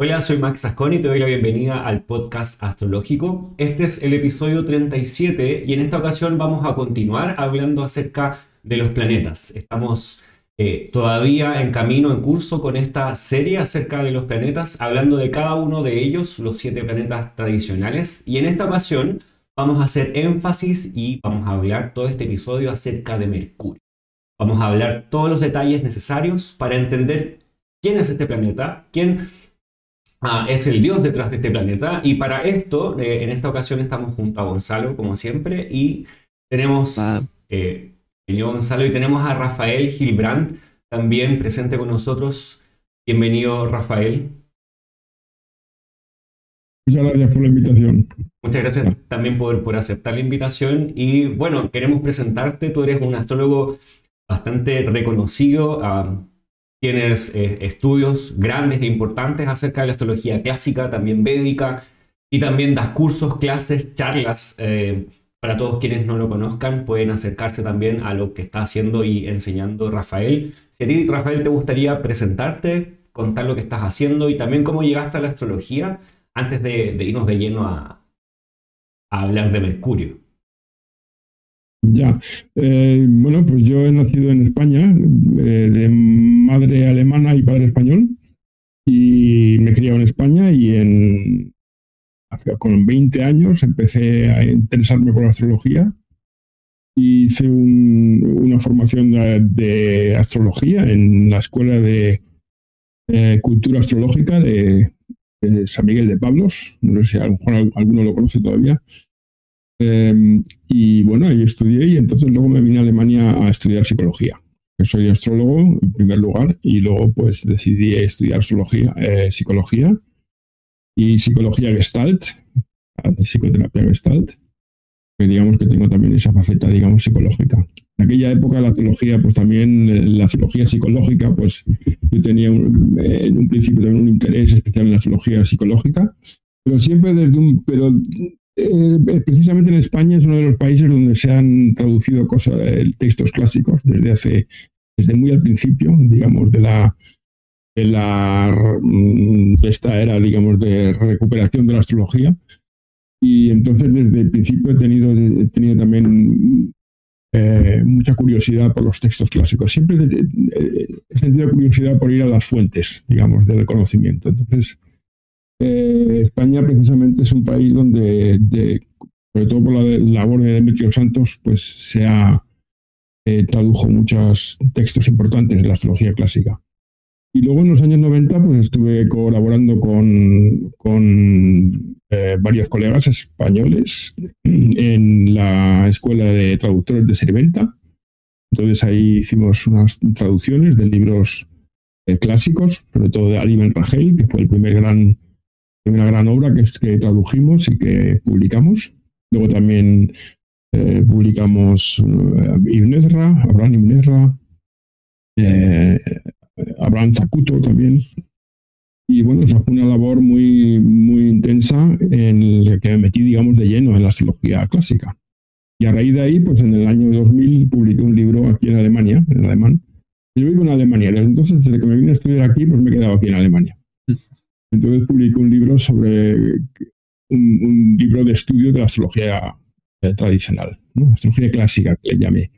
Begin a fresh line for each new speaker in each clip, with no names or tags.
Hola, soy Max Asconi y te doy la bienvenida al podcast astrológico. Este es el episodio 37 y en esta ocasión vamos a continuar hablando acerca de los planetas. Estamos eh, todavía en camino, en curso con esta serie acerca de los planetas, hablando de cada uno de ellos, los siete planetas tradicionales. Y en esta ocasión vamos a hacer énfasis y vamos a hablar todo este episodio acerca de Mercurio. Vamos a hablar todos los detalles necesarios para entender quién es este planeta, quién Ah, es el dios detrás de este planeta. Y para esto, eh, en esta ocasión estamos junto a Gonzalo, como siempre, y tenemos, ah. eh, Gonzalo, y tenemos a Rafael Gilbrand también presente con nosotros. Bienvenido, Rafael.
Muchas gracias por la invitación.
Muchas gracias ah. también por, por aceptar la invitación. Y bueno, queremos presentarte. Tú eres un astrólogo bastante reconocido. Tienes eh, estudios grandes e importantes acerca de la astrología clásica, también védica, y también das cursos, clases, charlas. Eh, para todos quienes no lo conozcan, pueden acercarse también a lo que está haciendo y enseñando Rafael. Si a ti, Rafael, te gustaría presentarte, contar lo que estás haciendo y también cómo llegaste a la astrología antes de, irnos de lleno a hablar de Mercurio.
Ya, eh, bueno, pues yo he nacido en España, eh, de madre alemana y padre español, y me he criado en España y en, con 20 años empecé a interesarme por la astrología. Hice una formación de, astrología en la Escuela de eh, Cultura Astrológica de, de, San Miguel de Pablos, no sé si a lo mejor alguno lo conoce todavía. Em, y bueno, ahí estudié y entonces luego me vine a Alemania a estudiar psicología. Yo soy astrólogo en primer lugar y luego pues decidí estudiar eh, psicología y psicología gestalt, psicoterapia gestalt, que digamos que tengo también esa faceta, digamos, psicológica. En aquella época la teología, pues también eh, la psicología psicológica, pues yo tenía en un principio un interés especial en la psicología psicológica, pero siempre desde un, pero eh, eh, precisamente en España es uno de los países donde se han traducido cosas, eh, textos clásicos desde hace, desde muy al principio, digamos, de la, de mm, esta era, digamos, de recuperación de la astrología. Y entonces desde el principio he tenido, he tenido también mucha curiosidad por los textos clásicos. Siempre he sentido curiosidad por ir a las fuentes, digamos, del conocimiento. Entonces, eh, España precisamente es un país donde, sobre todo por la labor de Demetrio Santos, pues se ha eh, tradujo muchos textos importantes de la astrología clásica. Y luego en los años 90 pues estuve colaborando con, eh, varios colegas españoles en la Escuela de Traductores de Serventa. Entonces ahí hicimos unas traducciones de libros clásicos, sobre todo de Ali Ben Rachel, que fue el primer gran una gran obra que, que tradujimos y que publicamos. Luego también eh, publicamos uh, Ibn Abraham Ibn eh, Abraham Zacuto también. Y bueno, eso fue una labor muy, muy intensa en la que me metí, digamos, de lleno en la astrología clásica. Y a raíz de ahí, pues en el año 2000 publiqué un libro aquí en Alemania, en alemán. Yo vivo en Alemania, entonces desde que me vine a estudiar aquí, pues me he quedado aquí en Alemania. Entonces publicó un libro sobre un, libro de estudio de la astrología eh, tradicional, astrología clásica que le llamé.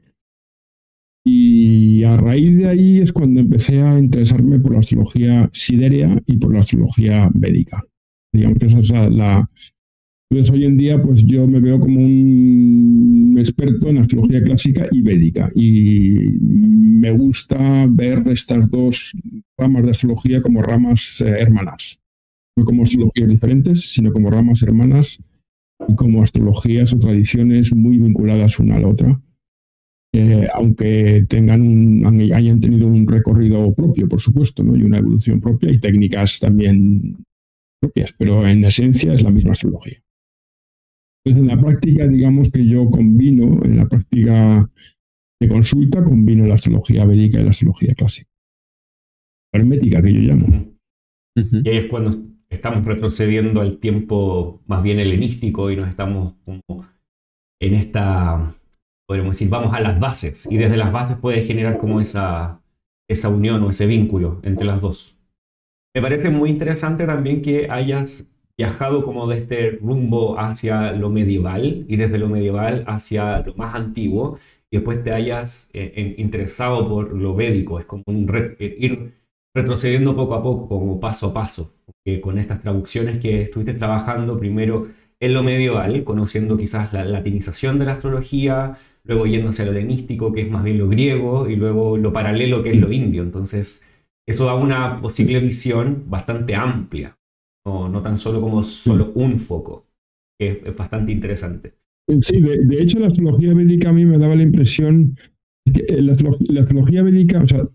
Y a raíz de ahí es cuando empecé a interesarme por la astrología siderea y por la astrología védica. Digamos que es la, entonces hoy en día pues yo me veo como un experto en astrología clásica y védica y me gusta ver estas dos ramas de astrología como ramas eh, hermanas no como astrologías diferentes, sino como ramas hermanas y como astrologías o tradiciones muy vinculadas una a la otra, eh, aunque tengan un, hayan tenido un recorrido propio, por supuesto, ¿no? y una evolución propia y técnicas también propias, pero en esencia es la misma astrología. Entonces, en la práctica, digamos que yo combino, en la práctica de consulta, combino la astrología védica y la astrología clásica. Hermética, que yo llamo.
Y ahí es cuando estamos retrocediendo al tiempo más bien helenístico y nos estamos como en esta, podríamos decir, vamos a las bases y desde las bases puede generar como esa, esa unión o ese vínculo entre las dos. Me parece muy interesante también que hayas viajado como de este rumbo hacia lo medieval y desde lo medieval hacia lo más antiguo y después te hayas eh, interesado por lo védico. Es como un eh, ir retrocediendo poco a poco, como paso a paso, con estas traducciones que estuviste trabajando primero en lo medieval, conociendo quizás la latinización de la astrología, luego yéndose a lo helenístico, que es más bien lo griego, y luego lo paralelo, que es lo indio. Entonces, eso da una posible visión bastante amplia, no, no tan solo como solo un foco, que es, bastante interesante.
Sí, de, hecho la astrología védica a mí me daba la impresión eh, la, astrología védica, o sea,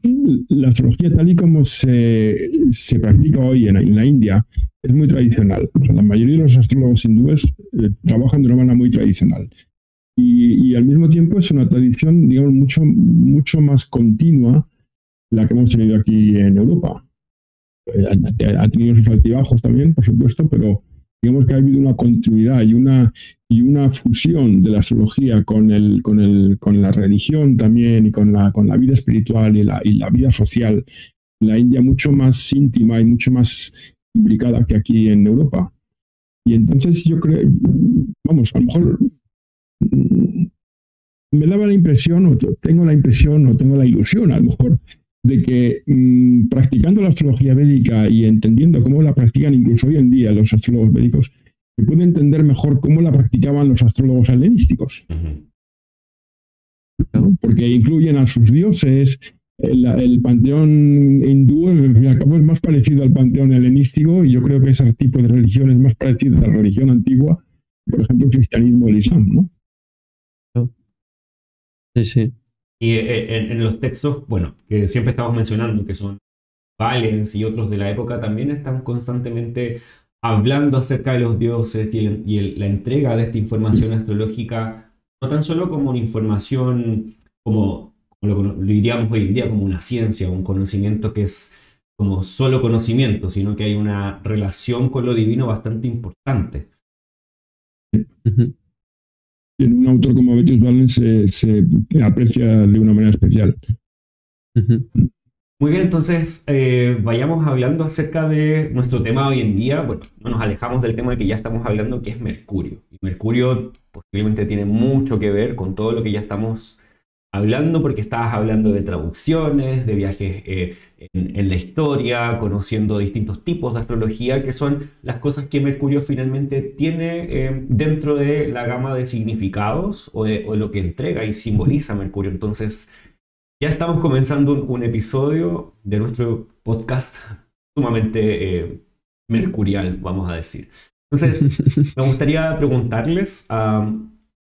la astrología tal y como se, se practica hoy en, la India, es muy tradicional. O sea, la mayoría de los astrólogos hindúes eh, trabajan de una manera muy tradicional. Y, y, al mismo tiempo es una tradición, digamos, mucho, mucho más continua la que hemos tenido aquí en Europa. Eh, ha, tenido sus altibajos también, por supuesto, pero digamos que ha habido una continuidad y una, y una fusión de la astrología con, el, con, el, con la religión también y con la, con la vida espiritual y la, y la vida social. La India mucho más íntima y mucho más implicada que aquí en Europa. Y entonces yo creo, vamos, a lo mejor mm, me daba la impresión, o tengo la impresión, o tengo la ilusión a lo mejor, de que mm, practicando la astrología védica y entendiendo cómo la practican incluso hoy en día los astrólogos védicos, se puede entender mejor cómo la practicaban los astrólogos helenísticos. Porque incluyen a sus dioses, el, panteón hindú, al fin y al cabo, es más parecido al panteón helenístico y yo creo que ese tipo de religión es más parecido a la religión antigua, por ejemplo, el cristianismo o el islam, ¿no?
Sí, sí. Y eh, en, los textos, bueno, que siempre estamos mencionando, que son Valens y otros de la época, también están constantemente hablando acerca de los dioses y, la entrega de esta información astrológica, no tan solo como una información, como, lo, diríamos hoy en día, como una ciencia, un conocimiento que es como solo conocimiento, sino que hay una relación con lo divino bastante importante
en un autor como Betius Valens se, aprecia de una manera especial.
Muy bien, entonces eh, vayamos hablando acerca de nuestro tema hoy en día. Bueno, no nos alejamos del tema que ya estamos hablando, que es Mercurio. Y Mercurio posiblemente tiene mucho que ver con todo lo que ya estamos hablando, porque estabas hablando de traducciones, de viajes eh, en, la historia, conociendo distintos tipos de astrología, que son las cosas que Mercurio finalmente tiene eh, dentro de la gama de significados o, de, lo que entrega y simboliza Mercurio. Entonces, ya estamos comenzando un, episodio de nuestro podcast sumamente eh, mercurial, vamos a decir. Entonces, me gustaría preguntarles...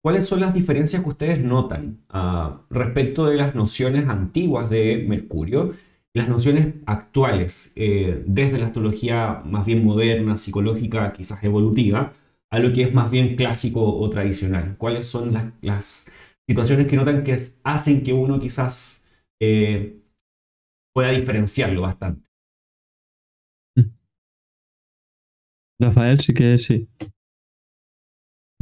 ¿Cuáles son las diferencias que ustedes notan ah, respecto de las nociones antiguas de Mercurio las nociones actuales, eh, desde la astrología más bien moderna, psicológica, quizás evolutiva, a lo que es más bien clásico o tradicional? ¿Cuáles son las, situaciones que notan que hacen que uno quizás eh, pueda diferenciarlo bastante?
Rafael, sí que sí.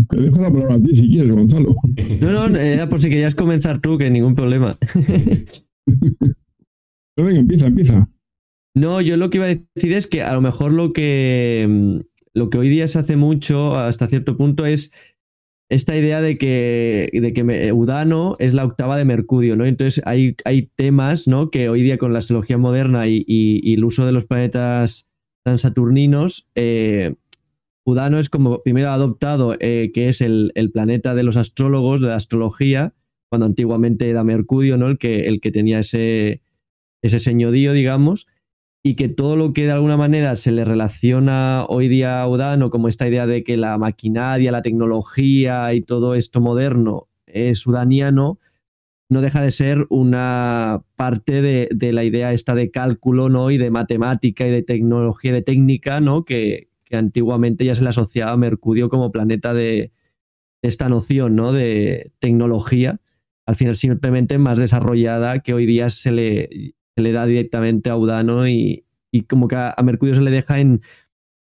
Te dejo la palabra a ti si quieres, Gonzalo.
No, no, era por si querías comenzar tú, que ningún problema.
empieza, empieza.
No, yo lo que iba a decir es que a lo mejor lo que, mm, lo que hoy día se hace mucho hasta cierto punto es esta idea de que, de que Udano es la octava de Mercurio, ¿no? Entonces hay, hay temas, ¿no? Que hoy día con la astrología moderna y, el uso de los planetas transaturninos, eh, Udano es como primero adoptado, eh, que es el, planeta de los astrólogos, de la astrología, cuando antiguamente era Mercurio, ¿no? El que, el que tenía ese, ese señorío, digamos, y que todo lo que de alguna manera se le relaciona hoy día a Udano, como esta idea de que la maquinaria, la tecnología y todo esto moderno es udaniano, no deja de ser una parte de, la idea esta de cálculo ¿no? y de matemática y de tecnología, de técnica, ¿no? que, que antiguamente ya se le asociaba a Mercurio como planeta de, esta noción ¿no? de tecnología, al final simplemente más desarrollada que hoy día se le, le da directamente a Udano y, como que a, Mercurio se le deja en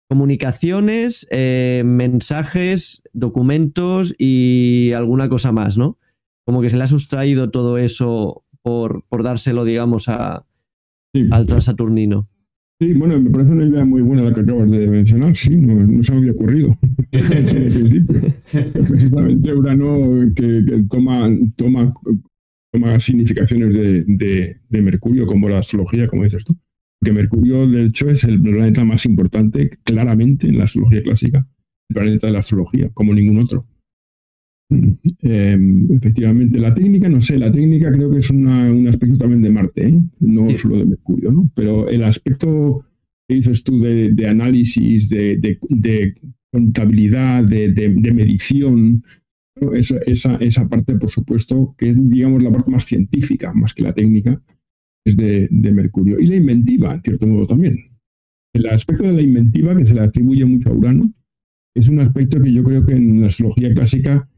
comunicaciones, eh, mensajes, documentos y alguna cosa más, ¿no? Como que se le ha sustraído todo eso por, por dárselo, digamos, a, al transaturnino.
Sí, bueno, me parece una idea muy buena la que acabas de mencionar, sí, no, se me había ocurrido Precisamente Urano que, toma, toma, toma significaciones de, de, Mercurio, como la astrología, como dices tú. Porque Mercurio, de hecho, es el planeta más importante, claramente, en la astrología clásica, el planeta de la astrología, como ningún otro. Em, efectivamente, la técnica, no sé, la técnica creo que es un aspecto también de Marte, ¿eh? no solo de Mercurio, ¿no? Pero el aspecto que dices tú de, análisis, de, contabilidad, de, medición, esa, esa, parte, por supuesto, que es, digamos, la parte más científica, más que la técnica, es de, Mercurio. Y la inventiva, en cierto modo, también. El aspecto de la inventiva, que se le atribuye mucho a Urano, es un aspecto que yo creo que en la astrología clásica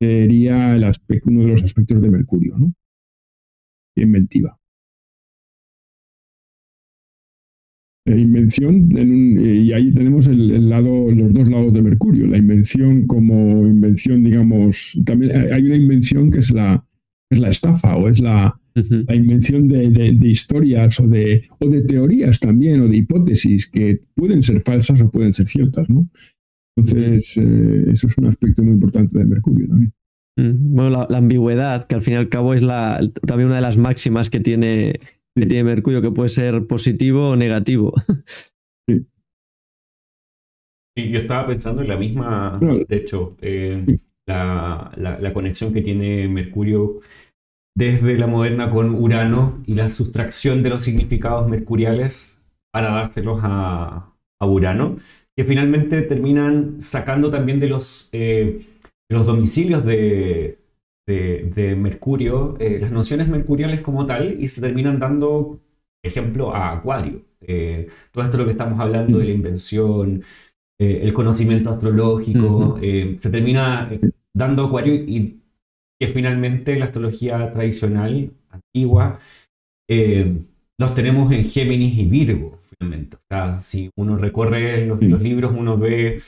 sería el aspecto, uno de los aspectos de Mercurio, ¿no? Inventiva. Invención, y ahí tenemos el, lado, los dos lados de Mercurio. La invención como invención, digamos, también hay una invención que es la, es la estafa o es la, la invención de, de, historias o de, o de teorías también o de hipótesis que pueden ser falsas o pueden ser ciertas, ¿no? Entonces, eh, eso es un aspecto muy importante de Mercurio también.
Bueno, la, ambigüedad, que al fin y al cabo es la, también una de las máximas que tiene, tiene Mercurio, que puede ser positivo o negativo.
Sí. yo estaba pensando en la misma, de hecho, eh, la, la, conexión que tiene Mercurio desde la moderna con Urano y la sustracción de los significados mercuriales para dárselos a, a Urano que finalmente terminan sacando también de los, eh, los domicilios de, de, Mercurio eh, las nociones mercuriales como tal y se terminan dando ejemplo a Acuario. Eh, todo esto lo que estamos hablando de la invención, el conocimiento astrológico, se termina dando Acuario y que finalmente la astrología tradicional, antigua, los tenemos en Géminis y Virgo. O sea, si uno recorre los, libros, uno ve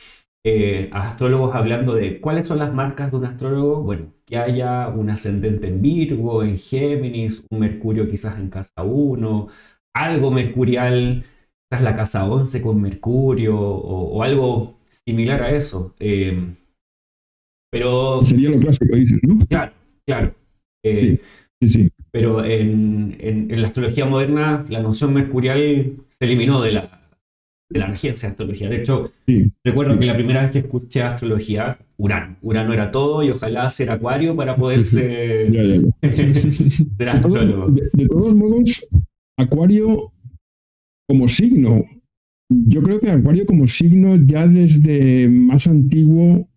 eh, astrólogos hablando de cuáles son las marcas de un astrólogo. Bueno, que haya un ascendente en Virgo, en Géminis, un Mercurio quizás en casa 1, algo mercurial, quizás la casa 11 con Mercurio o, algo similar a eso. Em, pero...
Sería lo clásico, dices, ¿no?
Claro, claro. Eh, sí, sí. Pero en, la astrología moderna la noción mercurial se eliminó de la, de la regencia de astrología. De hecho, recuerdo que la primera vez que escuché astrología, Urano. Urano era todo y ojalá ser acuario para poder ser,
astrólogo. de, todos modos, acuario como signo, yo creo que acuario como signo ya desde más antiguo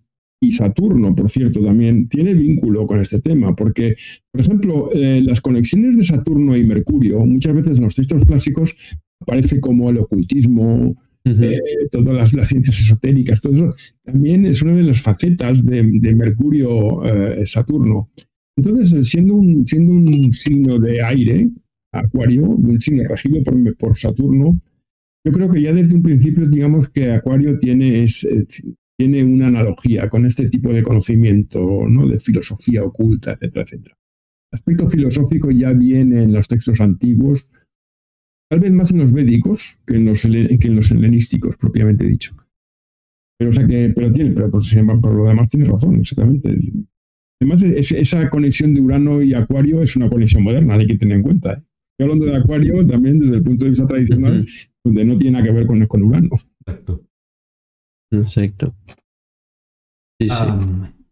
y Saturno, por cierto, también tiene vínculo con este tema, porque, por ejemplo, eh, las conexiones de Saturno y Mercurio, muchas veces en los textos clásicos aparece como el ocultismo, eh, todas las, ciencias esotéricas, todo eso, también es una de las facetas de, Mercurio-Saturno. Eh, Entonces, siendo un, siendo un signo de aire, Acuario, un signo regido por, por Saturno, yo creo que ya desde un principio, digamos que Acuario tiene, es, tiene una analogía con este tipo de conocimiento, ¿no? de filosofía oculta, etcétera, etcétera. El aspecto filosófico ya viene en los textos antiguos, tal vez más en los védicos que en los, que en los helenísticos, propiamente dicho. Pero, o sea que, pero tiene, pero por, por lo demás tiene razón, exactamente. Además, esa conexión de Urano y Acuario es una conexión moderna, hay que tener en cuenta. ¿eh? Estoy hablando de Acuario también desde el punto de vista tradicional, donde no tiene nada que ver con, con Urano. Exacto.
Exacto.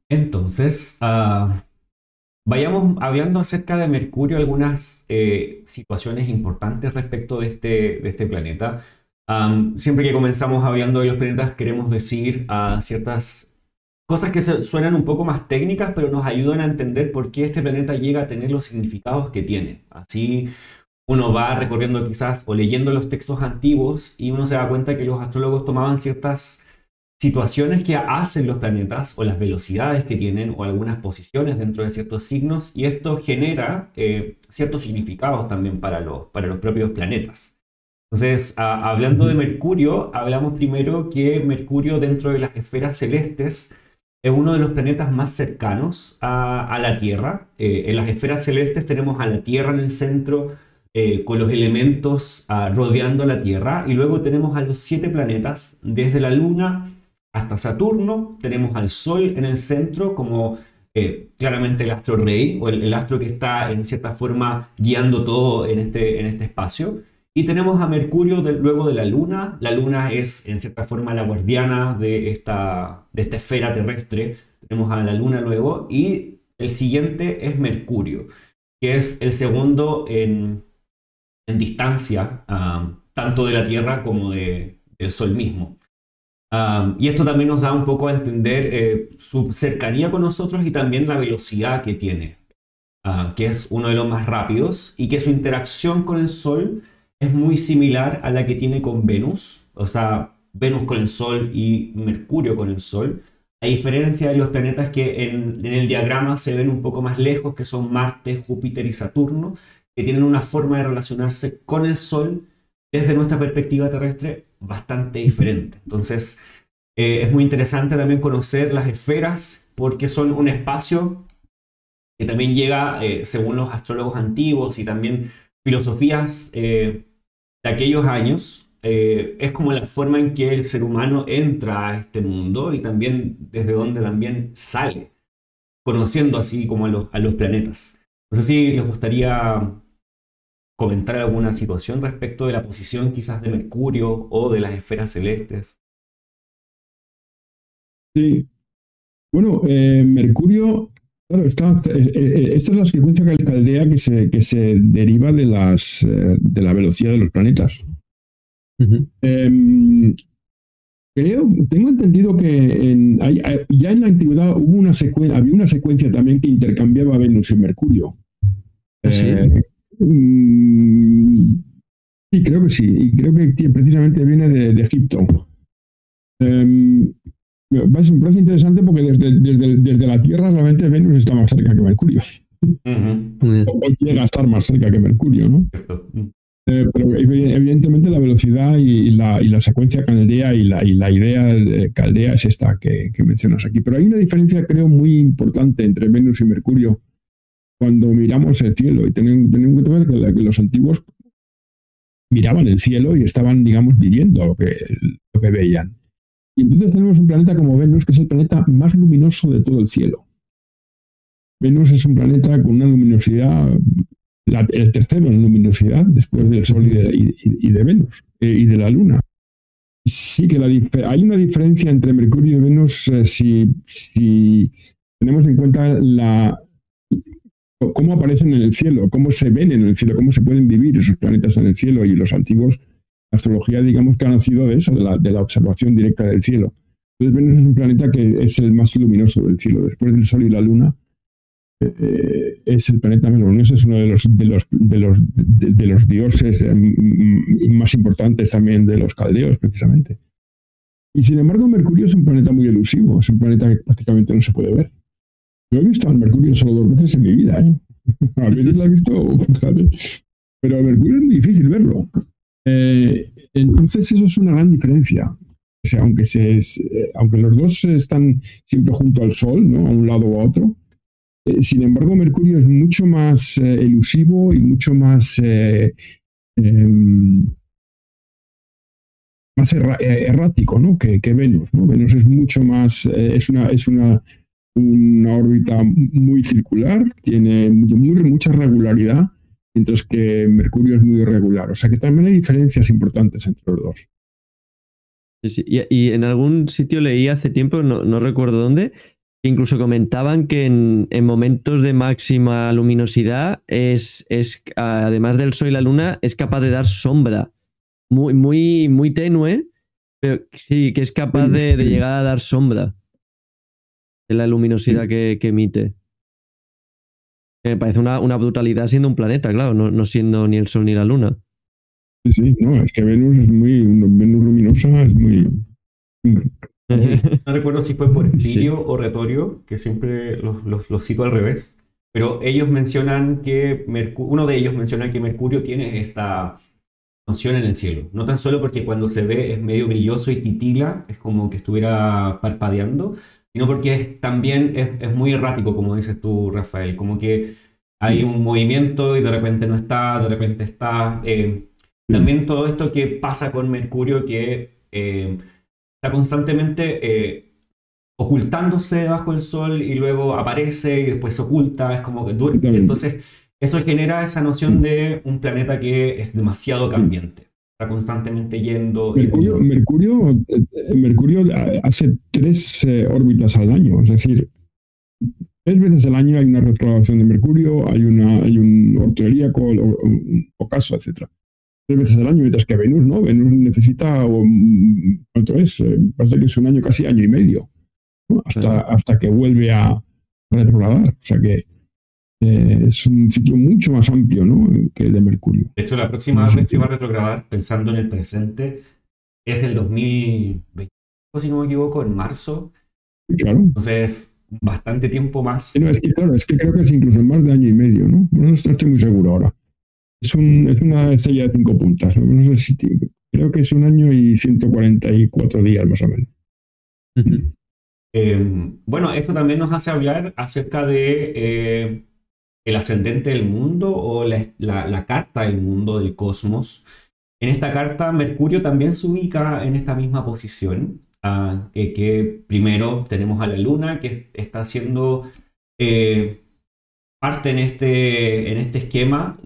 entonces, ah, vayamos hablando acerca de Mercurio, algunas eh, situaciones importantes respecto de este, de este planeta. siempre que comenzamos hablando de los planetas, queremos decir uh, ciertas cosas que suenan un poco más técnicas, pero nos ayudan a entender por qué este planeta llega a tener los significados que tiene. Así uno va recorriendo quizás o leyendo los textos antiguos y uno se da cuenta que los astrólogos tomaban ciertas situaciones que hacen los planetas o las velocidades que tienen o algunas posiciones dentro de ciertos signos y esto genera eh, ciertos significados también para los, para los propios planetas. Entonces, hablando de Mercurio, hablamos primero que Mercurio dentro de las esferas celestes es uno de los planetas más cercanos a, la Tierra. Eh, en las esferas celestes tenemos a la Tierra en el centro, eh, con los elementos ah, rodeando la Tierra. Y luego tenemos a los siete planetas, desde la Luna hasta Saturno. Tenemos al Sol en el centro como eh, claramente el astro rey o el, astro que está en cierta forma guiando todo en este, en este espacio. Y tenemos a Mercurio luego de la Luna. La Luna es en cierta forma la guardiana de esta, de esta esfera terrestre. Tenemos a la Luna luego. Y el siguiente es Mercurio, que es el segundo en, en distancia, ah, tanto de la Tierra como de, del Sol mismo y esto también nos da un poco a entender eh, su cercanía con nosotros y también la velocidad que tiene, ah, que es uno de los más rápidos y que su interacción con el Sol es muy similar a la que tiene con Venus, o sea, Venus con el Sol y Mercurio con el Sol, a diferencia de los planetas que en, en el diagrama se ven un poco más lejos, que son Marte, Júpiter y Saturno, que tienen una forma de relacionarse con el Sol desde nuestra perspectiva terrestre bastante diferente. Entonces, eh, es muy interesante también conocer las esferas porque son un espacio que también llega, eh, según los astrólogos antiguos y también filosofías eh, de aquellos años, es como la forma en que el ser humano entra a este mundo y también desde donde también sale, conociendo así como a los, a los planetas. No sé si les gustaría comentar alguna situación respecto de la posición quizás de Mercurio o de las esferas celestes.
Sí. Bueno, eh, Mercurio, claro, esta, eh, eh, esta es la secuencia caldea que se, que se deriva de, las, de la velocidad de los planetas. Em, creo, tengo entendido que ya en la antigüedad hubo una había una secuencia también que intercambiaba Venus y Mercurio.
¿Ah, ¿Sí?
Sí, creo que sí. Y creo que precisamente viene de, Egipto. Eh, es interesante porque desde, desde, la Tierra realmente Venus está más cerca que Mercurio. O llega a estar más cerca que Mercurio, ¿no? Eh, pero evidentemente la velocidad y la, y la secuencia caldea y la, y la idea de caldea es esta que, que, mencionas aquí. Pero hay una diferencia, creo, muy importante entre Venus y Mercurio cuando miramos el cielo. Y tenemos, que ver que, los antiguos miraban el cielo y estaban, digamos, viviendo lo que, veían. Y entonces tenemos un planeta como Venus, que es el planeta más luminoso de todo el cielo. Venus es un planeta con una luminosidad, el tercero en luminosidad, después del Sol y de, Venus, eh, y de la Luna. Sí que hay una diferencia entre Mercurio y Venus eh, si tenemos en cuenta la, cómo aparecen en el cielo, cómo se ven en el cielo, cómo se pueden vivir esos planetas en el cielo y los antiguos, astrología digamos que ha nacido de eso, de la, observación directa del cielo. Entonces Venus es un planeta que es el más luminoso del cielo, después del Sol y la Luna. Eh, es el planeta más luminoso, es uno de los, de los, de los, de, los dioses eh, más importantes también de los caldeos, precisamente. Y sin embargo, Mercurio es un planeta muy elusivo, es un planeta que prácticamente no se puede ver. Yo he visto a Mercurio solo dos veces en mi vida, ¿eh? A veces lo he visto Pero a Mercurio es muy difícil verlo. Eh, entonces, eso es una gran diferencia. Eh, aunque los dos están siempre junto al Sol, ¿no? A un lado o a otro. Eh, sin embargo, Mercurio es mucho más elusivo y mucho más em, más errático ¿no? que, Venus. Venus es mucho más, es, una, es una una órbita muy circular, tiene mucha regularidad, mientras que Mercurio es muy irregular. O sea que también hay diferencias importantes entre los dos.
Y, en algún sitio leí hace tiempo, no, recuerdo dónde, que incluso comentaban que en, momentos de máxima luminosidad es, es, además del Sol y la Luna, es capaz de dar sombra. Muy, muy, muy tenue, pero sí, que es capaz de llegar a dar sombra la luminosidad que, emite. Me parece una, brutalidad siendo un planeta, claro, no, siendo ni el Sol ni la Luna.
Sí, sí, no, es que Venus es muy, Venus luminosa es muy...
No recuerdo si fue por Filio o Retorio, que siempre los, los, cito al revés, pero ellos mencionan que, uno de ellos menciona que Mercurio tiene esta noción en el cielo. No tan solo porque cuando se ve es medio brilloso y titila, es como que estuviera parpadeando, sino porque también es, muy errático, como dices tú, Rafael, como que hay un movimiento y de repente no está, de repente está. Eh, también todo esto que pasa con Mercurio que eh, está constantemente eh, ocultándose bajo el Sol y luego aparece y después se oculta, es como que duerme. Entonces, eso genera esa noción de un planeta que es demasiado cambiante. Está constantemente yendo.
Mercurio, Mercurio, Mercurio hace tres órbitas al año, es decir, Tres veces al año hay una retrogradación de Mercurio, hay, una, hay un orto o, ocaso, etc. Tres veces al año, mientras que Venus, ¿no? Venus necesita, ¿cuánto es? Eh, parece que es un año, casi año y medio, hasta, hasta que vuelve a retrogradar. O sea que eh, es un ciclo mucho más amplio ¿no? que el de Mercurio.
De hecho, la próxima vez que va a retrogradar, pensando en el presente, es el 2020, si no me equivoco, en marzo.
Claro.
Entonces, bastante tiempo más.
No, es que claro, es que creo que es incluso más de año y medio, ¿no? No estoy muy seguro ahora. Es, un, es una estrella de cinco puntas, ¿no? no sé si creo que es un año y 144 días más o menos.
Em, bueno, esto también nos hace hablar acerca de eh, el ascendente del mundo o la, carta del mundo del cosmos. En esta carta, Mercurio también se ubica en esta misma posición que primero tenemos a la Luna que está haciendo eh, parte en este, en este esquema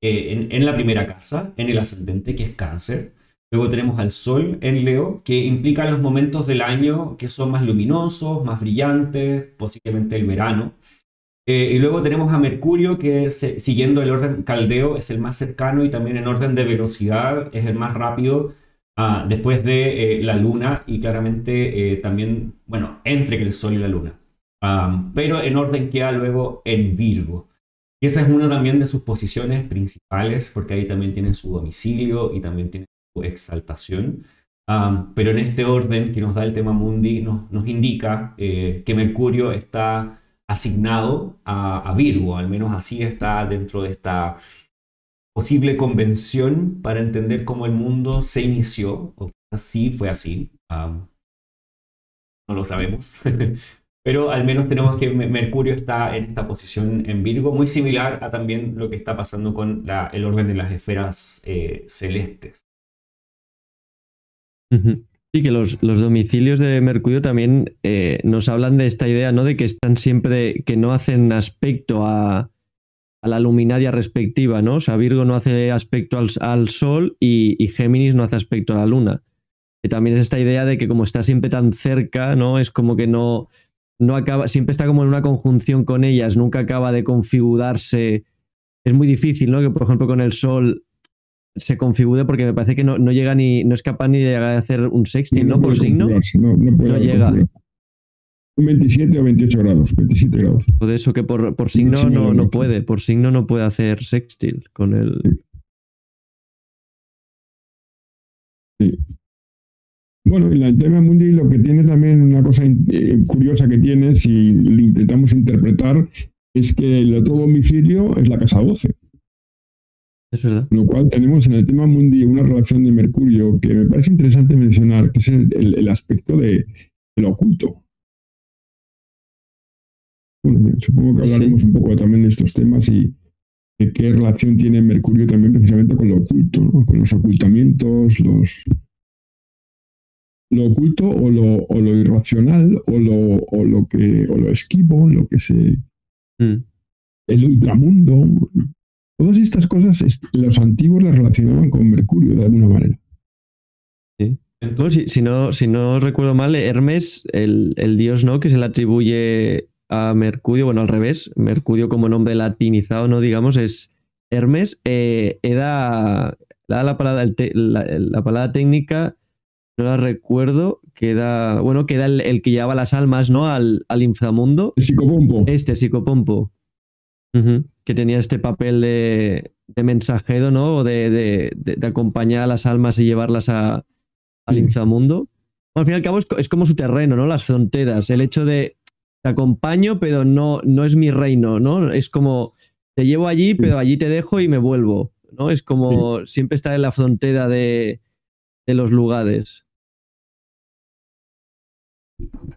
eh, en, la primera casa, en el ascendente, que es cáncer. Luego tenemos al Sol en Leo, que implica los momentos del año que son más luminosos, más brillantes, posiblemente el verano. Eh, y luego tenemos a Mercurio, que siguiendo el orden caldeo es el más cercano y también en orden de velocidad es el más rápido Ah, después de eh, la luna y claramente eh, también, bueno, entre el sol y la luna. pero en orden queda luego en Virgo. Y esa es una también de sus posiciones principales, porque ahí también tiene su domicilio y también tiene su exaltación. pero en este orden que nos da el tema mundi, nos, nos indica que Mercurio está asignado a, Virgo, al menos así está dentro de esta posible convención para entender cómo el mundo se inició, o así fue así. no lo sabemos. Pero al menos tenemos que Mercurio está en esta posición en Virgo, muy similar a también lo que está pasando con el orden de las esferas eh, celestes.
Que los, los, domicilios de Mercurio también eh, nos hablan de esta idea, ¿no? De que están siempre, que no hacen aspecto a, a la luminaria respectiva, ¿no? O sea, Virgo no hace aspecto al, Sol y, Géminis no hace aspecto a la Luna. Que también es esta idea de que como está siempre tan cerca, ¿no? Es como que no, no acaba, siempre está como en una conjunción con ellas, nunca acaba de configurarse. Es muy difícil, ¿no? Que por ejemplo con el Sol se configure porque me parece que no, llega ni, no es capaz ni de llegar a hacer un sextil, ¿no? Por signo. No, llega.
27 o 28 grados, 27 grados.
De eso que por, por signo no, no puede, por signo no puede hacer sextil con el...
Sí. Bueno, y el tema mundi lo que tiene también una cosa eh, curiosa que tiene, si lo intentamos interpretar, es que el otro domicilio es la casa 12.
Es verdad.
Lo cual tenemos en el tema mundi una relación de Mercurio que me parece interesante mencionar, que es el, aspecto de, de lo oculto supongo que hablaremos un poco también de estos temas y de qué relación tiene Mercurio también precisamente con lo oculto, ¿no? con los ocultamientos, los lo oculto o lo, o lo irracional o lo, o lo que o lo esquivo, lo que se mm. el ultramundo. Todas estas cosas los antiguos las relacionaban con Mercurio de alguna manera.
Sí. si, no, si no recuerdo mal, Hermes, el, el dios ¿no? que se le atribuye a Mercurio, bueno, al revés, Mercurio como nombre latinizado, ¿no? Digamos, es Hermes. Eh, da la, palabra, la, palabra técnica, no la recuerdo, queda, bueno, queda el, que llevaba las almas, ¿no? Al, al inframundo.
El psicopompo.
Este, psicopompo. Que tenía este papel de, de mensajero, ¿no? O de, de, acompañar a las almas y llevarlas a, al inframundo. al fin y al cabo es, es, como su terreno, ¿no? Las fronteras. El hecho de te acompaño, pero no, no es mi reino, ¿no? Es como, te llevo allí, pero allí te dejo y me vuelvo, ¿no? Es como siempre estar en la frontera de, los lugares.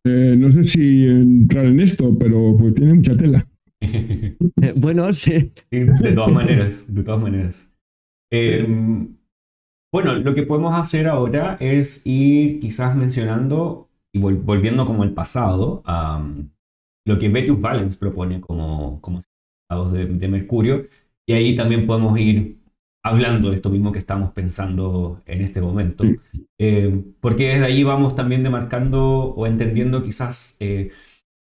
Eh, no sé si entrar en esto, pero pues tiene mucha tela.
bueno, sí.
De todas maneras, de todas maneras. Em, bueno, lo que podemos hacer ahora es ir quizás mencionando y volviendo como el pasado a lo que Vetius Valens propone como, como de, de Mercurio. Y ahí también podemos ir hablando de esto mismo que estamos pensando en este momento. Eh, porque desde ahí vamos también demarcando o entendiendo quizás eh,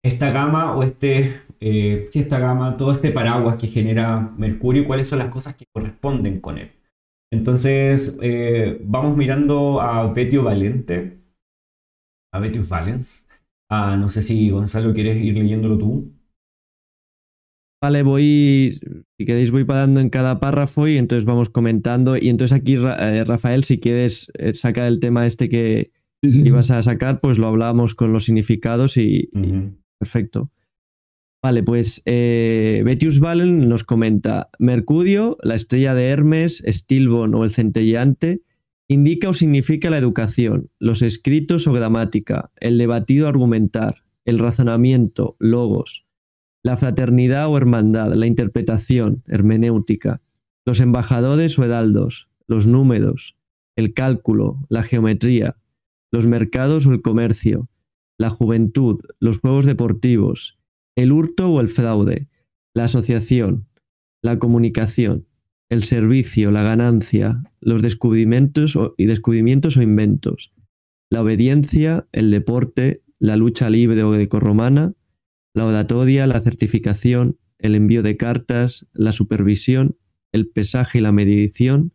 esta gama o este, eh, esta gama, todo este paraguas que genera Mercurio y cuáles son las cosas que corresponden con él. Entonces, vamos mirando a Betio Valente, a Betius Valens. Ah, no sé si Gonzalo quieres ir leyéndolo tú.
Vale, voy, si queréis, voy parando en cada párrafo y entonces vamos comentando. Y entonces aquí, eh, Rafael, si quieres eh, sacar el tema este que ibas a sacar, pues lo hablamos con los significados y, perfecto. Vale, pues eh, Betius Valen nos comenta, Mercurio, la estrella de Hermes, Stilbon o el centellante, indica o significa la educación, los escritos o gramática, el debatido argumentar, el razonamiento, logos, la fraternidad o hermandad, la interpretación, hermenéutica, los embajadores o heraldos, los números, el cálculo, la geometría, los mercados o el comercio, la juventud, los juegos deportivos, el hurto o el fraude, la asociación, la comunicación, el servicio, la ganancia, los descubrimientos y descubrimientos o inventos, la obediencia, el deporte, la lucha libre o grecorromana, la oratoria, la certificación, el envío de cartas, la supervisión, el pesaje y la medición,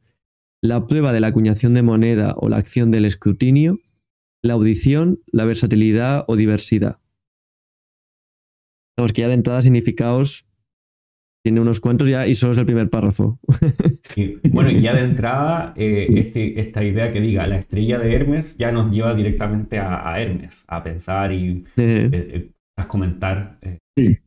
la prueba de la acuñación de moneda o la acción del escrutinio, la audición, la versatilidad o diversidad. Porque ya de entrada significados tiene unos cuantos ya y solo es el primer párrafo.
bueno, y ya de entrada, eh, este, esta idea que diga la estrella de Hermes ya nos lleva directamente a, Hermes, a pensar y eh, eh, a comentar. Eh.
Sí.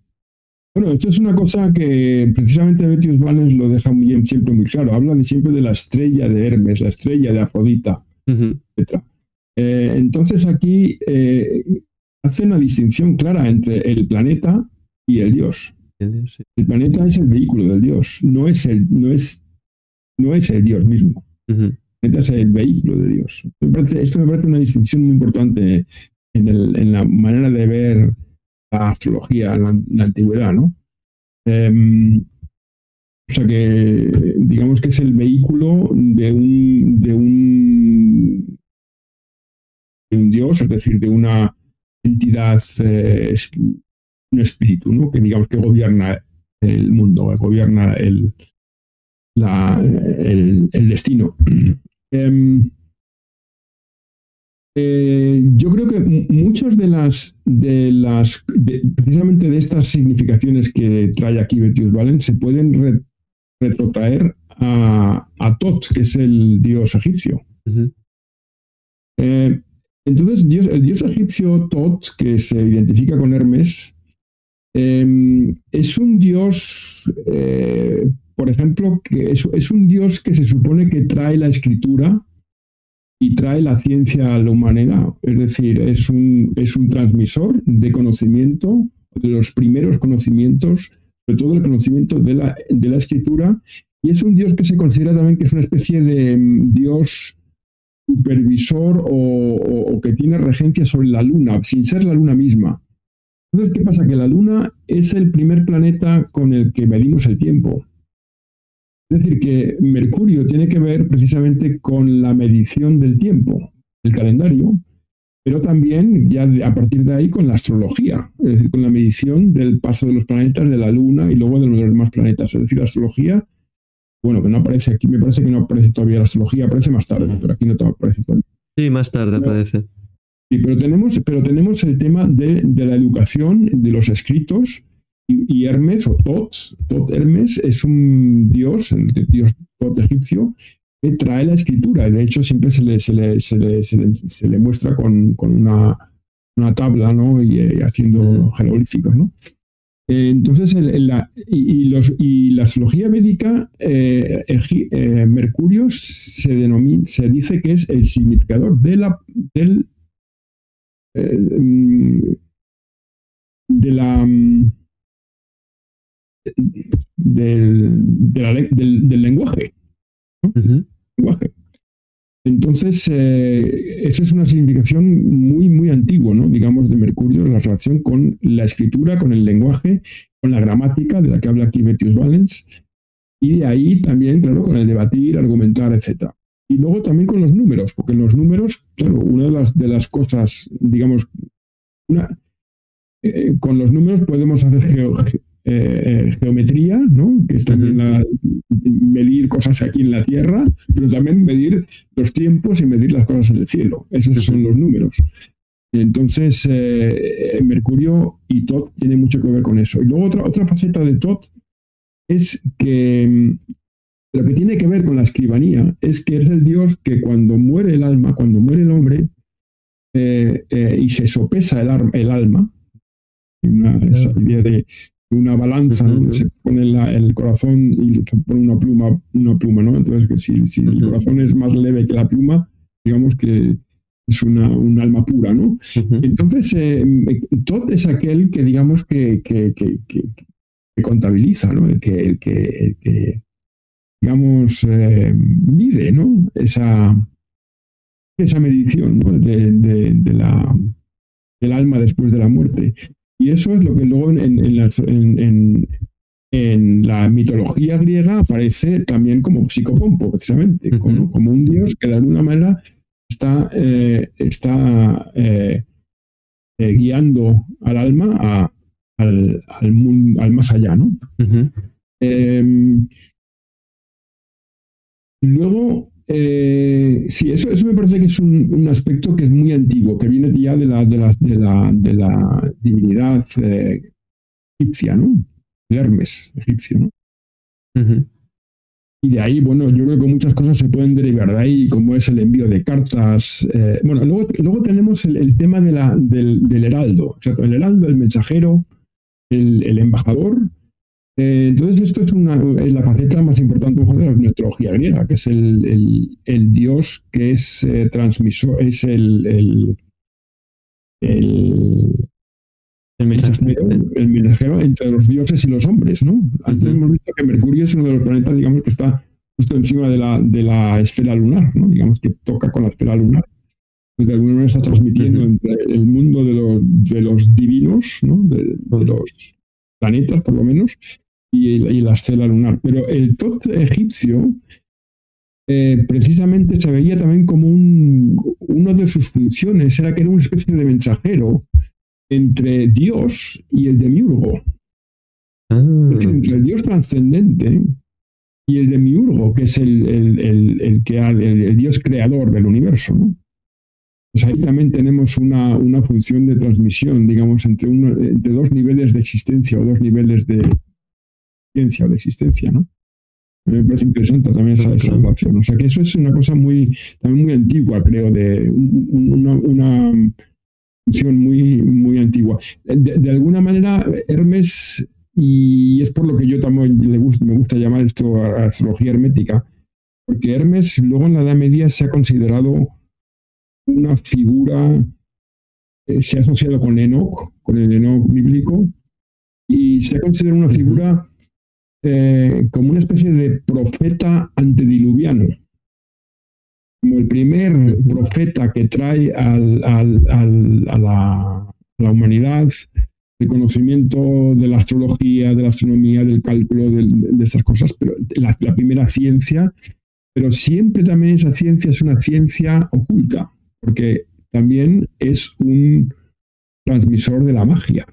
Bueno, esto es una cosa que precisamente Betius Valens lo deja muy, siempre muy claro. Habla siempre de la estrella de Hermes, la estrella de Afrodita, etc. Eh, entonces aquí eh, hace una distinción clara entre el planeta y el dios. El, planeta es el vehículo del dios, no es el, no es, no es el dios mismo. El planeta es el vehículo de Dios. esto me parece una distinción muy importante en, el, en la manera de ver la astrología en la, antigüedad, ¿no? Em, o sea que digamos que es el vehículo de un, de un dios, es decir, de una entidad, eh, un espíritu, ¿no? Que digamos que gobierna el mundo, gobierna el, la, el, el destino. Em, eh, yo creo que muchas de las, de las precisamente de estas significaciones que trae aquí Betius Valen se pueden retrotraer a, a, Tot, que es el dios egipcio. Eh, entonces, dios, el dios egipcio Tot, que se identifica con Hermes, em, es un dios, eh, por ejemplo, que es un dios que se supone que trae la escritura y trae la ciencia a la humanidad. Es decir, es un, es un transmisor de conocimiento, de los primeros conocimientos, sobre todo el conocimiento de la, de la escritura, y es un Dios que se considera también que es una especie de mm, Dios supervisor o, que tiene regencia sobre la luna, sin ser la luna misma. Entonces, ¿qué pasa? Que la luna es el primer planeta con el que medimos el tiempo. Es decir, que Mercurio tiene que ver precisamente con la medición del tiempo, el calendario, pero también ya a partir de ahí con la astrología, es decir, con la medición del paso de los planetas, de la Luna y luego de los demás planetas. Es decir, la astrología, bueno, que no aparece aquí, me parece que no aparece todavía la astrología, aparece más tarde, pero aquí no aparece todavía.
Sí, más tarde aparece.
Sí, pero tenemos, pero tenemos el tema de, de la educación, de los escritos, y, Hermes, o Tot, Tot Hermes, es un dios, el dios Tot egipcio, que trae la escritura. De hecho, siempre se le, se le, se le, se le, muestra con, con una, una, tabla, ¿no? Y eh, haciendo jeroglíficos, ¿no? Eh, entonces, la, y, los, y, la astrología médica, eh, Mercurio se, denomina, se dice que es el significador de la, del, mm, de la, mm, del, del, lenguaje. lenguaje. Entonces, eh, eso es una significación muy, muy antigua, ¿no? digamos, de Mercurio, la relación con la escritura, con el lenguaje, con la gramática, de la que habla aquí Betius Valens, y de ahí también, claro, con el debatir, argumentar, etc. Y luego también con los números, porque los números, claro, una de las, de las cosas, digamos, eh, con los números podemos hacer eh, geometría, ¿no? que es también medir cosas aquí en la Tierra, pero también medir los tiempos y medir las cosas en el cielo. Esos son los números. Entonces, eh, Mercurio y Tot tienen mucho que ver con eso. Y luego otra, otra faceta de Tot es que mm, lo que tiene que ver con la escribanía es que es el Dios que cuando muere el alma, cuando muere el hombre, y se sopesa el, el alma, una, esa idea de una balanza, se pone el corazón y se pone una pluma, una pluma, ¿no? Entonces, que si, si el corazón es más leve que la pluma, digamos que es una, un alma pura, ¿no? Entonces, eh, todo es aquel que, digamos, que, que, que, que contabiliza, ¿no? El que, el que, digamos, eh, mide, ¿no? Esa, esa medición ¿no? de, de, de la, del alma después de la muerte. Y eso es lo que luego en, la, mitología griega aparece también como psicopompo, precisamente, como, un dios que de alguna manera está, eh, está eh, eh, guiando al alma al, al, más allá. ¿no? Em, luego, eh, sí, eso, eso me parece que es un, aspecto que es muy antiguo, que viene ya de la, de la, de la, de la divinidad eh, egipcia, ¿no? De Hermes, egipcio, ¿no? Y de ahí, bueno, yo creo que muchas cosas se pueden derivar de ahí, como es el envío de cartas. Eh, bueno, luego, luego tenemos el, tema de la, del, del, heraldo, o sea, el heraldo, el mensajero, el, el embajador, eh, entonces, esto es una, la faceta más importante de la mitología griega, que es el, el, dios que es eh, transmisor, es el, el, el mensajero, entre los dioses y los hombres, ¿no? Antes hemos visto que Mercurio es uno de los planetas, digamos, que está justo encima de la, de la esfera lunar, ¿no? Digamos que toca con la esfera lunar. De alguna manera está transmitiendo entre el mundo de, los, de los divinos, ¿no? de, los planetas, por lo menos, y, la estela lunar. Pero el Tot egipcio eh, precisamente se veía también como un, una de sus funciones, era que era una especie de mensajero entre Dios y el demiurgo. Ah. entre el Dios trascendente y el demiurgo, que es el, el, el, que, el, Dios creador del universo. ¿no? Pues ahí también tenemos una, una función de transmisión, digamos, entre, uno, entre dos niveles de existencia o dos niveles de, o de existencia, ¿no? Me parece interesante también esa, relación. O sea que eso es una cosa muy, también muy antigua, creo, de una, función muy, muy antigua. De, alguna manera, Hermes, y es por lo que yo también le me gusta llamar esto astrología hermética, porque Hermes luego en la Edad Media se ha considerado una figura, eh, se ha asociado con Enoch, con el Enoch bíblico, y se ha considerado una figura eh, como una especie de profeta antediluviano, como el primer profeta que trae al, a, la, humanidad el conocimiento de la astrología, de la astronomía, del cálculo, de, estas cosas, pero la, primera ciencia, pero siempre también esa ciencia es una ciencia oculta, porque también es un transmisor de la magia.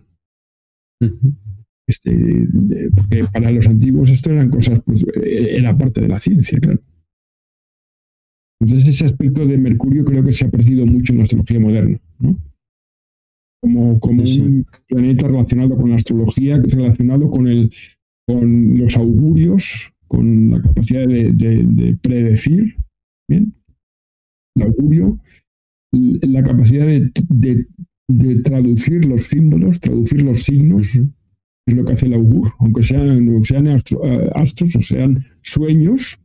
Este, porque para los antiguos esto eran cosas, pues eh, era parte de la ciencia, claro. Entonces ese aspecto de Mercurio creo que se ha perdido mucho en la astrología moderna, ¿no? Como, como un planeta relacionado con la astrología, relacionado con, el, con los augurios, con la capacidad de, predecir, ¿bien? El augurio, la capacidad de, traducir los símbolos, traducir los signos, es lo que hace el augur, aunque sean, sean eh, astros o sean sueños.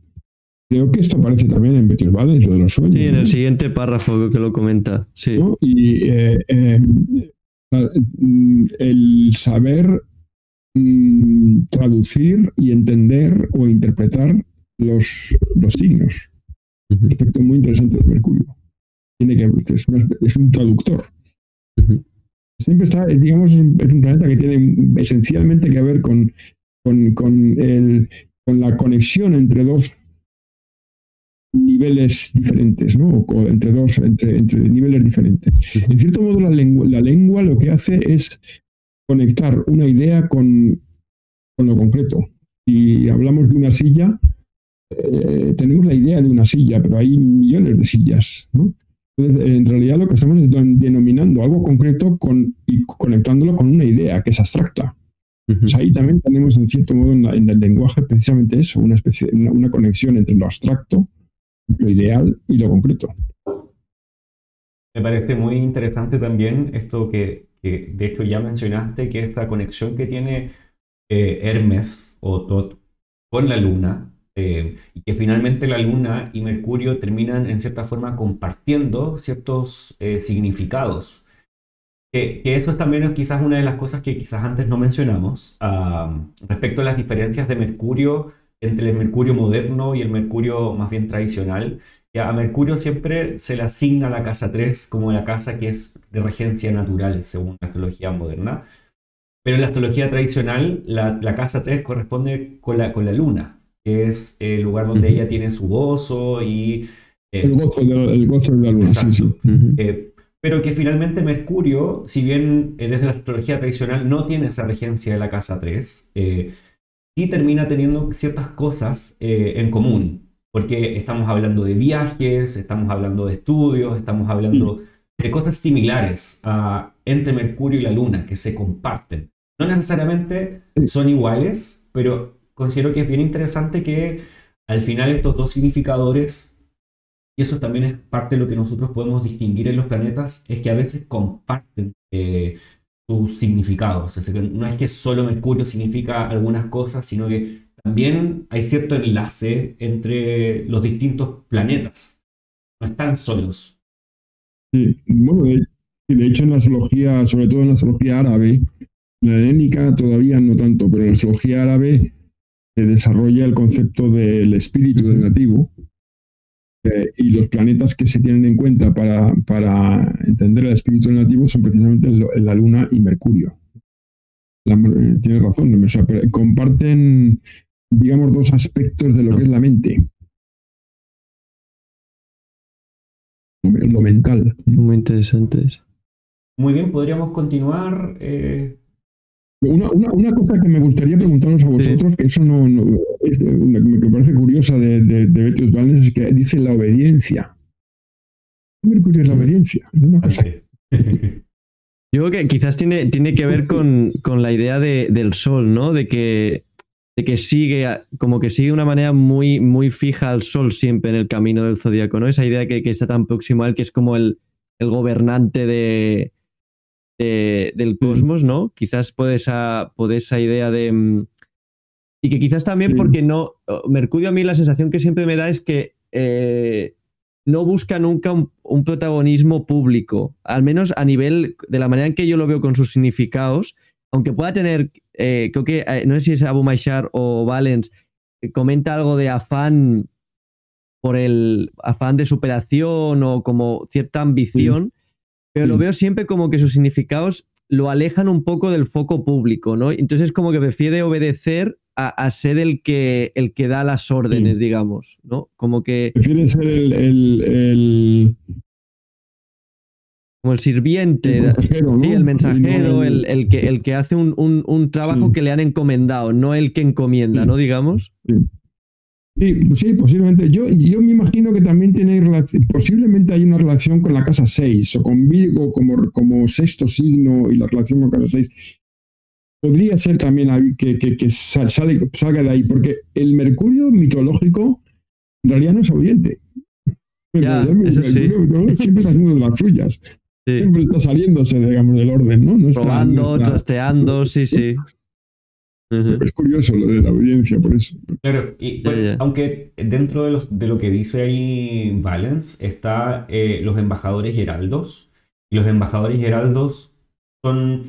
Creo que esto aparece también en Betis Valens, lo de los sueños.
Sí, en el siguiente párrafo que lo comenta. Sí.
Y eh, em, el saber mm, traducir y entender o interpretar los, los signos. Un aspecto muy interesante de Mercurio. Tiene que, es, es un traductor. Siempre está, digamos, es un planeta que tiene esencialmente que ver con, con, con, el, con la conexión entre dos niveles diferentes, ¿no? O entre dos, entre, entre niveles diferentes. En cierto modo, la lengua, la lengua lo que hace es conectar una idea con, con lo concreto. Si hablamos de una silla, eh, tenemos la idea de una silla, pero hay millones de sillas, ¿no? Entonces, en realidad lo que estamos es denominando algo concreto con, y conectándolo con una idea que es abstracta. Pues ahí también tenemos, en cierto modo, en, el lenguaje precisamente eso, una, especie, una, conexión entre lo abstracto, lo ideal y lo concreto.
Me parece muy interesante también esto que, que de hecho ya mencionaste, que esta conexión que tiene eh, Hermes o Tot con la luna, eh, y que finalmente la Luna y Mercurio terminan en cierta forma compartiendo ciertos eh, significados. Que, eso es también quizás una de las cosas que quizás antes no mencionamos respecto a las diferencias de Mercurio entre el Mercurio moderno y el Mercurio más bien tradicional. Que a Mercurio siempre se le asigna la casa 3 como la casa que es de regencia natural según la astrología moderna. Pero en la astrología tradicional, la, la casa 3 corresponde con la, con la luna, que es el lugar donde ella tiene su gozo y...
Eh, el, gozo de, la luna, sí, sí.
Eh, pero que finalmente Mercurio, si bien eh, desde la astrología tradicional no tiene esa regencia de la casa 3, sí termina teniendo ciertas cosas en común, porque estamos hablando de viajes, estamos hablando de estudios, estamos hablando de cosas similares entre Mercurio y la Luna que se comparten. No necesariamente son iguales, pero considero que es bien interesante que al final estos dos significadores, y eso también es parte de lo que nosotros podemos distinguir en los planetas, es que a veces comparten eh, sus significados. Es decir, no es que solo Mercurio significa algunas cosas, sino que también hay cierto enlace entre los distintos planetas. No están solos.
Sí, bueno, de, hecho en la astrología, sobre todo en la astrología árabe, la helénica todavía no tanto, pero en la astrología árabe desarrolla el concepto del espíritu del nativo eh, y los planetas que se tienen en cuenta para, para entender el espíritu del nativo son precisamente la Luna y Mercurio. Eh, tiene razón, comparten, digamos, dos aspectos de lo que es la mente. Lo mental.
Muy interesantes.
Muy bien, podríamos continuar. Eh,
una, una, una, cosa que me gustaría preguntaros a vosotros, que eso no, es que me parece curiosa de, de, de Betius Valens, es que dice la obediencia. Mercurio es la obediencia. Es una cosa.
Yo creo que quizás tiene, tiene que ver con, con la idea de, del sol, ¿no? De que, de que sigue, como que sigue de una manera muy, muy fija al sol siempre en el camino del zodíaco, ¿no? Esa idea que, que está tan próximo a él, que es como el, el gobernante de, del mm. cosmos, ¿no? Quizás puede esa, esa idea de... Mm, y que quizás también porque no... Mercurio a mí la sensación que siempre me da es que eh, no busca nunca un, protagonismo público, al menos a nivel de la manera en que yo lo veo con sus significados, aunque pueda tener, eh, creo que, eh, no sé si es Abu Maishar o Valens, comenta algo de afán por el afán de superación o como cierta ambición, pero lo veo siempre como que sus significados lo alejan un poco del foco público, ¿no? Entonces como que prefiere obedecer a, ser el que, el que da las órdenes, digamos, ¿no? Como que...
Prefiere ser el...
Como el sirviente, el el mensajero, el, que, el que hace un, trabajo que le han encomendado, no el que encomienda, ¿no? Digamos.
Sí, posiblemente. Yo, yo me imagino que también tiene posiblemente hay una relación con la casa 6 o con Virgo como, como sexto signo y la relación con casa 6. Podría ser también que, que, salga de ahí, porque el Mercurio mitológico en realidad no es obediente.
Ya, eso sí.
siempre está haciendo de las suyas. Siempre está saliéndose, digamos, del orden, ¿no? no
está, Probando, trasteando, sí, sí.
Es curioso lo de la audiencia, por eso.
Claro, y, aunque dentro de, los, de, lo que dice ahí Valens está eh, los embajadores heraldos. Y los embajadores heraldos son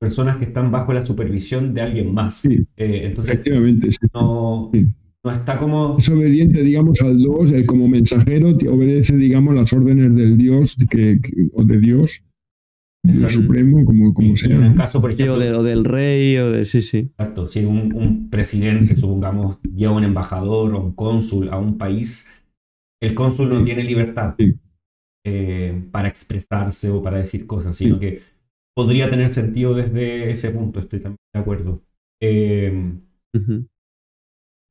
personas que están bajo la supervisión de alguien más.
Sí,
Eh, entonces,
efectivamente. sí.
no,
Sí.
no está como...
Es obediente, digamos, al Dios, eh, como mensajero, te obedece, digamos, las órdenes del Dios que, que- o de Dios,
Exacto.
supremo, como, como sea.
en el caso, por
Sí,
ejemplo,
de- o del rey, o de. Sí, sí.
Exacto, si un, un presidente, supongamos, lleva un embajador o un cónsul a un país, el cónsul no
Sí.
tiene libertad
Sí.
eh, para expresarse o para decir cosas, sino que podría tener sentido desde ese punto, estoy también de acuerdo. Eh,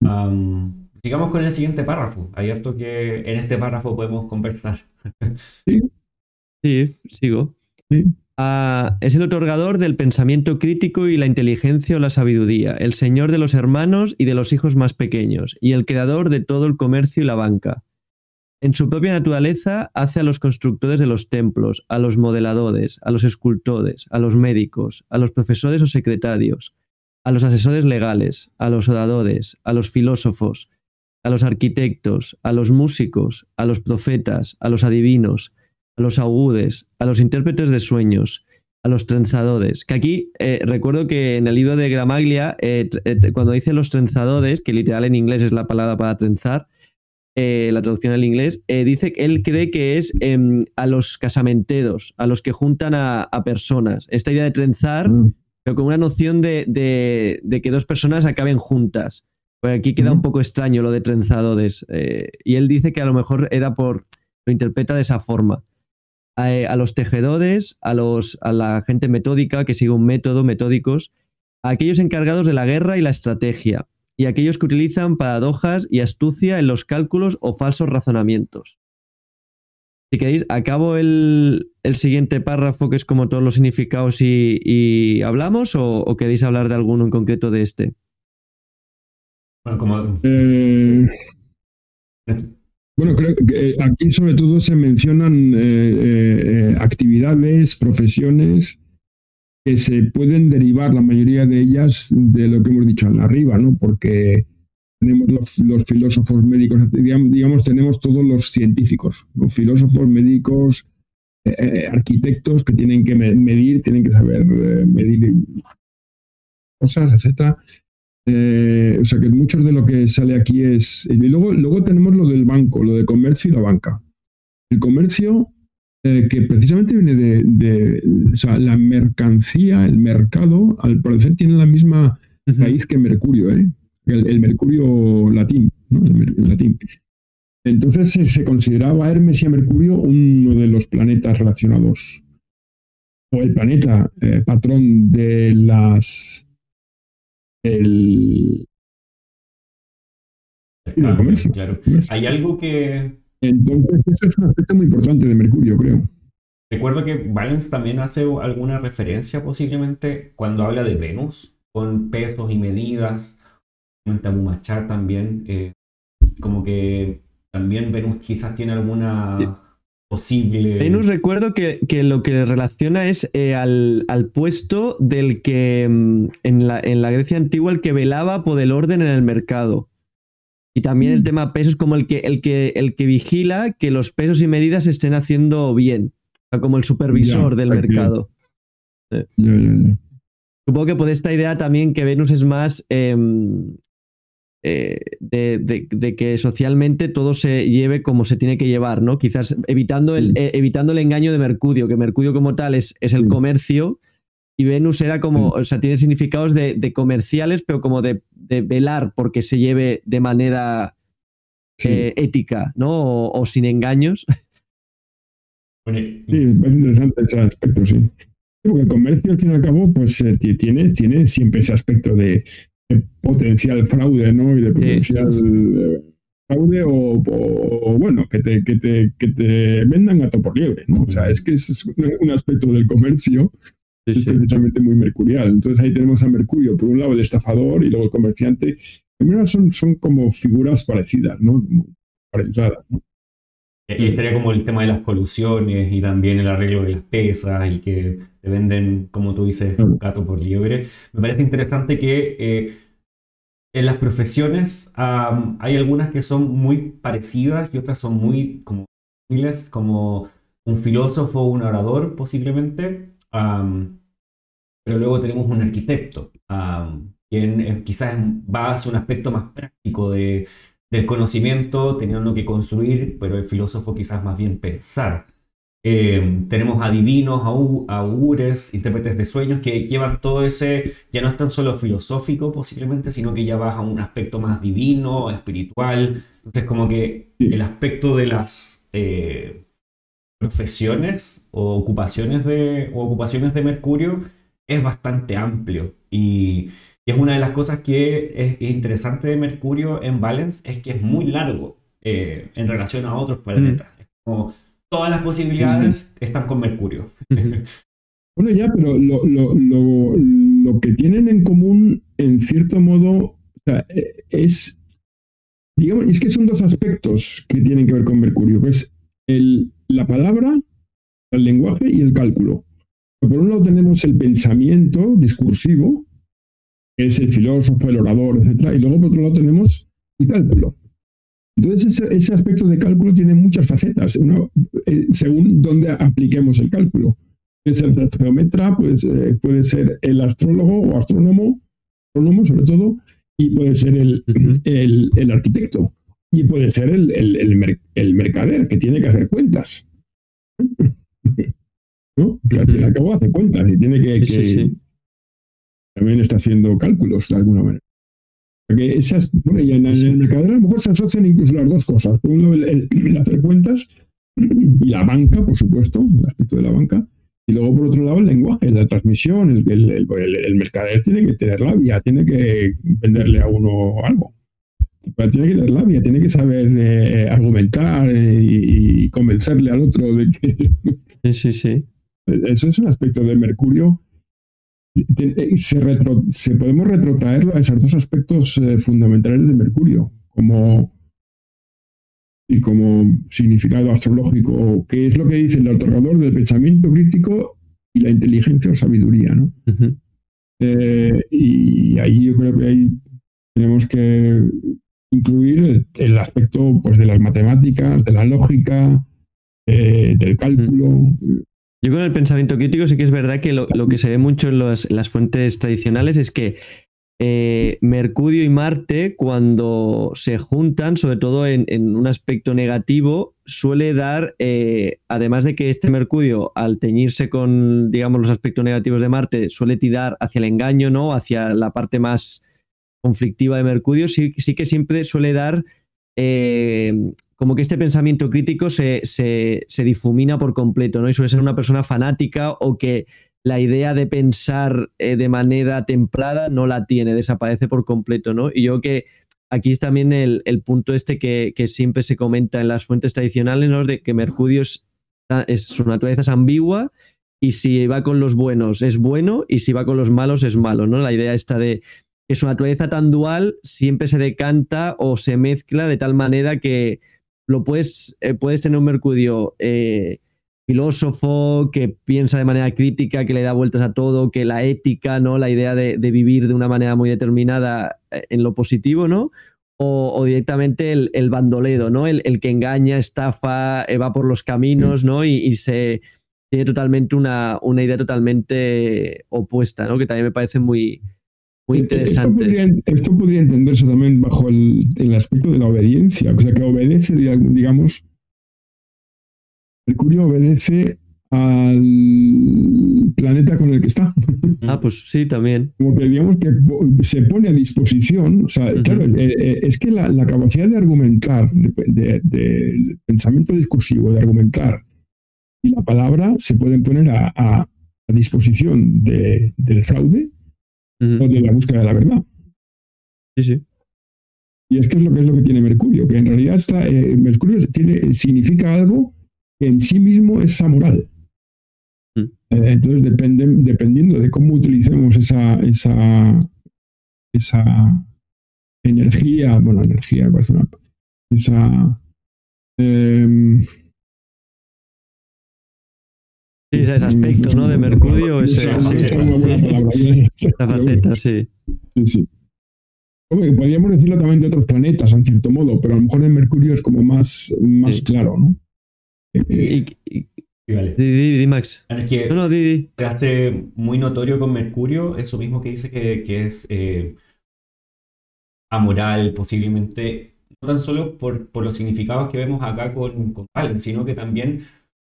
am, sigamos con el siguiente párrafo. Hay harto que en este párrafo podemos conversar.
Sí, sigo. Ah, es el otorgador del pensamiento crítico y la inteligencia o la sabiduría, el señor de los hermanos y de los hijos más pequeños, y el creador de todo el comercio y la banca. En su propia naturaleza hace a los constructores de los templos, a los modeladores, a los escultores, a los médicos, a los profesores o secretarios, a los asesores legales, a los oradores, a los filósofos, a los arquitectos, a los músicos, a los profetas, a los adivinos, a los augudes, a los intérpretes de sueños, a los trenzadores. Que aquí eh, recuerdo que en el libro de Gramaglia, eh, eh, cuando dice los trenzadores, que literal en inglés es la palabra para trenzar, la traducción al inglés, dice que él cree que es em, a los casamenteros, a los que juntan a, a personas. Esta idea de trenzar,
Ah,
pero con una noción de, de- de que dos personas acaben juntas. Pues aquí queda un
Ujú.
poco extraño lo de trenzadores. y él dice que a lo mejor era por. lo interpreta de esa forma. A, eh, a los tejedores, a, los, a la gente metódica que sigue un método, metódicos, a aquellos encargados de la guerra y la estrategia, y a aquellos que utilizan paradojas y astucia en los cálculos o falsos razonamientos. Si queréis, acabo el, el siguiente párrafo, que es como todos los significados, y, y hablamos, o, o queréis hablar de alguno en concreto de este.
Bueno, como...
eh, bueno, creo que eh, aquí sobre todo se mencionan eh, eh, actividades, profesiones que se pueden derivar, la mayoría de ellas, de lo que hemos dicho arriba, ¿no? Porque tenemos los, filósofos médicos, digamos, tenemos todos los científicos, los filósofos médicos, arquitectos que tienen que me- medir, tienen que saber medir cosas, etcétera. Eh, o sea que mucho de lo que sale aquí es. Y luego, luego tenemos lo del banco, lo de comercio y la banca. El comercio, eh, que precisamente viene de, de- O sea, la mercancía, el mercado, al parecer tiene la misma raíz que Mercurio, ¿eh? el, el Mercurio latín, ¿no? el, mer- el latín. Entonces se, se consideraba Hermes y a Mercurio uno de los planetas relacionados, o el planeta eh, patrón de las. El,
Claro,
comercio.
claro. Hay algo que
entonces, eso es un aspecto muy importante de Mercurio, creo.
recuerdo que Valens también hace alguna referencia posiblemente cuando habla de Venus, con pesos y medidas, a Mumachar también, eh, como que también Venus quizás tiene alguna. Posible...
Venus recuerdo que, que lo que relaciona es eh, al, al puesto del que mm, en la, en la Grecia antigua el que velaba por el orden en el mercado. Y también el
Mm.
tema pesos como el que, el, que, el que vigila que los pesos y medidas se estén haciendo bien. O sea, como el supervisor
Ya,
del
aquí.
mercado.
Ya, ya, ya.
Supongo que por esta idea también que Venus es más em, eh, de, de- de que socialmente todo se lleve como se tiene que llevar, ¿no? Quizás evitando el,
Sí.
eh, evitando el engaño de Mercurio, que Mercurio como tal es, es el
Sí.
comercio y Venus era como, o sea, tiene significados de, de comerciales, pero como de, de velar porque se lleve de manera
Sí,
eh, ética, ¿no? O, o sin engaños.
Sí, es interesante ese aspecto, sí. Porque el comercio, al fin y al cabo, pues ti- tiene, tiene siempre ese aspecto de, de potencial fraude, ¿no? Y de potencial eh, fraude o, o- o, bueno, que te, que, te, que te vendan gato por liebre, ¿no? O sea, es que es un, aspecto del comercio
Sí,
es precisamente muy mercurial. Entonces ahí tenemos a Mercurio, por un lado el estafador y luego el comerciante. Primero son, son como figuras parecidas, ¿no? Parecidas, ¿no?
Y estaría como el tema de las colusiones y también el arreglo de las pesas y que te venden, como tú dices,
Claro.
gato por liebre. Me parece interesante que eh, en las profesiones hay algunas que son muy parecidas y otras son muy como similares, como un filósofo un orador posiblemente. Pero luego tenemos un arquitecto, quien quizás va hacia un aspecto más práctico de, del conocimiento, teniendo que construir, pero el filósofo quizás más bien pensar. Eh, tenemos adivinos, augures, intérpretes de sueños que llevan todo ese, ya no es tan solo filosófico posiblemente, sino que ya va a un aspecto más divino, espiritual. Entonces como que el aspecto de las eh, profesiones o ocupaciones, de, ocupaciones de Mercurio es bastante amplio. Y, es una de las cosas que es interesante de Mercurio en Valence, es que es muy largo eh, en relación a otros planetas. como todas las posibilidades están con Mercurio.
bueno, ya, pero lo, que tienen en común, en cierto modo, e, es, digamos, es que son dos aspectos que tienen que ver con Mercurio, que es el, la palabra, el lenguaje y el cálculo. Por un lado tenemos el pensamiento discursivo, es el filósofo, el orador, etc. Y luego por otro lado tenemos el cálculo. Entonces, ese, aspecto de cálculo tiene muchas facetas, eh, según dónde apliquemos el cálculo. Puede ser el geometra, eh, puede ser el astrólogo o astrónomo, astrónomo sobre todo, y puede ser el, el, arquitecto, y puede ser el, el, mercader, que tiene que hacer cuentas. ¿No? Que al fin y al cabo hace cuentas y tiene que, también está haciendo cálculos de alguna manera. Que esas, bueno, y en, el mercado a lo mejor se asocian incluso las dos cosas. Por un lado, el, hacer cuentas y la banca, por supuesto, el aspecto de la banca. Y luego, por otro lado, el lenguaje, la transmisión. El, el, mercader tiene que tener labia, tiene que venderle a uno algo. tiene que tener labia, tiene que saber eh, argumentar eh, y, convencerle al otro de que.
Sí, sí, sí.
Eso es un aspecto de Mercurio se, retro, se podemos retrotraerlo a esos dos aspectos eh, fundamentales de Mercurio, como y como significado astrológico, que es lo que dice el otorgador del pensamiento crítico y la inteligencia o sabiduría. ¿no? Eh, y ahí yo creo que ahí tenemos que incluir el, aspecto pues, de las matemáticas, de la lógica, del cálculo.
Yo con el pensamiento crítico sí que es verdad que lo, que se ve mucho en, las fuentes tradicionales es que eh, Mercurio y Marte, cuando se juntan, sobre todo en, un aspecto negativo, suele dar, eh, además de que este Mercurio, al teñirse con, digamos, los aspectos negativos de Marte, suele tirar hacia el engaño, ¿no? Hacia la parte más conflictiva de Mercurio, sí, que siempre suele dar eh, como que este pensamiento crítico se, difumina por completo, ¿no? Y suele ser una persona fanática o que la idea de pensar eh, de manera templada no la tiene, desaparece por completo, ¿no? Y yo que aquí es también el, punto este que, siempre se comenta en las fuentes tradicionales, ¿no? De que Mercurio es, su naturaleza es ambigua y si va con los buenos es bueno y si va con los malos es malo, ¿no? La idea está de que su naturaleza tan dual siempre se decanta o se mezcla de tal manera que lo puedes, eh, puedes tener un Mercurio eh, filósofo que piensa de manera crítica, que le da vueltas a todo, que la ética, ¿no? La idea de, vivir de una manera muy determinada eh, en lo positivo, ¿no? O, directamente el, el, bandoledo, ¿no? El, que engaña, estafa, va por los caminos, ¿no? Y, se tiene totalmente una, una, idea totalmente opuesta, ¿no? Que también me parece muy, muy interesante.
Esto podría, entenderse también bajo el, aspecto de la obediencia, o sea, que obedece, digamos, Mercurio obedece al planeta con el que está.
Ah, pues sí, también.
Como que digamos que se pone a disposición, o sea, claro, eh, eh, es que la, capacidad de argumentar, de, pensamiento discursivo, de argumentar, y la palabra se pueden poner a, disposición del fraude o de la búsqueda de la verdad.
Sí, sí.
Y es que es lo que es lo que tiene Mercurio, que en realidad está, eh, Mercurio tiene, significa algo que en sí mismo es amoral. Mm. Eh, entonces, depende, dependiendo de cómo utilicemos esa, esa, esa energía, bueno, energía, esa eh,
Sí, ese aspecto, ¿no? De Mercurio, ese, sí, esa faceta, sí.
Sí, sí. podríamos decirlo también de otros planetas, en cierto modo, pero a lo mejor en Mercurio es como más, más claro, ¿no?
Y, Sí, Di, di, Max.
Es que
no, no, di,
se hace muy notorio con Mercurio eso mismo que dice que, que es eh, amoral, posiblemente, no tan solo por, por, los significados que vemos acá con, con Valen, sino que también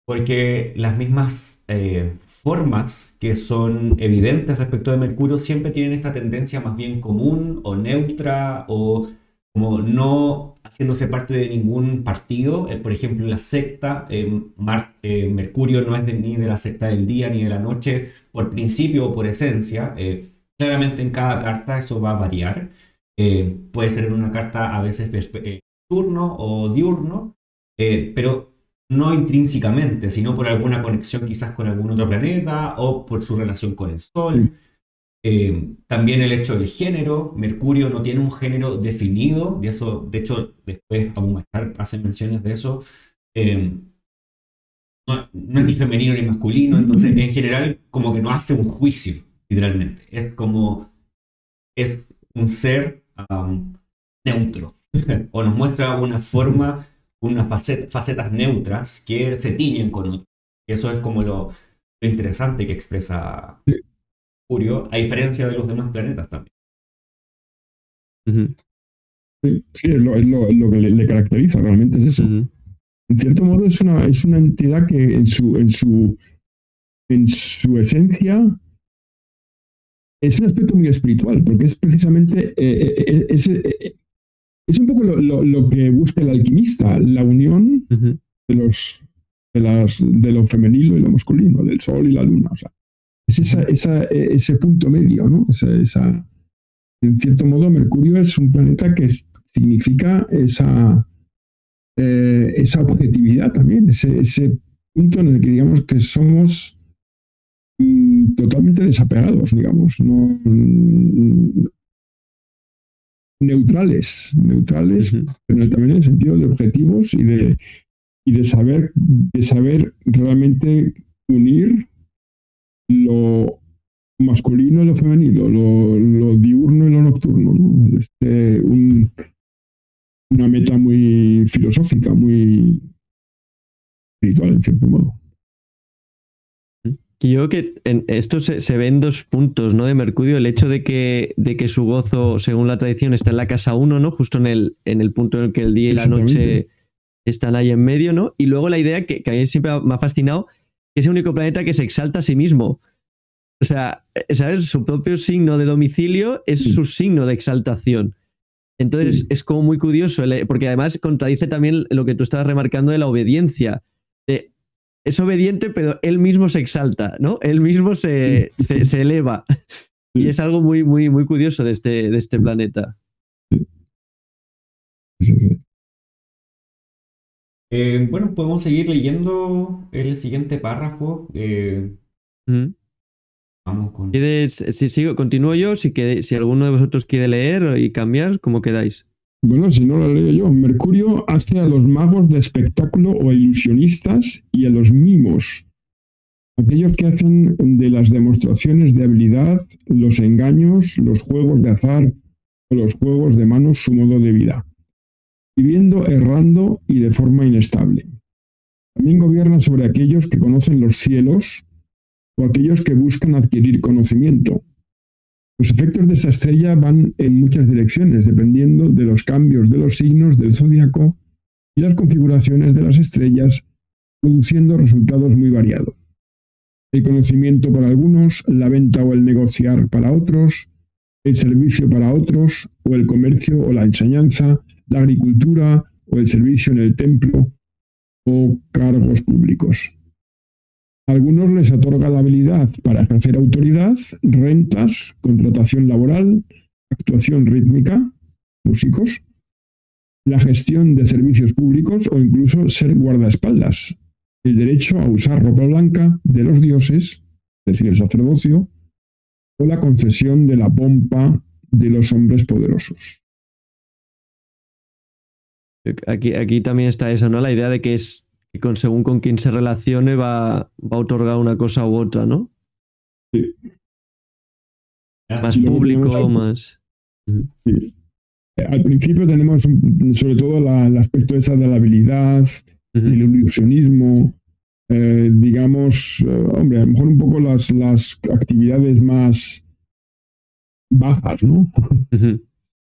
porque las mismas eh, formas que son evidentes respecto de Mercurio siempre tienen esta tendencia más bien común o neutra o como no haciéndose parte de ningún partido. Eh, por ejemplo, la secta, eh, Mercurio no es ni de la secta del día ni de la noche por principio o por esencia. claramente en cada carta eso va a variar. puede ser en una carta a veces turno o diurno, pero no intrínsecamente, sino por alguna conexión quizás con algún otro planeta o por su relación con el Sol. Eh, también el hecho del género, Mercurio no tiene un género definido, de eso, de hecho, después aún más hacen menciones de eso. Eh, no, es ni femenino ni masculino, entonces en general como que no hace un juicio, literalmente. Es como, es un ser neutro, o nos muestra una forma unas facetas neutras que se tiñen con otras. Eso es como lo, interesante que expresa Mercurio, a diferencia de los demás planetas también.
Sí, es lo, que le, caracteriza, realmente es eso. En cierto modo es una, es una entidad que en su, en su, en su esencia es un aspecto muy espiritual, porque es precisamente eh, eh, eh, es un poco lo, que busca el alquimista, la unión de, los, de, las, de lo femenino y lo masculino, del sol y la luna. O sea, es esa, ese punto medio, ¿no? Esa, en cierto modo, Mercurio es un planeta que significa esa, eh, esa objetividad también, ese, ese punto en el que digamos que somos mm, totalmente desapegados, digamos. No, neutrales, neutrales, pero también en el sentido de objetivos y de, y de saber, de saber realmente unir lo masculino y lo femenino, lo, diurno y lo nocturno. ¿no? Este, una meta muy filosófica, muy espiritual, en cierto modo
yo que en esto se, ve en dos puntos, ¿no? De Mercurio, el hecho de que, de que su gozo, según la tradición, está en la casa 1, ¿no? Justo en el, en el punto en el que el día y la noche están ahí en medio, ¿no? Y luego la idea que, que a mí siempre me ha fascinado, que es el único planeta que se exalta a sí mismo. O sea, ¿sabes? Su propio signo de domicilio es su signo de exaltación. Entonces es como muy curioso, porque además contradice también lo que tú estabas remarcando de la obediencia es obediente, pero él mismo se exalta, ¿no? Él mismo se, se, eleva. Y es algo muy, muy, muy curioso de este, de este planeta.
Eh, bueno, podemos seguir leyendo el siguiente párrafo. Eh,
vamos con. Si sigo, continúo yo, si, que, si alguno de vosotros quiere leer y cambiar, ¿cómo quedáis?
Bueno, si no lo leo yo, Mercurio hace a los magos de espectáculo o ilusionistas y a los mimos, aquellos que hacen de las demostraciones de habilidad, los engaños, los juegos de azar o los juegos de manos su modo de vida, viviendo errando y de forma inestable. También gobierna sobre aquellos que conocen los cielos o aquellos que buscan adquirir conocimiento, los efectos de esta estrella van en muchas direcciones, dependiendo de los cambios de los signos del zodiaco y las configuraciones de las estrellas, produciendo resultados muy variados. El conocimiento para algunos, la venta o el negociar para otros, el servicio para otros, o el comercio o la enseñanza, la agricultura o el servicio en el templo o cargos públicos algunos les otorga la habilidad para ejercer autoridad, rentas, contratación laboral, actuación rítmica, músicos, la gestión de servicios públicos o incluso ser guardaespaldas, el derecho a usar ropa blanca de los dioses, es decir, el sacerdocio, o la concesión de la pompa de los hombres poderosos.
Aquí, aquí también está esa, ¿no? La idea de que es y con, según con quién se relacione va, va a otorgar una cosa u otra, ¿no? Sí. Más público, más...
Sí. Al principio tenemos sobre todo el aspecto esa de la habilidad, el ilusionismo, eh, digamos, eh, hombre, a lo mejor un poco las, las actividades más bajas, ¿no?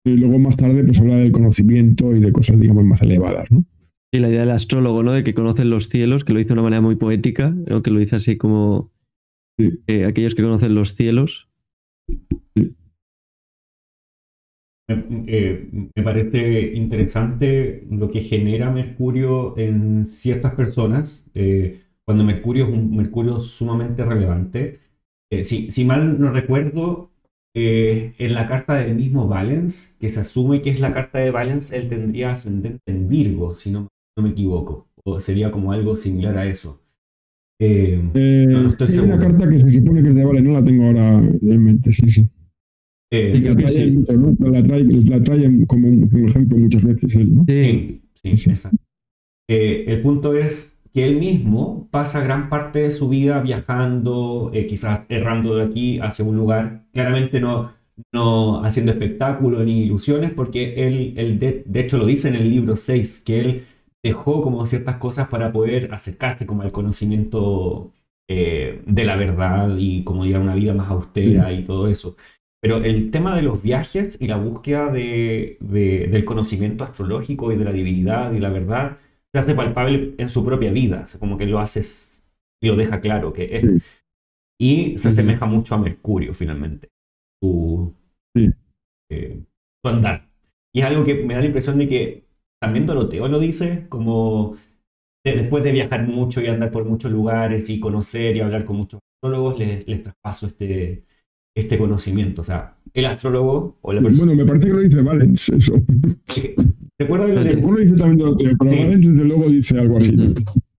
Y luego más tarde pues habla del conocimiento y de cosas, digamos, más elevadas, ¿no?
Y la idea del astrólogo, ¿no? De que conocen los cielos, que lo dice de una manera muy poética, ¿no? que lo dice así como aquellos que conocen los cielos.
Eh, me parece interesante lo que genera Mercurio en ciertas personas, eh, cuando Mercurio es un Mercurio sumamente relevante. Eh, si, mal no recuerdo, en la carta del mismo Valence, que se asume que es la carta de Valence, él tendría ascendente en Virgo, si no, no me equivoco, o sería como algo similar a eso.
no, estoy seguro. una carta que se supone que es de Valence, no la tengo ahora en mente, sí, sí. Eh, la, traen, como un, ejemplo muchas veces él, ¿no?
Sí, sí, exacto. Eh, el punto es que él mismo pasa gran parte de su vida viajando, eh, quizás errando de aquí hacia un lugar, claramente no, no haciendo espectáculos ni ilusiones, porque él, él de, hecho lo dice en el libro 6, que él dejó como ciertas cosas para poder acercarse como al conocimiento de la verdad y como ir a una vida más austera y todo eso. Pero el tema de los viajes y la búsqueda de, del conocimiento astrológico y de la divinidad y la verdad se hace palpable en su propia vida. como que lo haces y lo deja claro que es. Y se asemeja mucho a Mercurio, finalmente. Su, eh, su andar. Y es algo que me da la impresión de que también Doroteo lo dice, como después de viajar mucho y andar por muchos lugares y conocer y hablar con muchos astrólogos, les, les traspaso este, este conocimiento. O sea, el astrólogo o la persona.
Bueno, me parece que lo dice Valens, eso.
¿Te acuerdas
de lo dice también Doroteo, pero Valens desde luego dice algo así.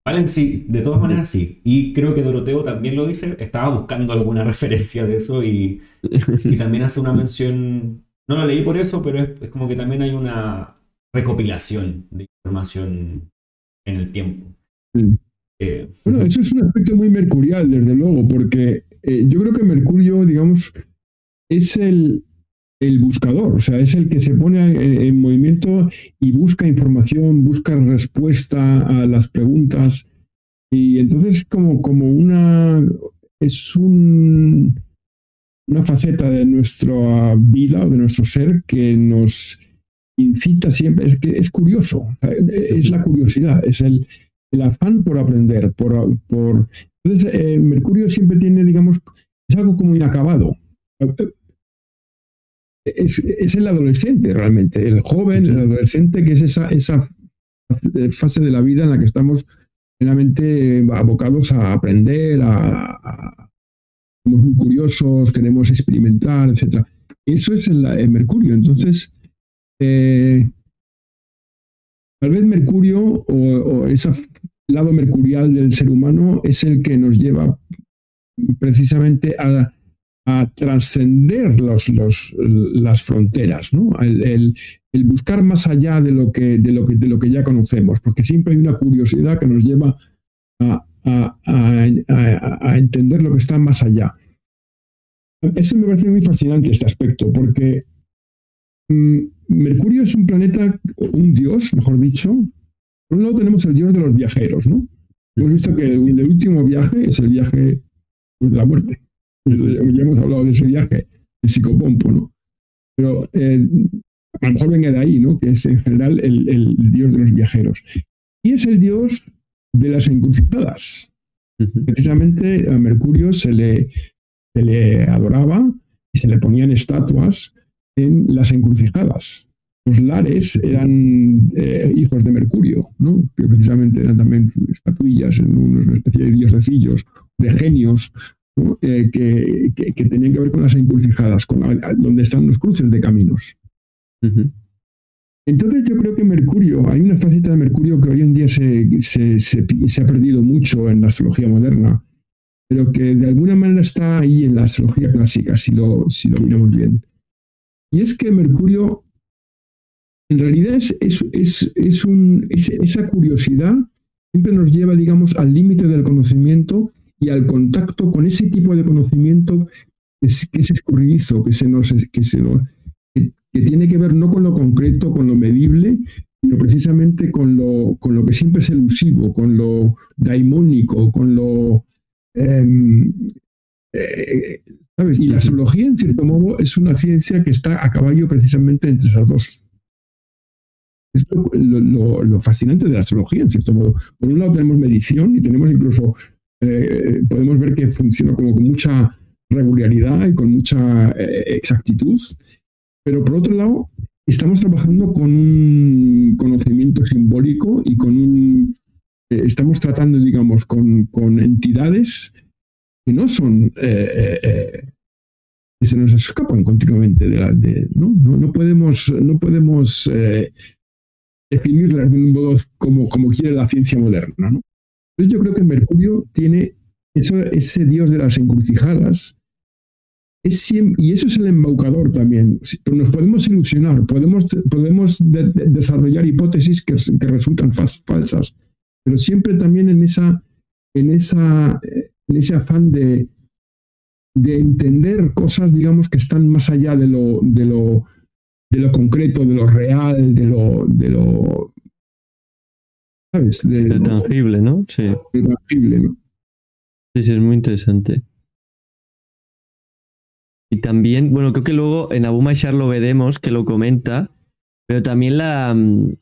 Valens sí, de todas maneras sí. Y creo que Doroteo también lo dice. Estaba buscando alguna referencia de eso y, y también hace una mención. No lo leí por eso, pero es, como que también hay una recopilación de información en el tiempo.
Eh, bueno, eso es un aspecto muy mercurial, desde luego, porque eh, yo creo que Mercurio, digamos, es el, buscador, o sea, es el que se pone en, movimiento y busca información, busca respuesta a las preguntas. Y entonces como, como una es un, una faceta de nuestra vida o de nuestro ser que nos incita siempre, es que es curioso, es la curiosidad, es el, el afán por aprender, por, por entonces, eh, Mercurio siempre tiene, digamos, es algo como inacabado. Es, el adolescente realmente, el joven, el adolescente, que es esa, esa fase de la vida en la que estamos plenamente abocados a aprender, a, somos muy curiosos, queremos experimentar, etc. Eso es el, Mercurio. Entonces, eh, tal vez Mercurio o, esa lado mercurial del ser humano es el que nos lleva precisamente a, trascender los, las fronteras, ¿no? El, buscar más allá de lo, que, de, lo que, de lo que ya conocemos, porque siempre hay una curiosidad que nos lleva a, entender lo que está más allá. Eso me parece muy fascinante este aspecto, porque Mercurio es un planeta, un dios, mejor dicho, por un lado tenemos el dios de los viajeros, ¿no? Hemos visto que el, último viaje es el viaje pues, de la muerte. Ya hemos hablado de ese viaje, el psicopompo, ¿no? Pero eh, a lo mejor venga de ahí, ¿no? Que es en general el, dios de los viajeros. Y es el dios de las encrucijadas. Precisamente a Mercurio se le, se le adoraba y se le ponían estatuas en las encrucijadas los lares eran eh, hijos de Mercurio, ¿no? que precisamente eran también estatuillas, una especie de diosecillos, de genios, eh, que, tenían que ver con las encrucijadas, con donde están los cruces de caminos. Entonces yo creo que Mercurio, hay una faceta de Mercurio que hoy en día se, se, ha perdido mucho en la astrología moderna, pero que de alguna manera está ahí en la astrología clásica, si lo, si lo miramos bien. Y es que Mercurio en realidad es, es, un, esa curiosidad siempre nos lleva, digamos, al límite del conocimiento y al contacto con ese tipo de conocimiento que es, es escurridizo, que, se nos, que, tiene que ver no con lo concreto, con lo medible, sino precisamente con lo, con lo que siempre es elusivo, con lo daimónico, con lo... Em, eh. Y la astrología, en cierto modo, es una ciencia que está a caballo precisamente entre esas dos. Es lo, fascinante de la astrología, en cierto modo. Por un lado tenemos medición y tenemos incluso, eh, podemos ver que funciona como con mucha regularidad y con mucha eh, exactitud, pero por otro lado estamos trabajando con un conocimiento simbólico y con un... Estamos tratando, digamos, con, con entidades que no son... Eh, eh, que se nos escapan continuamente de la... De, ¿no? No, podemos, no podemos definirlas de un modo como, como quiere la ciencia moderna. ¿no? Entonces yo creo que Mercurio tiene eso, ese dios de las encrucijadas y eso es el embaucador también. Nos podemos ilusionar, podemos, podemos desarrollar hipótesis que, resultan falsas, pero siempre también en, esa, en, esa, en ese afán de, de entender cosas, digamos, que están más allá de lo, de lo, de lo concreto, de lo real, de lo, de lo
¿sabes? De, tangible, ¿no? Sí.
De tangible, ¿no?
Sí, sí, es muy interesante. Y también, bueno, creo que luego en Abu Mashar lo veremos, que lo comenta, pero también la, mm,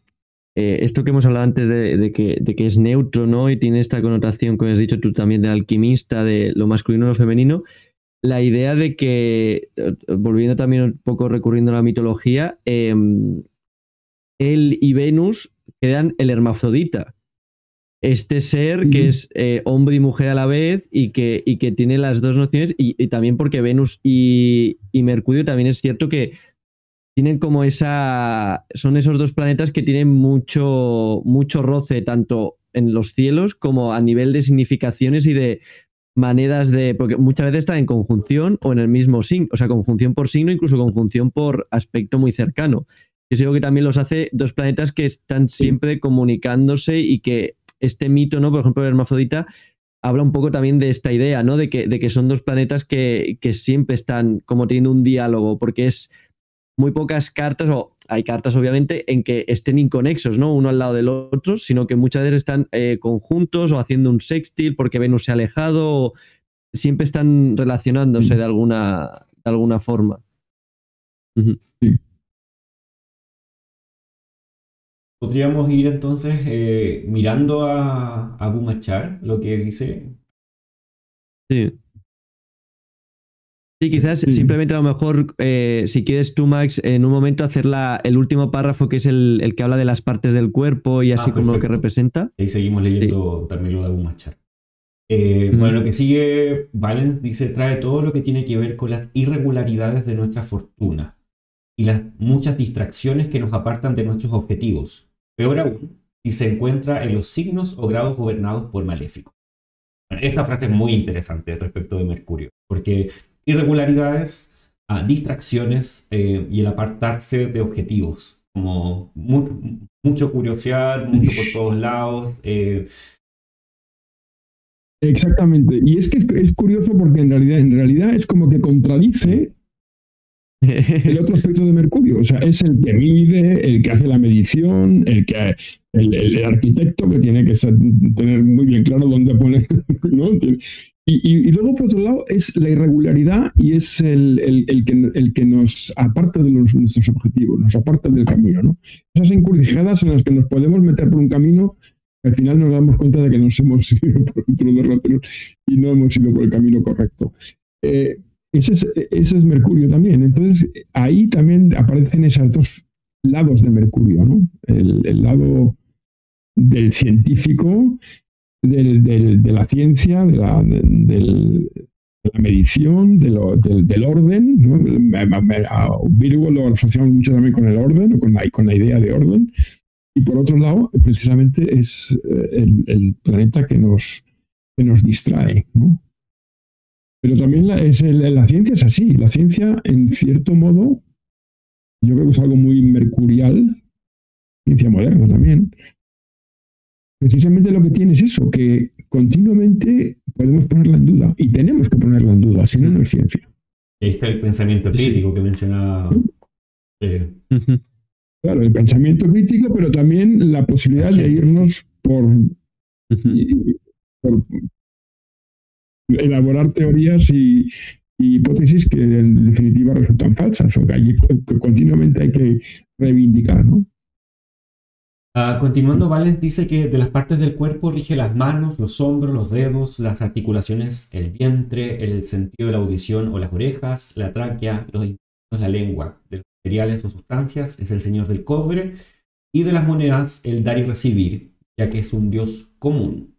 eh, esto que hemos hablado antes de, que, de, que, es neutro, ¿no? Y tiene esta connotación, como has dicho tú también, de alquimista, de lo masculino y lo femenino. La idea de que, eh, volviendo también un poco recurriendo a la mitología, em, él y Venus quedan el hermafrodita este ser que es eh, hombre y mujer a la vez y que, y que tiene las dos nociones y, también porque Venus y, Mercurio también es cierto que tienen como esa, son esos dos planetas que tienen mucho, mucho roce tanto en los cielos como a nivel de significaciones y de maneras de, porque muchas veces están en conjunción o en el mismo signo, o sea, conjunción por signo, incluso conjunción por aspecto muy cercano. Yo digo que también los hace dos planetas que están siempre comunicándose y que este mito, ¿no? Por ejemplo, el hermafrodita habla un poco también de esta idea, ¿no? De que, de que son dos planetas que, siempre están como teniendo un diálogo, porque es muy pocas cartas, o hay cartas obviamente, en que estén inconexos, ¿no? Uno al lado del otro, sino que muchas veces están eh, conjuntos o haciendo un sextil porque Venus se ha alejado, o siempre están relacionándose de alguna, de alguna forma.
Sí. Podríamos ir entonces eh, mirando a, a Bumachar, lo que dice.
Sí. Sí, quizás simplemente a lo mejor, eh, si quieres tú, Max, en un momento hacer el último párrafo que es el, que habla de las partes del cuerpo y así ah, como lo que representa.
Ahí seguimos leyendo también lo de Bumachar. Eh, bueno, lo que sigue, Valens dice, trae todo lo que tiene que ver con las irregularidades de nuestra fortuna y las muchas distracciones que nos apartan de nuestros objetivos. Peor aún, si se encuentra en los signos o grados gobernados por maléficos. Esta frase es muy interesante respecto de Mercurio, porque irregularidades, ah, distracciones eh, y el apartarse de objetivos, como mucho curiosidad, mucho por todos lados. Eh.
Exactamente, y es que es, curioso porque en realidad, en realidad es como que contradice el otro aspecto de Mercurio. O sea, es el que mide, el que hace la medición, el que el, arquitecto que tiene que tener muy bien claro dónde pone. Y, luego, por otro lado, es la irregularidad y es el, que, el que nos aparta de nuestros objetivos, nos aparta del camino. ¿no? Esas encrucijadas en las que nos podemos meter por un camino al final nos damos cuenta de que nos hemos ido por otro derroteros y no hemos ido por el camino correcto. Eh, ese es, Mercurio también. Entonces, ahí también aparecen esos dos lados de Mercurio, ¿no? El, lado del científico, de la ciencia, de la, medición, del, orden. Virgo lo asociamos mucho también con el orden, con la, con la idea de orden. Y por otro lado, precisamente es eh, el, planeta que nos, que nos distrae, ¿no? Pero también la, es la ciencia es así. La ciencia, en cierto modo, yo creo que es algo muy mercurial, ciencia moderna también. Precisamente lo que tiene es eso, que continuamente podemos ponerla en duda y tenemos que ponerla en duda, si no, no es ciencia.
Ahí está el pensamiento crítico que mencionaba. Eh,
Claro, el pensamiento crítico, pero también la posibilidad de irnos por, por elaborar teorías y, hipótesis que en definitiva resultan falsas o que, continuamente hay que reivindicar, ¿no?
Ah, continuando, Valens dice que de las partes del cuerpo rige las manos, los hombros, los dedos, las articulaciones, el vientre, el sentido de la audición o las orejas, la tráquea, los la lengua. De los materiales o sustancias es el señor del cobre y de las monedas el dar y recibir, ya que es un dios común.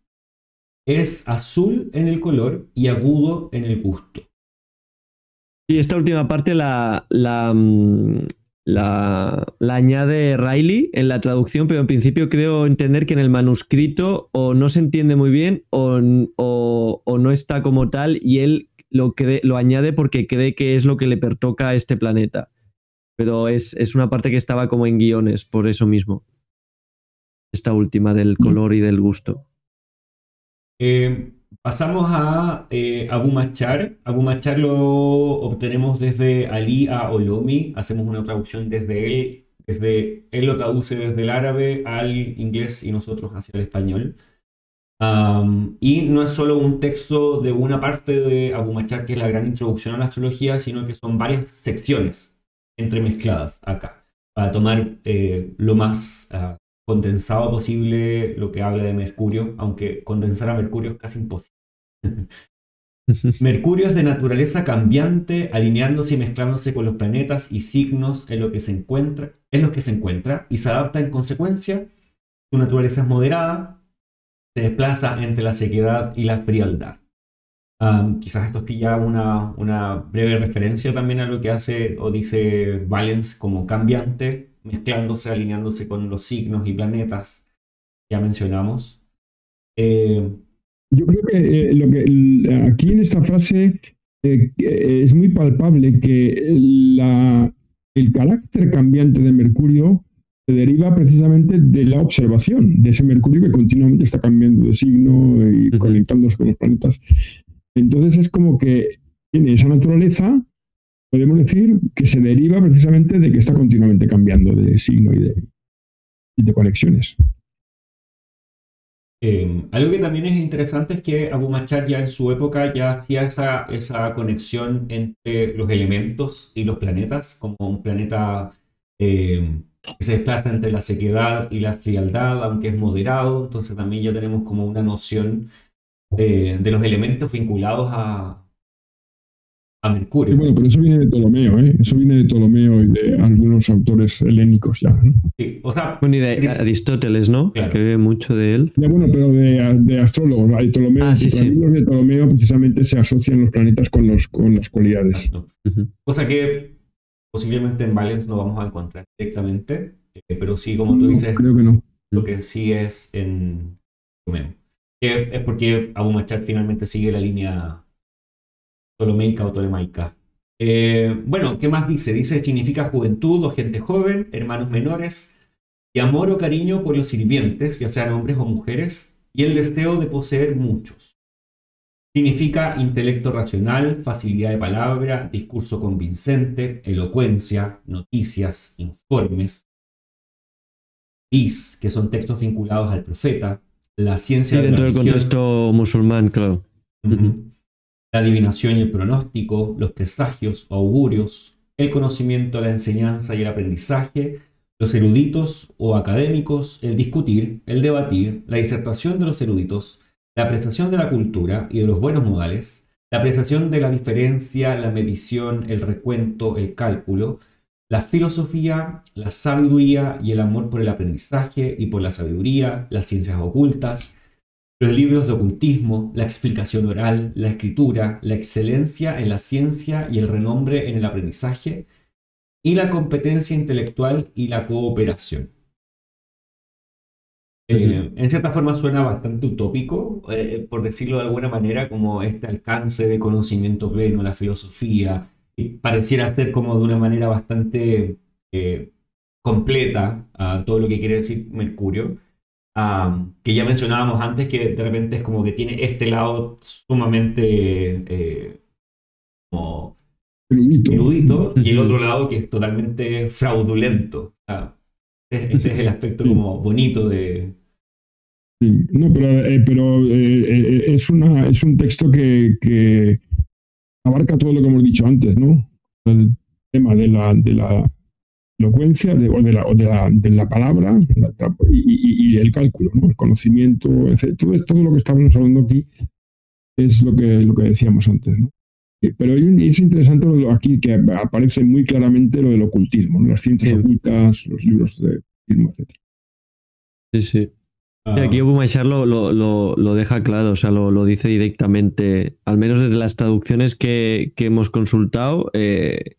Es azul en el color y agudo en el gusto.
Y esta última parte la, la, mm, la, añade Riley en la traducción, pero en principio creo entender que en el manuscrito o no se entiende muy bien o, no está como tal y él lo, lo añade porque cree que es lo que le pertoca a este planeta. Pero es, es una parte que estaba como en guiones, por eso mismo. Esta última del color y del gusto.
Eh, Pasamos a eh, Abu Machar. Abu Machar lo obtenemos desde Ali a Olomi. Hacemos una traducción desde él. Desde, él lo traduce desde el árabe al inglés y nosotros hacia el español. y no es solo un texto de una parte de Abu Machar, que es la gran introducción a la astrología, sino que son varias secciones entremezcladas acá, para tomar eh, lo más ah, condensado posible lo que habla de Mercurio, aunque condensar a Mercurio es casi imposible. Mercurio es de naturaleza cambiante, alineándose y mezclándose con los planetas y signos en lo que se encuentra, en lo que se encuentra y se adapta en consecuencia. Su naturaleza es moderada, se desplaza entre la sequedad y la frialdad. quizás esto es ya una, una breve referencia también a lo que hace o dice Valence como cambiante, mezclándose, alineándose con los signos y planetas ya mencionamos.
Eh, Yo creo que, eh, lo que aquí en esta frase eh, es muy palpable que la, el carácter cambiante de Mercurio se deriva precisamente de la observación de ese Mercurio que continuamente está cambiando de signo y conectándose con los planetas. Entonces es como que tiene esa naturaleza podemos decir que se deriva precisamente de que está continuamente cambiando de signo y de, conexiones.
Em, algo que también es interesante es que Abu Machar ya en su época ya hacía esa, esa conexión entre los elementos y los planetas, como un planeta em, que se desplaza entre la sequedad y la frialdad, aunque es moderado, entonces también ya tenemos como una noción de los elementos vinculados a, Mercurio.
bueno, pero eso viene de Ptolomeo, ¿eh? Eso viene de Ptolomeo y de algunos autores helénicos ya.
Sí, o sea.
Bueno, y de Aristóteles, ¿no? Que ve mucho de él.
Ya, bueno, pero de, de astrólogos. Hay Ptolomeo, ah, sí, sí. de Ptolomeo precisamente se asocian los planetas con, los, con las cualidades.
Cosa que posiblemente en Valence no vamos a encontrar directamente, eh, pero sí, como tú dices,
creo que no.
lo que sí es en Ptolomeo. es porque Abu Machar finalmente sigue la línea Ptolomeica o Tolemaica. Eh, bueno, ¿qué más dice? Dice significa juventud o gente joven, hermanos menores, y amor o cariño por los sirvientes, ya sean hombres o mujeres, y el deseo de poseer muchos. Significa intelecto racional, facilidad de palabra, discurso convincente, elocuencia, noticias, informes. Is, que son textos vinculados al profeta, la ciencia
dentro del contexto musulmán, claro
la adivinación y el pronóstico, los presagios o augurios, el conocimiento, la enseñanza y el aprendizaje, los eruditos o académicos, el discutir, el debatir, la disertación de los eruditos, la apreciación de la cultura y de los buenos modales, la apreciación de la diferencia, la medición, el recuento, el cálculo, la filosofía, la sabiduría y el amor por el aprendizaje y por la sabiduría, las ciencias ocultas, los libros de ocultismo, la explicación oral, la escritura, la excelencia en la ciencia y el renombre en el aprendizaje, y la competencia intelectual y la cooperación. Eh, en cierta forma suena bastante utópico, eh, por decirlo de alguna manera, como este alcance de conocimiento pleno, la filosofía, y pareciera ser como de una manera bastante eh, completa a todo lo que quiere decir Mercurio que ya mencionábamos antes, que de repente es como que tiene este lado sumamente eh, como erudito, y el otro lado que es totalmente fraudulento. Este, este es el aspecto como bonito de...
Sí, no, pero, eh, pero eh, eh, es, una, es un texto que, abarca todo lo que hemos dicho antes, ¿no? El tema de la, de la elocuencia de, o, de la, de, la, de la palabra y, el cálculo, ¿no? el conocimiento, Todo, todo lo que estamos hablando aquí es lo que, lo que decíamos antes. ¿no? Pero es interesante lo aquí que aparece muy claramente lo del ocultismo, las ciencias ocultas, los libros de ocultismo, etc.
Sí, sí. Ah. Aquí Obumashar lo, lo, lo, deja claro, o sea, lo, dice directamente, al menos desde las traducciones que, que hemos consultado, eh,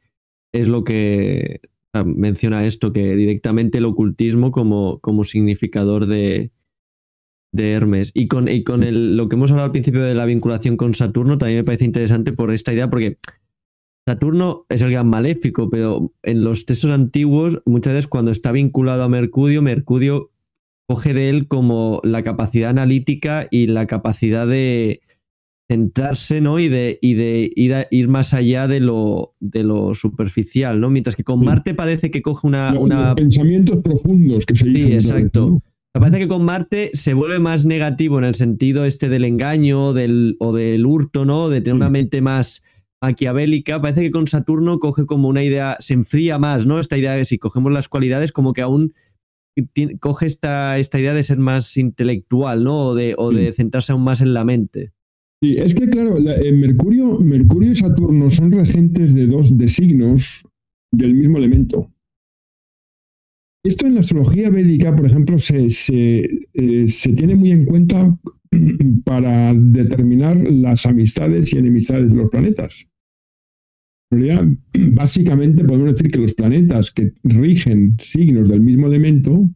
es lo que menciona esto, que directamente el ocultismo como, como significador de, de Hermes. Y con, y con el, lo que hemos hablado al principio de la vinculación con Saturno, también me parece interesante por esta idea, porque Saturno es el gran maléfico, pero en los textos antiguos, muchas veces cuando está vinculado a Mercurio, Mercurio coge de él como la capacidad analítica y la capacidad de centrarse, ¿no? Y de, y de ir, ir más allá de lo, de lo superficial, ¿no? Mientras que con Marte parece que coge una...
Pensamientos profundos que se
Sí, exacto. Me parece que con Marte se vuelve más negativo en el sentido este del engaño del, o del hurto, ¿no? De tener una mente más maquiavélica. Parece que con Saturno coge como una idea, se enfría más, ¿no? Esta idea de si cogemos las cualidades, como que aún coge esta, esta idea de ser más intelectual, ¿no? O de, o de centrarse aún más en la mente.
Sí, es que claro, eh, Mercurio, Mercurio y Saturno son regentes de dos de signos del mismo elemento. Esto en la astrología védica, por ejemplo, se, eh, se, tiene muy en cuenta para determinar las amistades y enemistades de los planetas. En realidad, básicamente podemos decir que los planetas que rigen signos del mismo elemento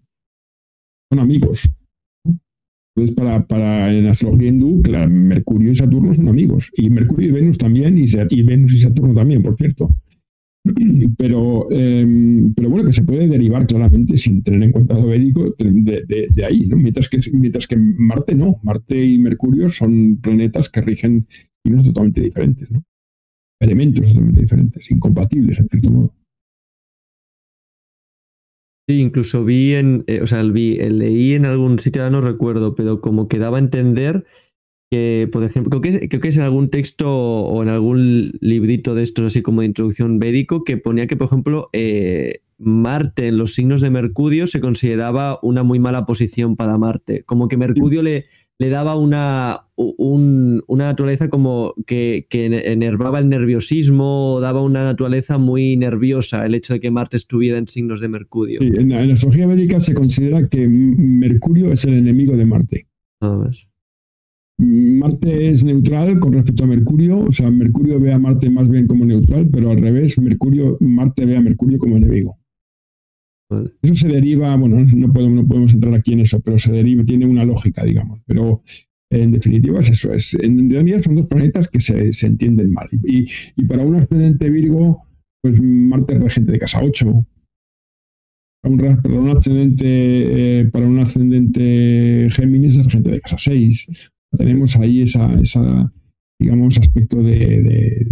son amigos. Entonces, para, para en astrología hindú, Mercurio y Saturno son amigos. Y Mercurio y Venus también, y, Venus y Saturno también, por cierto. Pero, em, pero bueno, que se puede derivar claramente sin tener en cuenta lo védico de, ahí, ¿no? Mientras que, mientras que Marte no. Marte y Mercurio son planetas que rigen signos totalmente diferentes, ¿no? Elementos totalmente diferentes, incompatibles, en cierto modo.
Sí, incluso vi en, eh, o sea, vi, leí en algún sitio, no recuerdo, pero como que daba a entender que, por ejemplo, creo que, creo que es en algún texto o en algún librito de estos, así como de introducción védico, que ponía que, por ejemplo, eh, Marte en los signos de Mercurio se consideraba una muy mala posición para Marte. Como que Mercurio le, le daba una, una naturaleza como que, que, enervaba el nerviosismo, daba una naturaleza muy nerviosa el hecho de que Marte estuviera en signos de Mercurio.
en, la, astrología médica se considera que Mercurio es el enemigo de Marte. Ah, Marte es neutral con respecto a Mercurio, o sea, Mercurio ve a Marte más bien como neutral, pero al revés, Mercurio, Marte ve a Mercurio como enemigo. Eso se deriva, bueno, no podemos, no podemos entrar aquí en eso, pero se deriva, tiene una lógica, digamos. Pero en definitiva es eso. Es, en realidad son dos planetas que se, se entienden mal. Y, y, para un ascendente Virgo, pues Marte es regente de casa 8. Para un, un ascendente, eh, para un ascendente Géminis es regente de casa 6 tenemos ahí esa, esa digamos, aspecto de,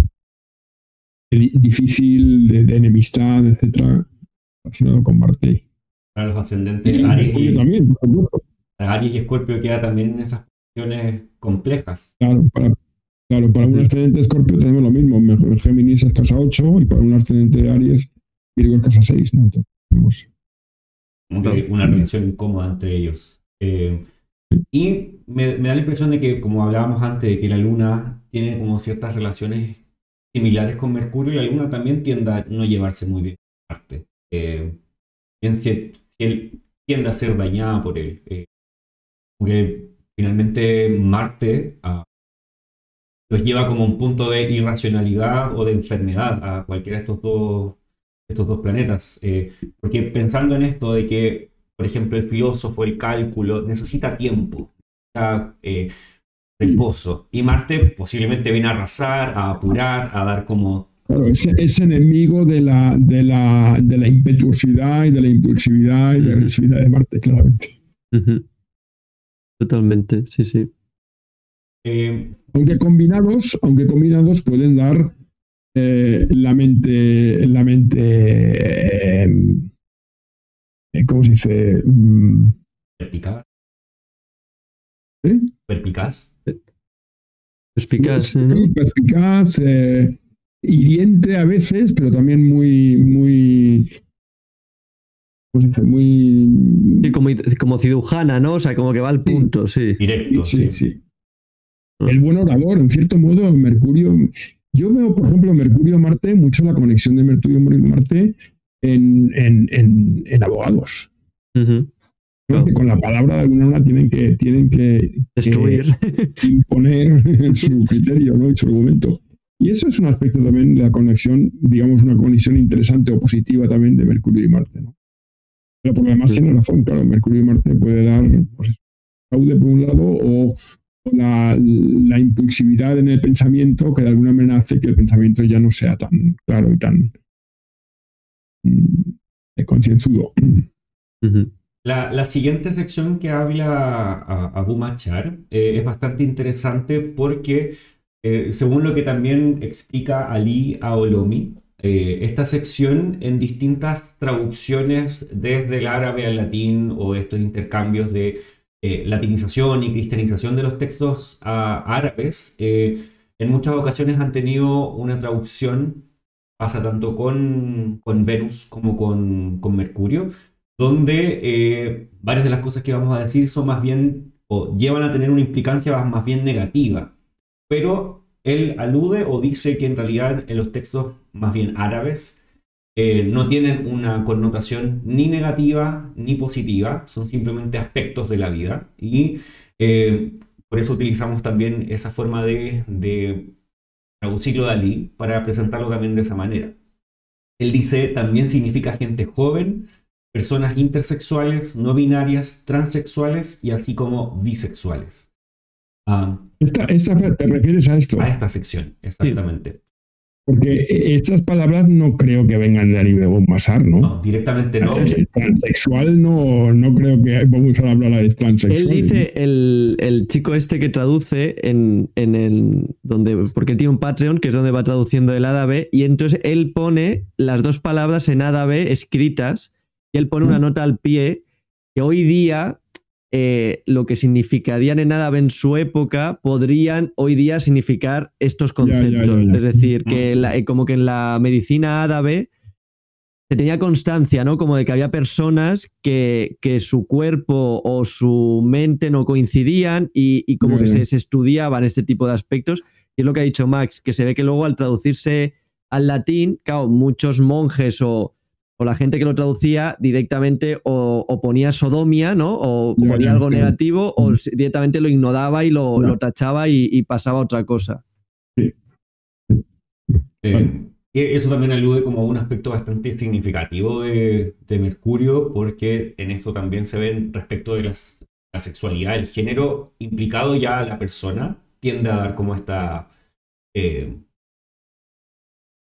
difícil, de, enemistad, etcétera, relacionado con Marte.
Para los ascendentes Aries y, también, Aries y Escorpio queda también en esas posiciones complejas.
Claro, para, claro, para un ascendente Escorpio tenemos lo mismo. Géminis es casa 8 y para un ascendente Aries Virgo es casa 6, ¿no? Entonces tenemos...
Como que una relación incómoda entre ellos. Eh, y me, da la impresión de que, como hablábamos antes, de que la Luna tiene como ciertas relaciones similares con Mercurio y la Luna también tiende a no llevarse muy bien con Marte. Eh, si, él tiende a ser dañada por él. Eh, porque finalmente Marte ah, los lleva como un punto de irracionalidad o de enfermedad a cualquiera de estos dos, estos dos planetas. Eh, porque pensando en esto de que por ejemplo, el filósofo, el cálculo, necesita tiempo, necesita eh, reposo. Y Marte posiblemente viene a arrasar, a apurar, a dar como...
Claro, es, enemigo de la, de, la, de la impetuosidad y de la impulsividad y de la agresividad de Marte, claramente.
Totalmente, sí, sí.
Eh, aunque combinados, aunque combinados pueden dar eh, la mente, la mente ¿cómo se dice? Mm,
Perpicaz.
¿eh?
Perpicaz.
Perspicaz,
Sí, eh, hiriente a veces, pero también muy, muy. Muy,
Sí, como, como cirujana, ¿no? O sea, como que va al punto, sí.
Directo.
sí, sí. El buen orador, en cierto modo, Mercurio. Yo veo, por ejemplo, Mercurio-Marte, mucho la conexión de Mercurio-Marte en, en, en, en abogados. Que con la palabra de alguna manera tienen que, tienen que
Destruir.
imponer su criterio ¿no? y su argumento. Y eso es un aspecto también de la conexión, digamos, una conexión interesante o positiva también de Mercurio y Marte. ¿no? Pero por lo demás
Sí.
tiene razón, claro, Mercurio y Marte puede dar pues, fraude por un lado o, o la, la impulsividad en el pensamiento que de alguna manera hace que el pensamiento ya no sea tan claro y tan mm, concienzudo.
La, la siguiente sección que habla a- Abu Machar eh, es bastante interesante porque, eh, según lo que también explica Ali Aolomi, eh, esta sección en distintas traducciones desde el árabe al latín o estos intercambios de eh, latinización y cristianización de los textos árabes, en muchas ocasiones han tenido una traducción, pasa tanto con, Venus como con, con Mercurio, donde varias de las cosas que vamos a decir son más bien, o llevan a tener una implicancia más bien negativa. Pero él alude o dice que en realidad en los textos más bien árabes eh, no tienen una connotación ni negativa ni positiva, son simplemente aspectos de la vida. Y eh, por eso utilizamos también esa forma de, de traducirlo de Ali para presentarlo también de esa manera. Él dice también significa gente joven, personas intersexuales, no binarias, transexuales y así como bisexuales. Ah,
Esta, esta, ¿Te refieres a esto?
a esta sección, exactamente.
Porque estas palabras no creo que vengan de Ali Masar, ¿no?
No, directamente no.
Eh, Transexual no, no creo que vamos a hablar de transexual.
Él dice, el, el chico este que traduce en, en el. donde Porque él tiene un Patreon, que es donde va traduciendo el árabe, y entonces él pone las dos palabras en árabe escritas, y él pone una
Mm.
nota al pie, que hoy día eh, lo que significarían en árabe en su época podrían hoy día significar estos
Ya, ya, ya,
conceptos.
ya.
Es decir, que la- eh, como que en la medicina árabe se tenía constancia, ¿no? Como de que había personas que, que su cuerpo o su mente no coincidían y, y como que se, se estudiaban este tipo de aspectos. Y es lo que ha dicho Max, que se ve que luego al traducirse al latín, claro, muchos monjes o, o la gente que lo traducía directamente o, o ponía sodomia, ¿no? O ponía algo
sí.
negativo o directamente lo ignoraba y lo, tachaba y, y pasaba a otra cosa.
Eh, y eso también alude como a un aspecto bastante significativo de, de Mercurio, porque en esto también se ven respecto de las- la sexualidad, el género implicado ya a la persona, tiende a dar como esta... eh,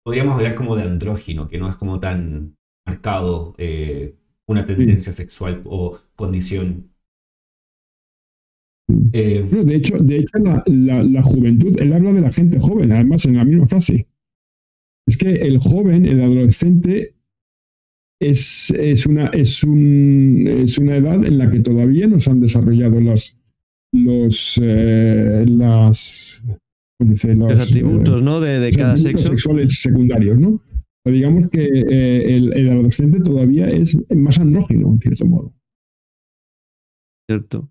podríamos hablar como de andrógino, que no es como tan marcado eh, una tendencia sexual o condición. Eh,
No, de hecho, de hecho la, la- la juventud, él habla de la gente joven, además en la misma frase. Es que el joven, el adolescente, es, es, una, es, un, es una edad en la que todavía no se han desarrollado los, los, eh, las.
Los
Los,
atributos, ¿no? De, de cada sexo.
sexuales secundarios, ¿no? Pero digamos que eh, el, el adolescente todavía es más andrógino, en cierto modo.
Cierto.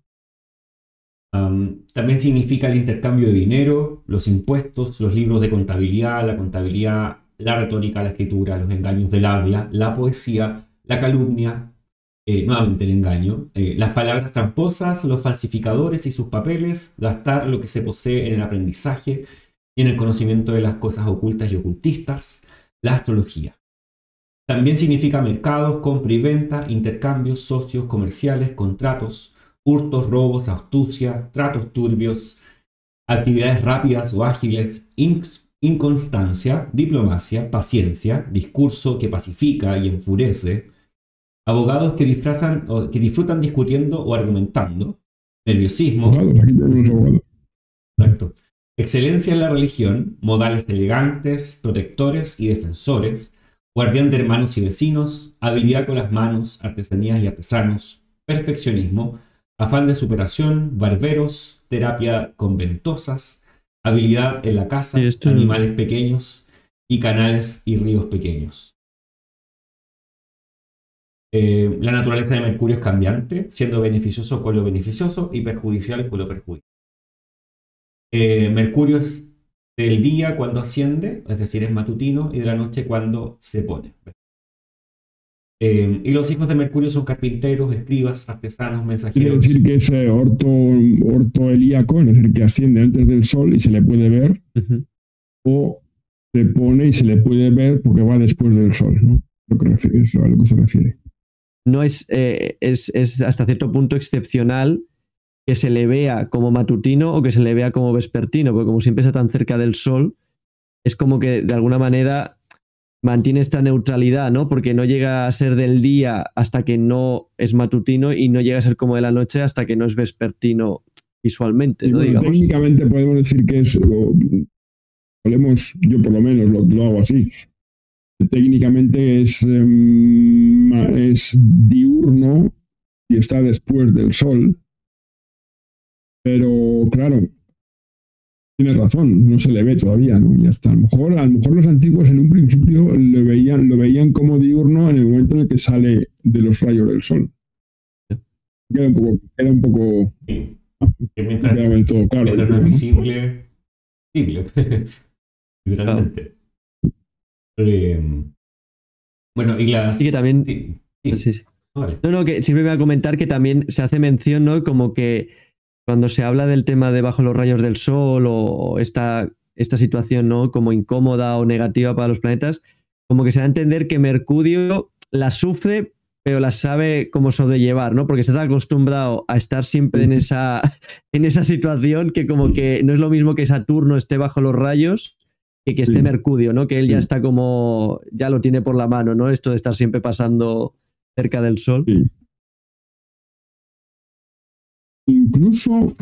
Um, también significa el intercambio de dinero, los impuestos, los libros de contabilidad, la contabilidad, la retórica, la escritura, los engaños del habla, la poesía, la calumnia, eh, nuevamente el engaño, eh, las palabras tramposas, los falsificadores y sus papeles, gastar lo que se posee en el aprendizaje y en el conocimiento de las cosas ocultas y ocultistas, la astrología. También significa mercados, compra y venta, intercambios, socios, comerciales, contratos, hurtos, robos, astucia, tratos turbios, actividades rápidas o ágiles, inc- inconstancia, diplomacia, paciencia, discurso que pacifica y enfurece, abogados que, disfrazan, o que disfrutan discutiendo o argumentando, nerviosismo,
aquí.
Exacto. Excelencia en la religión, modales elegantes, protectores y defensores, guardián de hermanos y vecinos, habilidad con las manos, artesanías y artesanos, perfeccionismo, afán de superación, barberos, terapia con ventosas, habilidad en la casa, animales pequeños y canales y ríos pequeños. Eh, la naturaleza de Mercurio es cambiante, siendo beneficioso con lo beneficioso y perjudicial con lo perjudicial. Eh, Mercurio es del día cuando asciende, es decir, es matutino, y de la noche cuando se pone. Eh, y los hijos de Mercurio son carpinteros, escribas, artesanos, mensajeros.
Quiere decir que es orto, orto helíaco, es decir, que asciende antes del sol y se le puede ver, o se pone y se le puede ver porque va después del sol, ¿no? Lo que eso a lo que se refiere
no es, eh, es, es, hasta cierto punto excepcional que se le vea como matutino o que se le vea como vespertino, porque como siempre está tan cerca del sol, es como que de alguna manera mantiene esta neutralidad, ¿no? Porque no llega a ser del día hasta que no es matutino y no llega a ser como de la noche hasta que no es vespertino visualmente, ¿no?
Técnicamente podemos decir que es, podemos, yo por lo menos lo hago así, técnicamente es, em, es diurno y está después del sol. Pero claro, tiene razón, no se le ve todavía, ¿no? Y hasta a lo mejor, a lo mejor los antiguos en un principio lo veían, lo veían como diurno en el momento en el que sale de los rayos del sol. Queda un poco, queda un poco.
Sí. mientras, todo claro, no es visible, visible. Literalmente. Eh, bueno, y las.
Y que también. No, no, que siempre va a comentar que también se hace mención, ¿no? Como que cuando se habla del tema de bajo los rayos del sol o esta, esta situación, ¿no? Como incómoda o negativa para los planetas, como que se da a entender que Mercurio la sufre, pero la sabe cómo sobrellevar, ¿no? Porque está acostumbrado a estar siempre en esa, en esa situación que como que no es lo mismo que Saturno esté bajo los rayos que, que esté Mercurio, ¿no? Que él ya está como, ya lo tiene por la mano, ¿no? Esto de estar siempre pasando cerca del sol.
Incluso,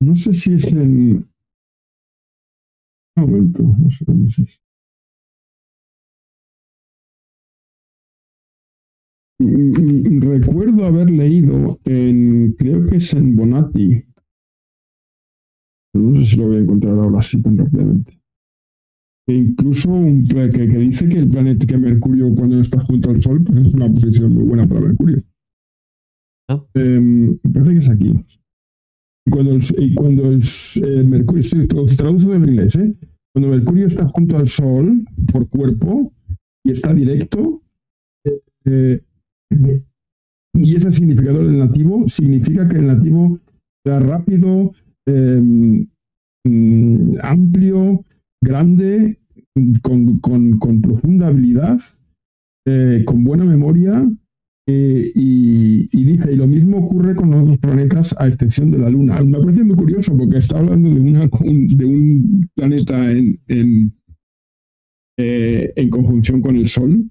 no sé si es en... Un momento, no sé dónde es. Mm, recuerdo haber leído en, creo que es en Bonatti, no sé si lo voy a encontrar ahora así tan rápidamente. E incluso un, que, que, dice que el planeta, Mercurio cuando está junto al Sol, pues es una posición muy buena para Mercurio. Me parece que es aquí. Cuando el, y cuando el eh, Mercurio, estoy traducido del inglés, ¿eh? cuando Mercurio está junto al Sol por cuerpo y está directo, eh, y ese significador del nativo significa que el nativo sea rápido, Em, mm, amplio, grande, con, con, profunda habilidad, eh, con buena memoria. Eh, y, dice, y lo mismo ocurre con los planetas a excepción de la Luna. Me parece muy curioso porque está hablando de, una, de un planeta en, eh, en conjunción con el Sol,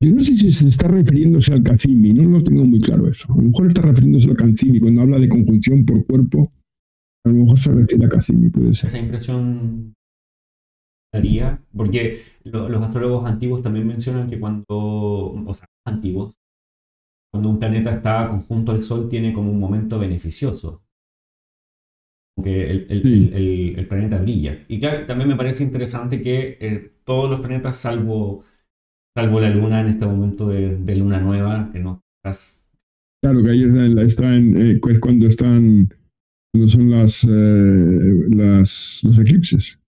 yo no sé si se está refiriéndose al Kazimi, no lo tengo muy claro eso. A lo mejor está refiriéndose al Kazimi cuando habla de conjunción por cuerpo. A lo mejor se refiere a Kazimi, puede ser.
Esa impresión daría, porque los astrólogos antiguos también mencionan que cuando, o sea, antiguos, cuando un planeta está conjunto al Sol tiene como un momento beneficioso. Que el, planeta brilla. Y claro, también me parece interesante que eh, todos los planetas, salvo salvo la luna en este momento de, luna nueva, que no estás...
Claro, que ahí está, en, eh, es cuando están, cuando son las, eh, las los eclipses.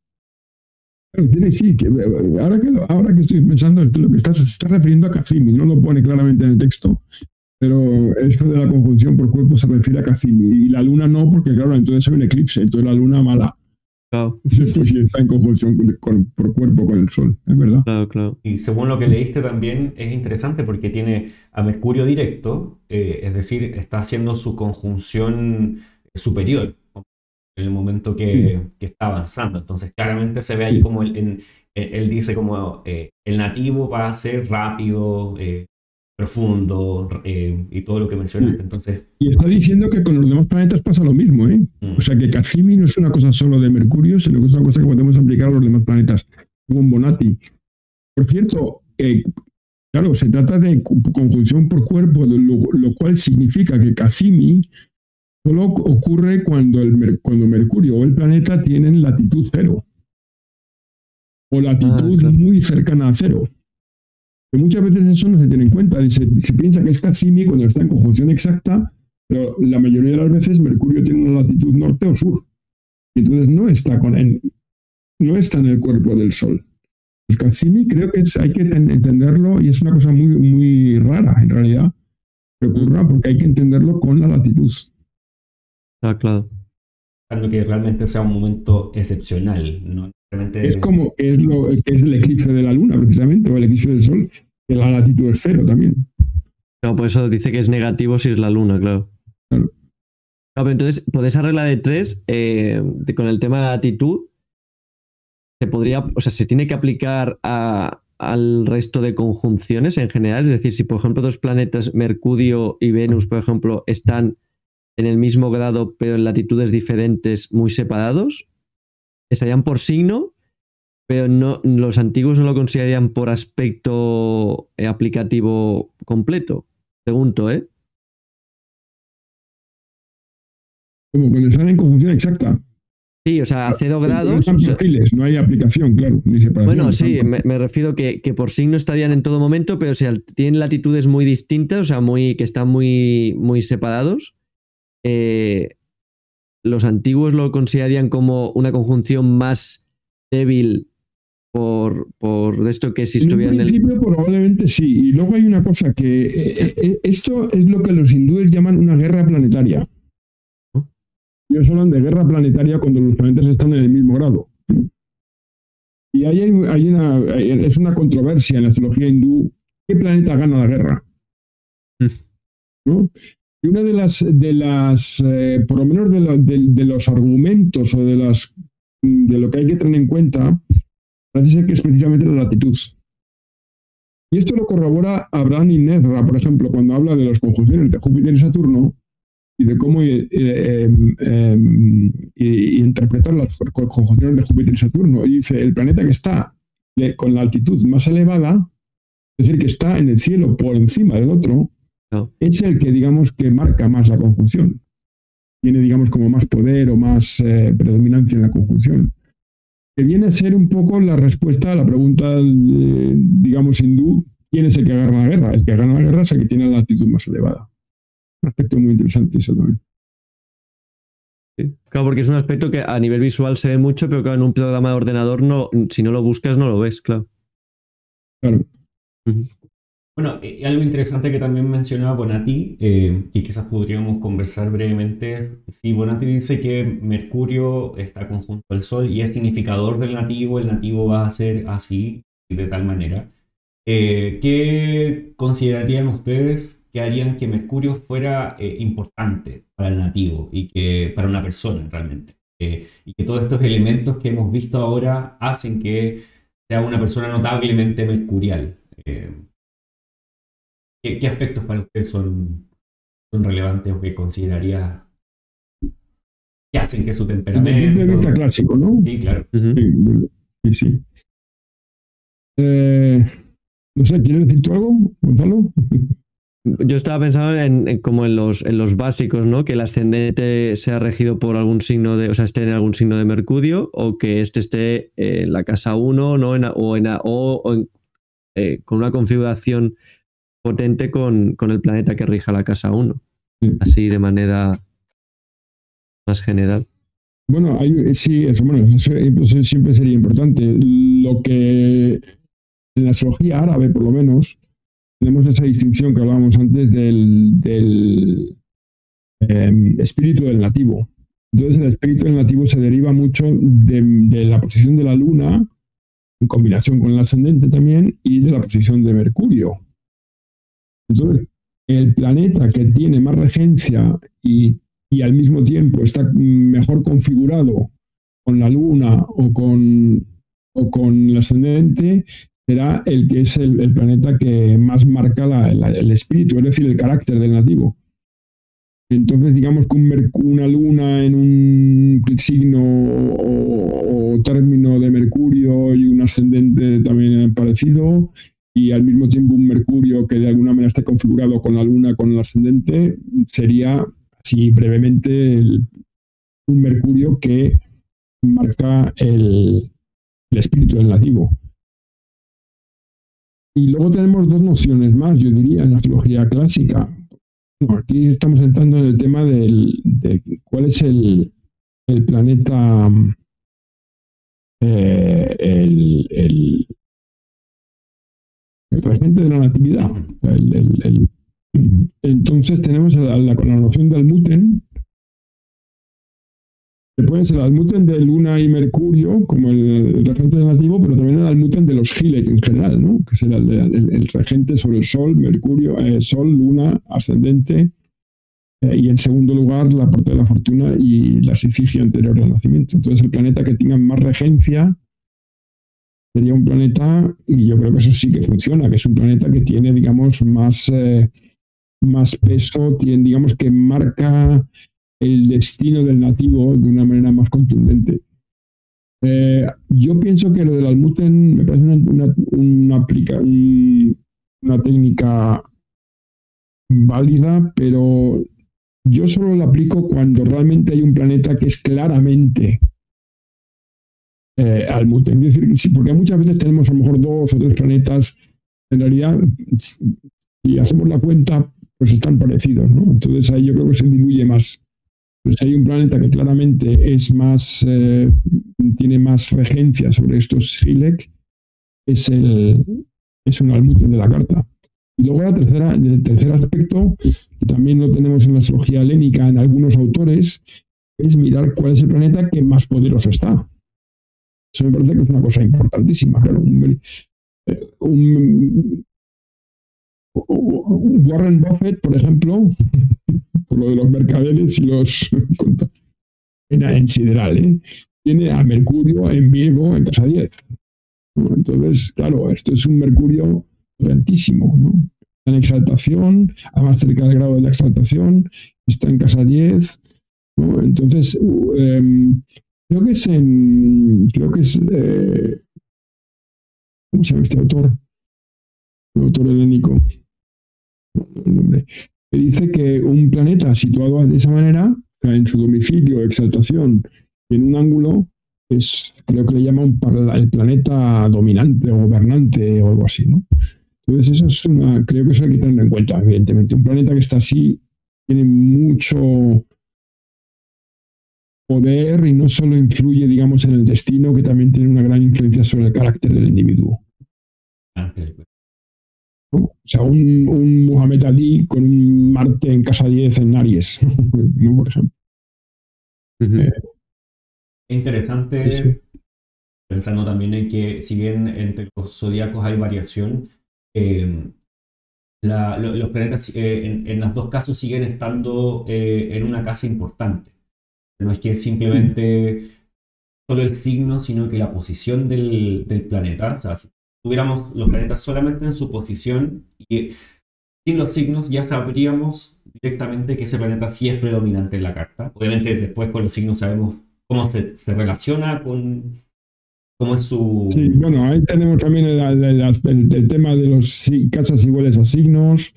Claro, tiene sí, que, eh, ahora, que ahora que estoy pensando, lo que está, se está refiriendo a Kazimi, no lo pone claramente en el texto, pero esto de la conjunción por cuerpo se refiere a Kazimi, y la luna no, porque claro, entonces hay un eclipse, entonces la luna mala. Claro. está en conjunción por cuerpo con el Sol, es verdad.
Claro, claro.
Y según lo que leíste también es interesante porque tiene a Mercurio directo, eh, es decir, está haciendo su conjunción superior en el momento que, está avanzando. Entonces claramente se ve ahí como él, él dice como eh, el nativo va a ser rápido, eh, profundo eh, y todo lo que mencionaste. Entonces,
y está diciendo que con los demás planetas pasa lo mismo, ¿eh? Mm. O sea que Cassini no es una cosa solo de Mercurio, sino que es una cosa que podemos aplicar a los demás planetas. Según Bonatti, Por cierto, eh, claro, se trata de conjunción por cuerpo, lo, cual significa que Cassini solo ocurre cuando, el, cuando Mercurio o el planeta tienen latitud cero o latitud ah, muy cercana a cero. Que muchas veces eso no se tiene en cuenta. Se, se piensa que es Cassini cuando está en conjunción exacta, pero la mayoría de las veces Mercurio tiene una latitud norte o sur. Y entonces no está, con, en, no está en el cuerpo del Sol. Pues Cassini creo que hay que entenderlo y es una cosa muy, muy rara en realidad que ocurra porque hay que entenderlo con la latitud.
Ah, claro.
Que realmente sea un momento excepcional, ¿no?
Es como es, lo, que es el eclipse de la luna, precisamente, o el eclipse del sol, que la latitud es cero también.
No, por eso dice que es negativo si es la luna, claro. Claro. pero entonces, por esa regla de tres, eh, con el tema de latitud, se podría, o sea, se tiene que aplicar al resto de conjunciones en general. Es decir, si por ejemplo dos planetas, Mercurio y Venus, por ejemplo, están en el mismo grado pero en latitudes diferentes, muy separados, estarían por signo, pero no, los antiguos no lo considerarían por aspecto eh, aplicativo completo. Pregunto, ¿eh?
Como cuando están en conjunción exacta.
Sí, o sea, a cero grados.
No, hay aplicación, claro.
bueno, sí, me, refiero que, que, por signo estarían en todo momento, pero si tienen latitudes muy distintas, o sea, muy, que están muy, muy separados. Eh, los antiguos lo considerarían como una conjunción más débil por, por esto que si estuvieran
en el principio probablemente sí. Y luego hay una cosa que eh, eh, esto es lo que los hindúes llaman una guerra planetaria. Ellos hablan de guerra planetaria cuando los planetas están en el mismo grado. Y ahí hay, una, es una controversia en la astrología hindú. ¿Qué planeta gana la guerra? ¿No? Y una de las, de las eh, por lo menos de, los argumentos o de, las, de lo que hay que tener en cuenta, parece ser que es precisamente la latitud. Y esto lo corrobora Abraham Inezra, por ejemplo, cuando habla de las conjunciones de Júpiter y Saturno y de cómo eh, em, em, interpretar las conjunciones de Júpiter y Saturno. Y dice, el planeta que está con la altitud más elevada, es decir, que está en el cielo por encima del otro, es el que, digamos, que marca más la conjunción. Tiene, digamos, como más poder o más eh, predominancia en la conjunción. Que viene a ser un poco la respuesta a la pregunta, digamos, hindú, ¿quién es el que gana la guerra? El que gana la guerra es el que tiene la altitud más elevada. Un aspecto muy interesante eso también.
Claro, porque es un aspecto que a nivel visual se ve mucho, pero que en un programa de ordenador no, si no lo buscas no lo ves, claro.
Claro.
Bueno, y algo interesante que también mencionaba Bonatti, eh, y quizás podríamos conversar brevemente, si Bonatti dice que Mercurio está conjunto al Sol y es significador del nativo, el nativo va a ser así, de tal manera. Eh, ¿Qué considerarían ustedes que harían que Mercurio fuera eh, importante para el nativo y que para una persona realmente? y que todos estos elementos que hemos visto ahora hacen que sea una persona notablemente mercurial. ¿Qué, aspectos para usted son, son relevantes o que consideraría que hacen que su temperamento...
De vista clásico, ¿no?
Sí, claro.
Sí, sí. Eh, no sé, ¿quieres decir tú algo, Gonzalo?
Yo estaba pensando en, como en los, en los básicos, ¿no? Que el ascendente sea regido por algún signo de, o sea, esté en algún signo de Mercurio, o que este esté en la casa 1, ¿no? o, en, o, eh, con una configuración potente con, con el planeta que rija la casa 1. Así de manera más general.
Bueno, sí, eso, bueno, eso, siempre sería importante. Lo que en la astrología árabe, por lo menos, tenemos esa distinción que hablábamos antes del, del em, espíritu del nativo. Entonces, el espíritu del nativo se deriva mucho de, de, la posición de la luna, en combinación con el ascendente también, y de la posición de Mercurio. Entonces, el planeta que tiene más regencia y, al mismo tiempo está mejor configurado con la luna o con, o con el ascendente, será el que es el, planeta que más marca el espíritu, es decir, el carácter del nativo. Entonces, digamos que una luna en un signo o, término de Mercurio y un ascendente también parecido, y al mismo tiempo un Mercurio que de alguna manera esté configurado con la luna, con el ascendente, sería, así brevemente, un Mercurio que marca el, espíritu del nativo. Y luego tenemos dos nociones más, yo diría, en la astrología clásica. aquí estamos entrando en el tema del, de cuál es el, planeta, eh, el, el, regente de la natividad. entonces tenemos la, la, la noción del muten, pueden ser el almuten de Luna y Mercurio, como el, regente nativo, pero también el almuten de los Gilet en general, ¿no? que será el, regente sobre el Sol, Mercurio, eh, Sol, Luna, ascendente, eh, y en segundo lugar la parte de la fortuna y la sifigia anterior al nacimiento. Entonces el planeta que tenga más regencia sería un planeta, y yo creo que eso sí que funciona, que es un planeta que tiene, digamos, más, eh, más peso, tiene, digamos, que marca el destino del nativo de una manera más contundente. Eh, yo pienso que lo del Almuten me parece una, una, una técnica válida, pero yo solo la aplico cuando realmente hay un planeta que es claramente eh, Almuten. Es decir, porque muchas veces tenemos a lo mejor dos o tres planetas, en realidad, si hacemos la cuenta, pues están parecidos, ¿no? Entonces ahí yo creo que se diluye más. Pues hay un planeta que claramente es más, eh, tiene más regencia sobre estos Hilek, es, el, es un almuten de la carta. Y luego la tercera, el tercer aspecto, que también lo tenemos en la astrología helénica en algunos autores, es mirar cuál es el planeta que más poderoso está. Eso me parece que es una cosa importantísima. Claro, un, eh, Warren Buffett, por ejemplo, por lo de los mercaderes y los en, sideral, ¿eh? tiene a Mercurio en Virgo en casa 10. Entonces, claro, esto es un Mercurio lentísimo, ¿no? Está en exaltación, además cerca del grado de la exaltación, está en casa 10. Entonces, em, creo que es en. Creo que es. Eh, ¿Cómo se llama este autor? El autor helénico. Que dice que un planeta situado de esa manera, en su domicilio, exaltación, en un ángulo, es, creo que le llama el planeta dominante o gobernante o algo así, ¿no? Entonces, eso es una, creo que eso hay que tenerlo en cuenta, evidentemente. Un planeta que está así tiene mucho poder y no solo influye, digamos, en el destino, que también tiene una gran influencia sobre el carácter del individuo. O sea, un, un Muhammad Ali con un Marte en casa 10 en Aries, por ejemplo.
Eh, interesante, pensando también en que si bien entre los zodiacos hay variación, eh, los planetas eh, en, en, los dos casos siguen estando en una casa importante. No es que simplemente solo el signo, sino que la posición del, del planeta, o sea, tuviéramos los planetas solamente en su posición y sin los signos ya sabríamos directamente que ese planeta sí es predominante en la carta. Obviamente después con los signos sabemos cómo se, se relaciona con cómo es su...
Sí, bueno, ahí tenemos también el, tema de los casas iguales a signos,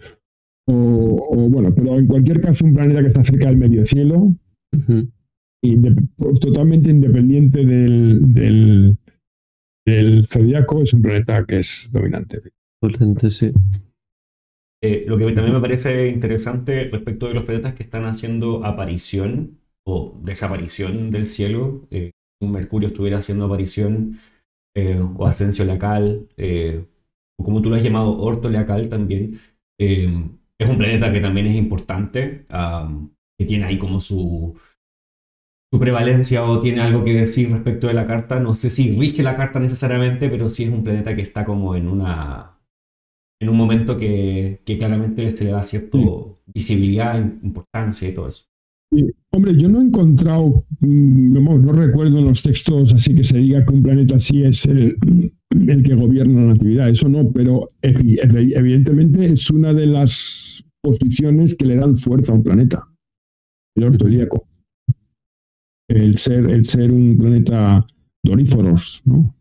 o, bueno, pero en cualquier caso un planeta que está cerca del medio cielo, y totalmente independiente del el zodiaco es un planeta que es dominante.
Potente, sí.
Eh, lo que también me parece interesante respecto de los planetas que están haciendo aparición o desaparición del cielo, eh, si Mercurio estuviera haciendo aparición eh, o ascenso leacal, o como tú lo has llamado, orto leacal también, es un planeta que también es importante, que tiene ahí como su, su prevalencia o tiene algo que decir respecto de la carta. No sé si rige la carta necesariamente, pero sí es un planeta que está como en una en un momento que, que claramente se le da cierta visibilidad, importancia y todo eso.
Hombre, yo no he encontrado, mm, no, recuerdo en los textos así que se diga que un planeta así es el, el que gobierna la natividad, eso no, pero evidentemente es una de las posiciones que le dan fuerza a un planeta. el orto ilíaco. El ser, el ser un planeta doríforos, ¿no?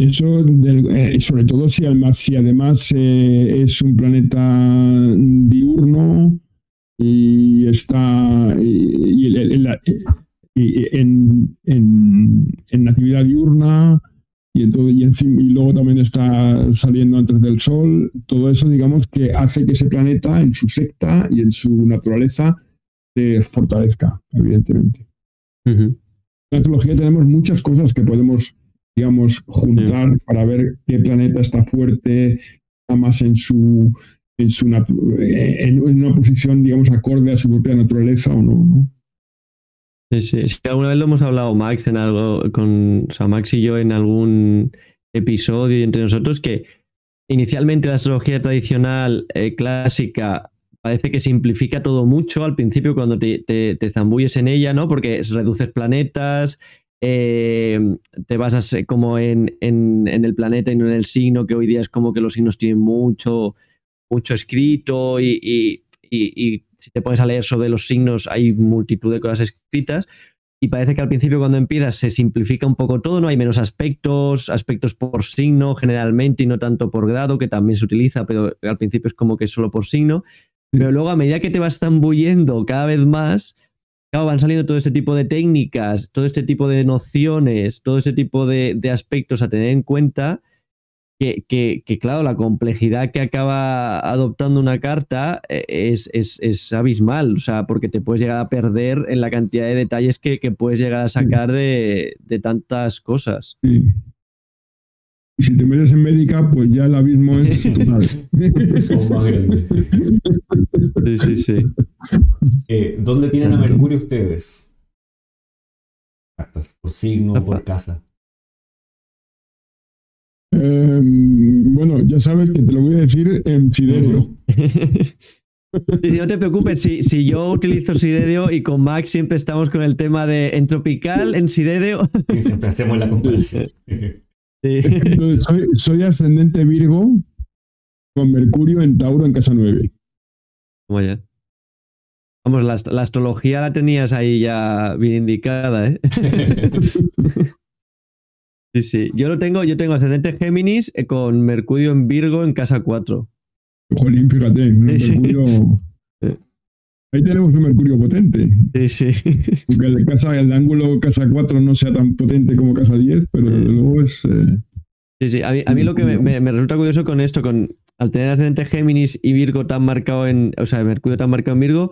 Eso, eh, sobre todo si, si además eh, es un planeta diurno y está y, en, en, natividad diurna y, y, luego también está saliendo antes del Sol, todo eso digamos que hace que ese planeta en su secta y en su naturaleza fortalezca, evidentemente. En la astrología tenemos muchas cosas que podemos digamos, juntar para ver qué planeta está fuerte, está más en su, en, su en una posición, digamos, acorde a su propia naturaleza o no, ¿no?
Sí, sí. alguna vez lo hemos hablado Max en algo, con, o sea, Max y yo en algún episodio entre nosotros, que inicialmente la astrología tradicional eh, clásica parece que simplifica todo mucho al principio cuando te, te, te, zambulles en ella, ¿no? Porque reduces planetas, eh, te basas eh, como en, el planeta y no en el signo, que hoy día es como que los signos tienen mucho, mucho escrito y, si te pones a leer sobre los signos hay multitud de cosas escritas. Y parece que al principio cuando empiezas se simplifica un poco todo, ¿no? Hay menos aspectos, aspectos por signo generalmente y no tanto por grado, que también se utiliza, pero al principio es como que solo por signo. Pero luego a medida que te vas tambuyendo cada vez más, van saliendo todo este tipo de técnicas, todo este tipo de nociones, todo ese tipo de, aspectos a tener en cuenta. Que, claro, la complejidad que acaba adoptando una carta eh, es, abismal, o sea, porque te puedes llegar a perder en la cantidad de detalles que, puedes llegar a sacar de, tantas cosas.
Y si te metes en médica, pues ya el abismo es total.
sí, sí, sí.
Eh, ¿Dónde tienen a Mercurio ustedes? ¿Por signo o por casa?
Em, bueno, ya sabes que te lo voy a decir en Siderio.
Si no te preocupes, si, si, yo utilizo Siderio y con Max siempre estamos con el tema de en tropical, en Siderio.
Y siempre hacemos la comparación.
soy, ascendente Virgo con Mercurio en Tauro en casa 9.
Vaya. Vamos, la, astrología la tenías ahí ya bien indicada, ¿eh? sí, sí. Yo lo tengo, yo tengo ascendente Géminis eh, con Mercurio en Virgo en casa 4.
Jolín, fíjate, Mercurio. Ahí tenemos un Mercurio potente.
Sí, sí.
Aunque el, casa, el ángulo casa 4 no sea tan potente como casa 10, pero luego es. Eh,
sí, sí. A mí, lo que me, resulta curioso con esto, con al tener ascendente Géminis y Virgo tan marcado en. O sea, Mercurio tan marcado en Virgo,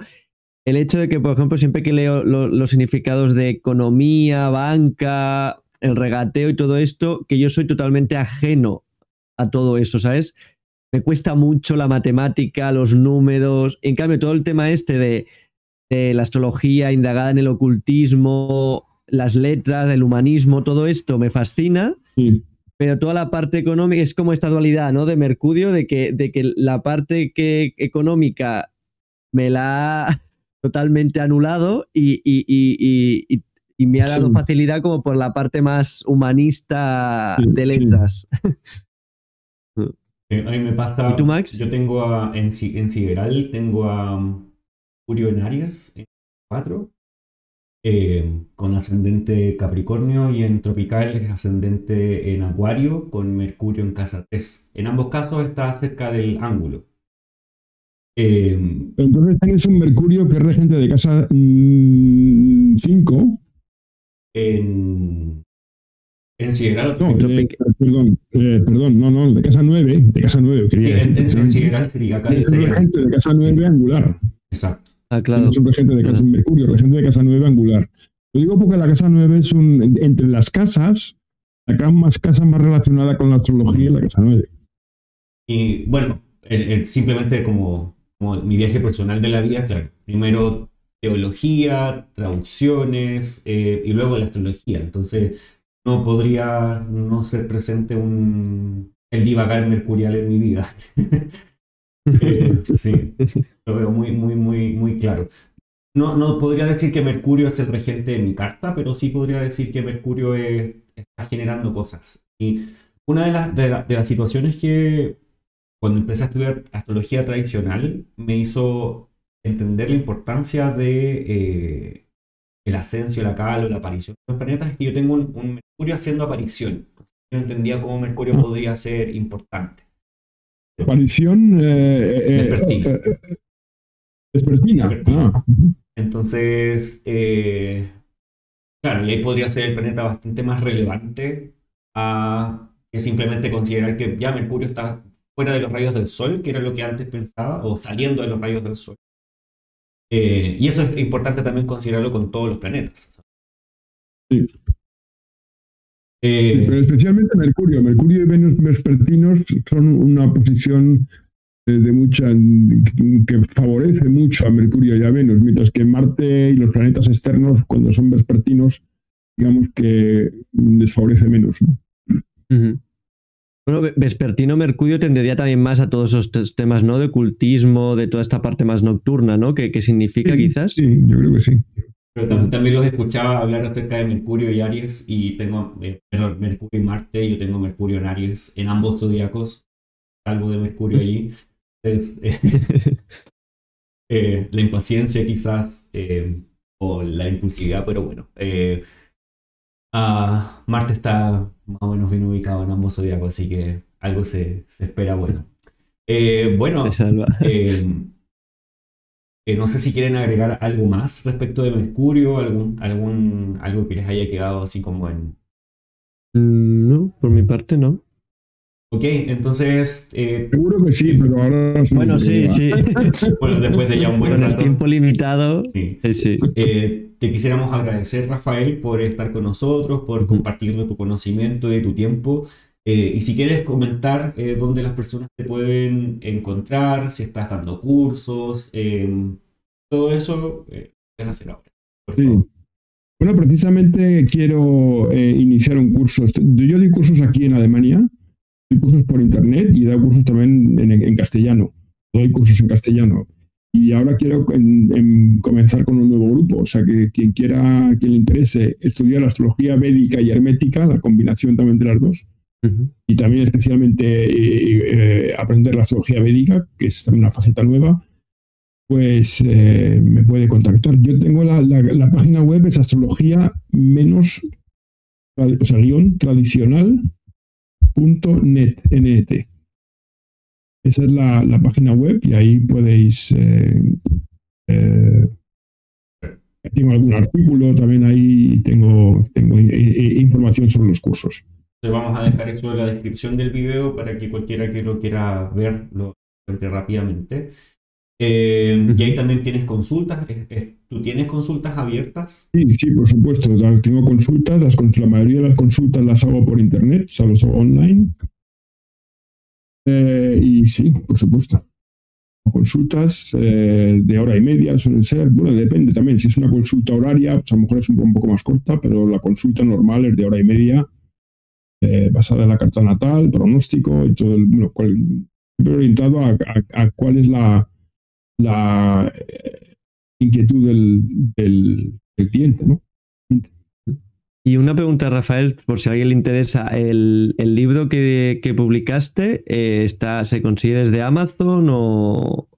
el hecho de que, por ejemplo, siempre que leo los significados de economía, banca, el regateo y todo esto, que yo soy totalmente ajeno a todo eso, ¿sabes? Me cuesta mucho la matemática, los números. En cambio, todo el tema este de, la astrología indagada en el ocultismo, las letras, el humanismo, todo esto me fascina. Pero toda la parte económica es como esta dualidad, ¿no? De Mercurio, de que, de que la parte que, económica me la ha totalmente anulado y, me ha dado facilidad como por la parte más humanista de letras.
a mí me pasa.
¿Y tú, Max?
Yo tengo a, en, en Sideral, tengo a Mercurio en Aries, en 4, eh, con ascendente Capricornio, y en Tropical es ascendente en Acuario, con Mercurio en casa 3. En ambos casos está cerca del ángulo.
Eh, Entonces tienes un Mercurio que es regente de casa 5. Mm,
en en Sideral.
No, eh, perdón, eh, perdón, no, no, de casa 9, de casa 9, quería
decir. En, en Sideral sería
casa Es un regente de casa 9 angular.
Exacto.
Ah, claro.
Es un regente de casa Mercurio, regente de casa 9 angular. Lo digo porque la casa 9 es un. Entre las casas, acá más casa más relacionada con la astrología es la casa 9.
Y bueno, simplemente como, como mi viaje personal de la vida, claro. Primero teología, traducciones eh, y luego la astrología. Entonces, no podría no ser presente un, el divagar mercurial en mi vida. Eh, sí, lo veo muy, muy, muy, muy claro. No, no podría decir que Mercurio es el regente de mi carta, pero sí podría decir que Mercurio está generando cosas. Y una de las, de, las situaciones que cuando empecé a estudiar astrología tradicional me hizo entender la importancia de eh, el ascenso, la cal o la aparición de los planetas es que yo tengo un, Mercurio haciendo aparición. Yo entendía cómo Mercurio podría ser importante.
Aparición
eh,
despertina. Ah.
Entonces, claro, y ahí podría ser el planeta bastante más relevante a que simplemente considerar que ya Mercurio está fuera de los rayos del Sol, que era lo que antes pensaba, o saliendo de los rayos del Sol. Eh, y eso es importante también considerarlo con todos los planetas.
Sí. Eh, pero especialmente Mercurio. Mercurio y Venus vespertinos son una posición de mucha que favorece mucho a Mercurio y a Venus, mientras que Marte y los planetas externos, cuando son vespertinos, digamos que desfavorece menos. ¿no?
Bueno, Vespertino Mercurio tendería también más a todos esos temas, ¿no? De ocultismo, de toda esta parte más nocturna, ¿no? ¿Qué, significa quizás?
Sí, yo creo que sí.
Pero también, los escuchaba hablar acerca de Mercurio y Aries, y tengo eh, Mercurio y Marte, yo tengo Mercurio en Aries, en ambos zodiacos, algo de Mercurio allí. Es, eh, la impaciencia quizás, eh, o la impulsividad, pero bueno. Ah, Marte está más o menos bien ubicado en ambos zodiacos, así que algo se, espera bueno. Eh, bueno, em, eh, no sé si quieren agregar algo más respecto de Mercurio, algún, algún, algo que les haya quedado así como en...
Mm, no, por mi parte no.
Ok, entonces.
Eh, Seguro que sí, pero ahora.
Bueno, sí, sí.
bueno, después de ya un buen
Con el tiempo limitado.
Sí. sí. Eh, te quisiéramos agradecer, Rafael, por estar con nosotros, por compartir tu conocimiento y tu tiempo. Eh, y si quieres comentar dónde las personas te pueden encontrar, si estás dando cursos, todo eso, puedes hacer ahora. sí.
Bueno, precisamente quiero iniciar un curso. Yo doy cursos aquí en Alemania doy cursos por internet y doy cursos también en, castellano. Doy cursos en castellano. Y ahora quiero comenzar con un nuevo grupo. O sea, que quien quiera, quien le interese estudiar la astrología védica y hermética, la combinación también de las dos, y también especialmente eh, eh, aprender la astrología védica, que es también una faceta nueva, pues eh, me puede contactar. Yo tengo la, la, página web, es astrología menos, o sea, guion tradicional .net, net. Esa es la, página web y ahí podéis... Eh, eh, tengo algún artículo, también ahí tengo, tengo información sobre los cursos.
vamos a dejar eso en la descripción del video para que cualquiera que lo quiera ver lo entre rápidamente. Eh, y ahí también tienes consultas. ¿Tú tienes consultas abiertas?
Sí, sí, por supuesto. Tengo consultas. Las, la mayoría de las consultas las hago por internet, o las hago online. Eh, y sí, por supuesto. Consultas eh, de hora y media suelen ser. Bueno, depende también. Si es una consulta horaria, pues a lo mejor es un, poco más corta, pero la consulta normal es de hora y media, basada en la carta natal, pronóstico y todo el. Bueno, orientado a cuál es la la eh, inquietud del, cliente, ¿no?
Y una pregunta, Rafael, por si a alguien le interesa, ¿el, libro que, publicaste eh, está, se consigue desde Amazon o,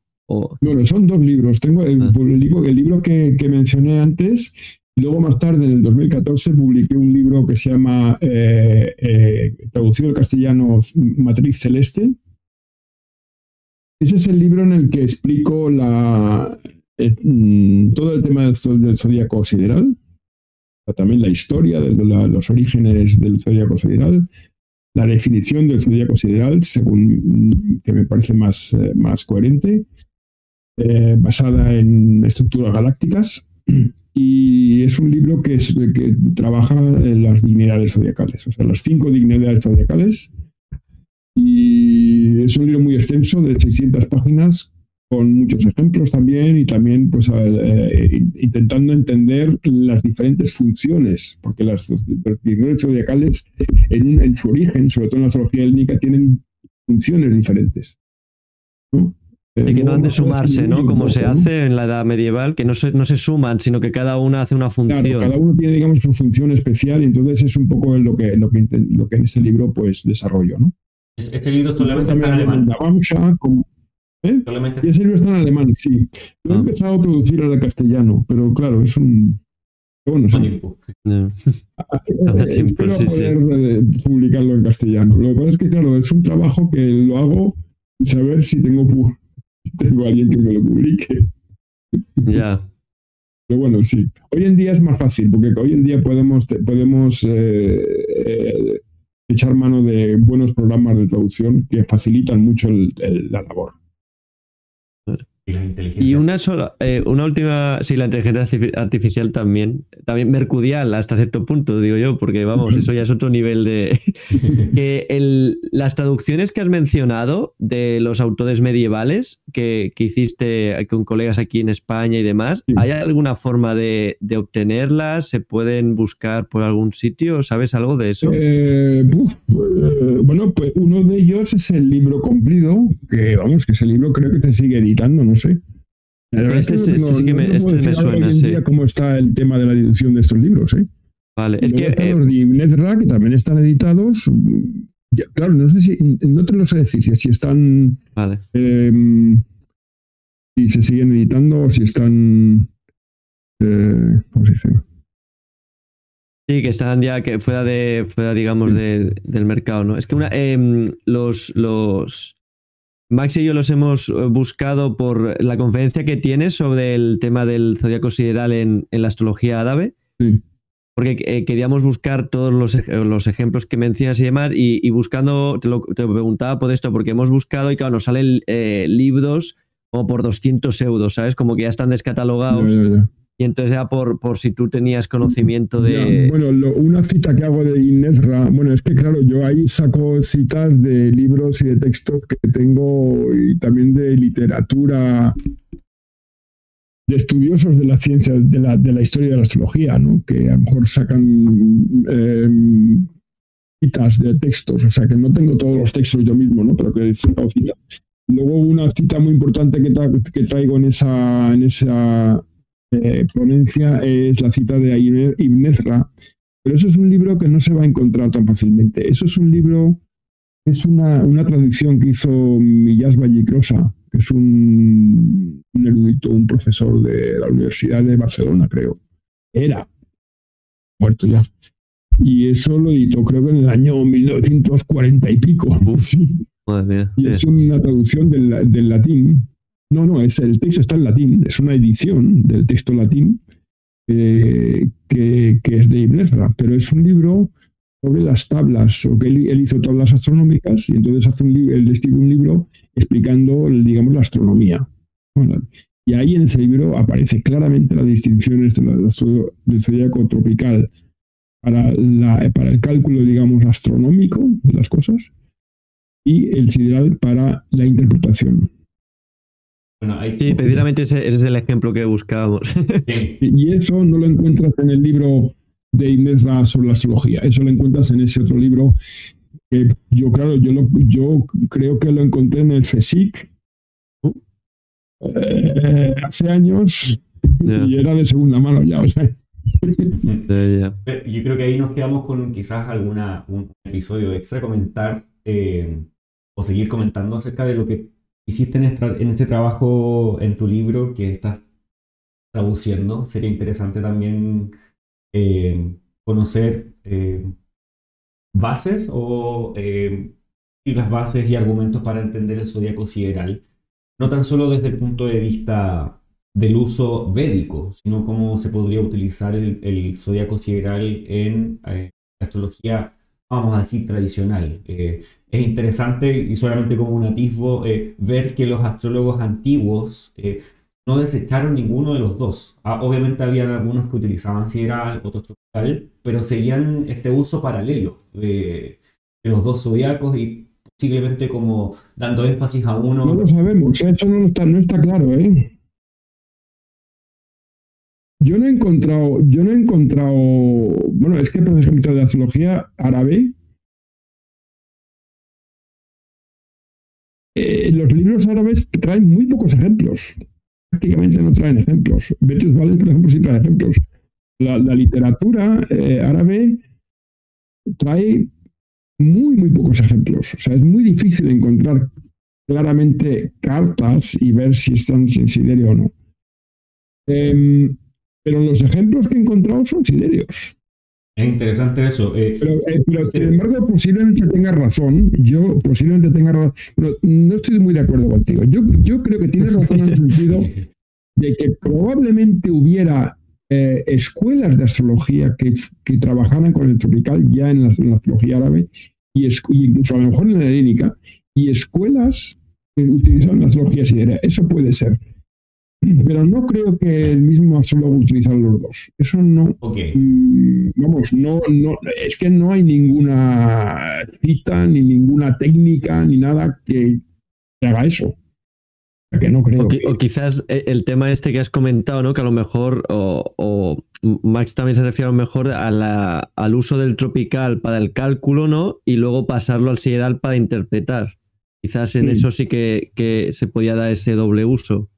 Bueno, son dos libros. Tengo el, ah. libro, el libro que, mencioné antes y luego más tarde, en el 2014, publiqué un libro que se llama, eh, traducido al castellano, Matriz Celeste, ese es el libro en el que explico la, eh, mm, todo el tema del, zodíaco sideral, también la historia de los orígenes del zodíaco sideral, la definición del zodíaco sideral, según mm, que me parece más, eh, más coherente, eh, basada en estructuras galácticas. Y es un libro que, que trabaja en las dignidades zodiacales, o sea, las cinco dignidades zodiacales y es un libro muy extenso de 600 páginas con muchos ejemplos también y también pues eh, intentando entender las diferentes funciones, porque las dignidades zodiacales en, en, su origen, sobre todo en la astrología étnica, tienen funciones diferentes.
Y que no han de sumarse, ¿no? Como se hace en la edad medieval, que no se, no se suman, sino que cada una hace una función. Claro,
cada uno tiene, digamos, su función especial y entonces es un poco lo que, lo que, lo que en este libro pues desarrollo, ¿no?
Este libro solamente está en alemán.
¿Eh? Y ese libro está en alemán, sí. Lo he ah. empezado a traducir al castellano, pero claro, es un. Bueno, sí. Espero poder eh, publicarlo en castellano. Lo que pasa es que, claro, es un trabajo que lo hago saber si tengo, tengo alguien que me lo publique.
Ya.
Pero bueno, sí. Hoy en día es más fácil, porque hoy en día podemos, podemos eh, eh, echar mano de buenos programas de traducción que facilitan mucho la labor.
Y una sola, eh, una última, sí, la inteligencia artificial también, también mercurial hasta cierto punto, digo yo, porque vamos, eso ya es otro nivel de... que el, las traducciones que has mencionado de los autores medievales que, que hiciste con colegas aquí en España y demás, ¿hay alguna forma de, de, obtenerlas? ¿Se pueden buscar por algún sitio? ¿Sabes algo de eso?
Eh, eh, bueno, pues uno de ellos es el libro cumplido, que vamos, que ese libro creo que te sigue editando, ¿no? Sé.
Este, este, sí que me, este me suena, sí.
cómo está el tema de la edición de estos libros, ¿eh?
Vale, es que...
Eh, los de que también están editados, claro, no sé si, no te lo sé decir, si, están...
Vale.
Eh, si se siguen editando o si están... Eh, ¿Cómo se dice?
Sí, que están ya que fuera de, fuera, digamos, de, del mercado, ¿no? Es que una, em, los, los, Max y yo los hemos eh, buscado por la conferencia que tienes sobre el tema del zodiaco sideral en, la astrología árabe. Porque eh, queríamos buscar todos los, ejemplos que mencionas y demás, y, buscando, te lo, preguntaba por esto, porque hemos buscado y claro, nos salen eh, libros como por 200 euros, ¿sabes? Como que ya están descatalogados. Y entonces ya por, por si tú tenías conocimiento de...
bueno, una cita que hago de Inezra, bueno, es que claro, yo ahí saco citas de libros y de textos que tengo y también de literatura, de estudiosos de la ciencia, de la, de la historia de la astrología, ¿no? Que a lo mejor sacan em, citas de textos, o sea que no tengo todos los textos yo mismo, ¿no? Pero que he sacado citas. Luego una cita muy importante que, que traigo en esa, en esa eh, ponencia es la cita de Ibn Ezra, pero eso es un libro que no se va a encontrar tan fácilmente. Eso es un libro, es una, una traducción que hizo Millás Vallecrosa, que es un, un, erudito, un profesor de la Universidad de Barcelona, creo. Era, muerto ya. Y eso lo editó creo que en el año 1940 y pico. Sí. y es una traducción del, del latín no, no, es, el texto está en latín, es una edición del texto latín eh, que, es de Ibn pero es un libro sobre las tablas, o que él, hizo tablas astronómicas y entonces hace un él escribe un libro explicando, digamos, la astronomía. y ahí en ese libro aparece claramente las distinciones del zodiaco tropical para, para el cálculo, digamos, astronómico de las cosas y el sideral para la interpretación
sí, precisamente ese, es el ejemplo que buscábamos.
y eso no lo encuentras en el libro de Inés Ra sobre la astrología, eso lo encuentras en ese otro libro que yo, claro, yo, yo creo que lo encontré en el CSIC eh, hace años y era de segunda mano ya, o sea.
Yo creo que ahí nos quedamos con quizás alguna un episodio extra comentar eh, o seguir comentando acerca de lo que hiciste en este, trabajo, en tu libro que estás traduciendo, sería interesante también eh, conocer eh, bases o eh, las bases y argumentos para entender el zodiaco sideral, no tan solo desde el punto de vista del uso védico, sino cómo se podría utilizar el, el zodiaco sideral en astrología vamos a decir, tradicional. Eh, es interesante y solamente como un atisbo eh, ver que los astrólogos antiguos eh, no desecharon ninguno de los dos. Ah, obviamente había algunos que utilizaban sideral, otros tropical, pero seguían este uso paralelo de, los dos zodiacos y posiblemente como dando énfasis a uno.
No lo sabemos, eso no está, no está claro, ¿eh? Yo no he encontrado, yo no he encontrado, bueno, es que por ejemplo de la zoología árabe, eh, los libros árabes traen muy pocos ejemplos, prácticamente no traen ejemplos. Betus Vales, por ejemplo, sí trae ejemplos. La, literatura eh, árabe trae muy, muy pocos ejemplos. O sea, es muy difícil encontrar claramente cartas y ver si están sin siderio o no. Em, pero los ejemplos que he encontrado son siderios.
Es interesante eso.
Eh, eh, pero, sin embargo, posiblemente tenga razón. Yo posiblemente tenga razón. no estoy muy de acuerdo contigo. Yo, yo creo que tienes razón en el sentido de que probablemente hubiera eh, escuelas de astrología que, que, trabajaran con el tropical ya en la, astrología árabe y, incluso a lo mejor en la helénica y escuelas que utilizan la astrología siderea. Eso puede ser. Pero no creo que el mismo astrólogo utilizara los dos. Eso no. Mm, vamos, no, no, es que no hay ninguna cita, ni ninguna técnica, ni nada que, haga eso. Que no creo.
O, quizás eh, el tema este que has comentado, ¿no? Que a lo mejor, o, Max también se refiere a lo mejor a la, al uso del tropical para el cálculo, ¿no? Y luego pasarlo al sideral para interpretar. Quizás en eso sí que, que se podía dar ese doble uso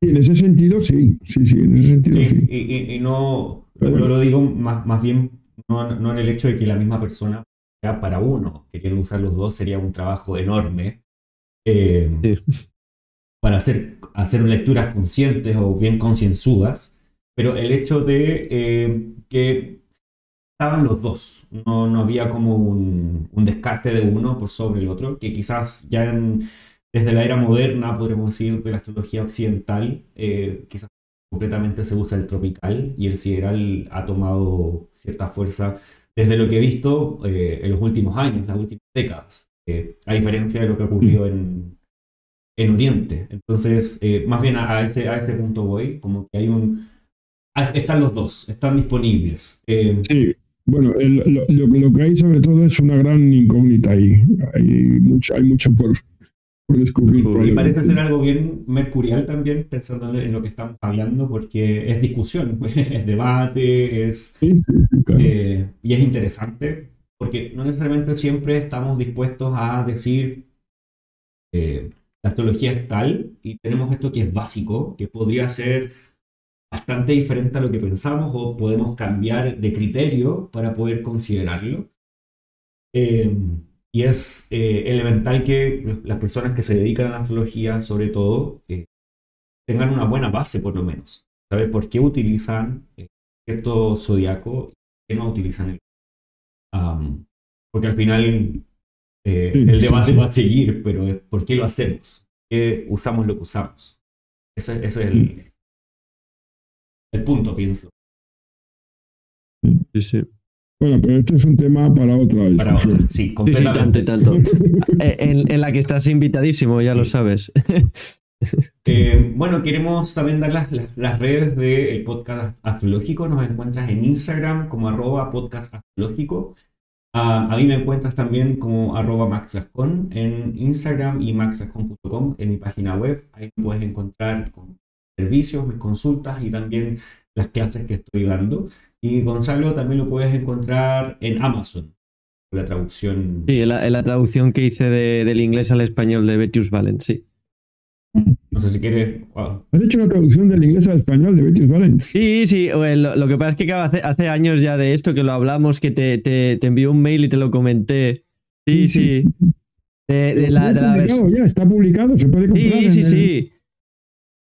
en ese sentido sí, sí, sí, en ese sentido sí.
Y, no, yo lo digo más, más bien no, en el hecho de que la misma persona sea para uno, queriendo usar los dos sería un trabajo enorme eh, para hacer, hacer lecturas conscientes o bien concienzudas, pero el hecho de eh, que estaban los dos, no, no había como un, un descarte de uno por sobre el otro, que quizás ya en desde la era moderna, podríamos decir, de la astrología occidental, eh, quizás completamente se usa el tropical y el sideral ha tomado cierta fuerza desde lo que he visto eh, en los últimos años, las últimas décadas, eh, a diferencia de lo que ha ocurrido en, en Oriente. Entonces, más bien a, ese, a ese punto voy, como que hay un... Están los dos, están disponibles.
sí. Bueno, lo, lo, que hay sobre todo es una gran incógnita ahí. Hay mucho, hay mucho por,
y parece ser algo bien mercurial también, pensando en lo que estamos hablando, porque es discusión, es debate, es, eh, y es interesante, porque no necesariamente siempre estamos dispuestos a decir eh, la astrología es tal y tenemos esto que es básico, que podría ser bastante diferente a lo que pensamos o podemos cambiar de criterio para poder considerarlo. Eh, y es eh, elemental que las personas que se dedican a la astrología, sobre todo, eh, tengan una buena base, por lo menos. Saber por qué utilizan eh, cierto zodiaco y qué no utilizan el. porque al final el debate va a seguir, pero es por qué lo hacemos, qué usamos lo que usamos. Ese, ese es el, el punto, pienso.
Sí, sí.
Bueno, pero esto es un tema para otra
discusión. sí, completamente.
tanto, eh, en, la que estás invitadísimo, ya lo sabes.
Eh, bueno, queremos también dar las, las, redes del podcast astrológico. Nos encuentras en Instagram como arroba podcast astrológico. a mí me encuentras también como arroba maxascon en Instagram y maxascon.com en mi página web. Ahí puedes encontrar servicios, mis consultas y también las clases que estoy dando. Y Gonzalo también lo puedes encontrar en Amazon, la traducción.
Sí, en la, traducción que hice del inglés al español de Betius Valens, sí.
No sé si quieres.
¿Has hecho la traducción del inglés al español de Betius Valens?
Sí, sí. Lo, que pasa es que hace, hace, años ya de esto que lo hablamos, que te, te, envió un mail y te lo comenté. Sí, sí.
ya, está publicado, se puede comprar.
Sí, sí, sí.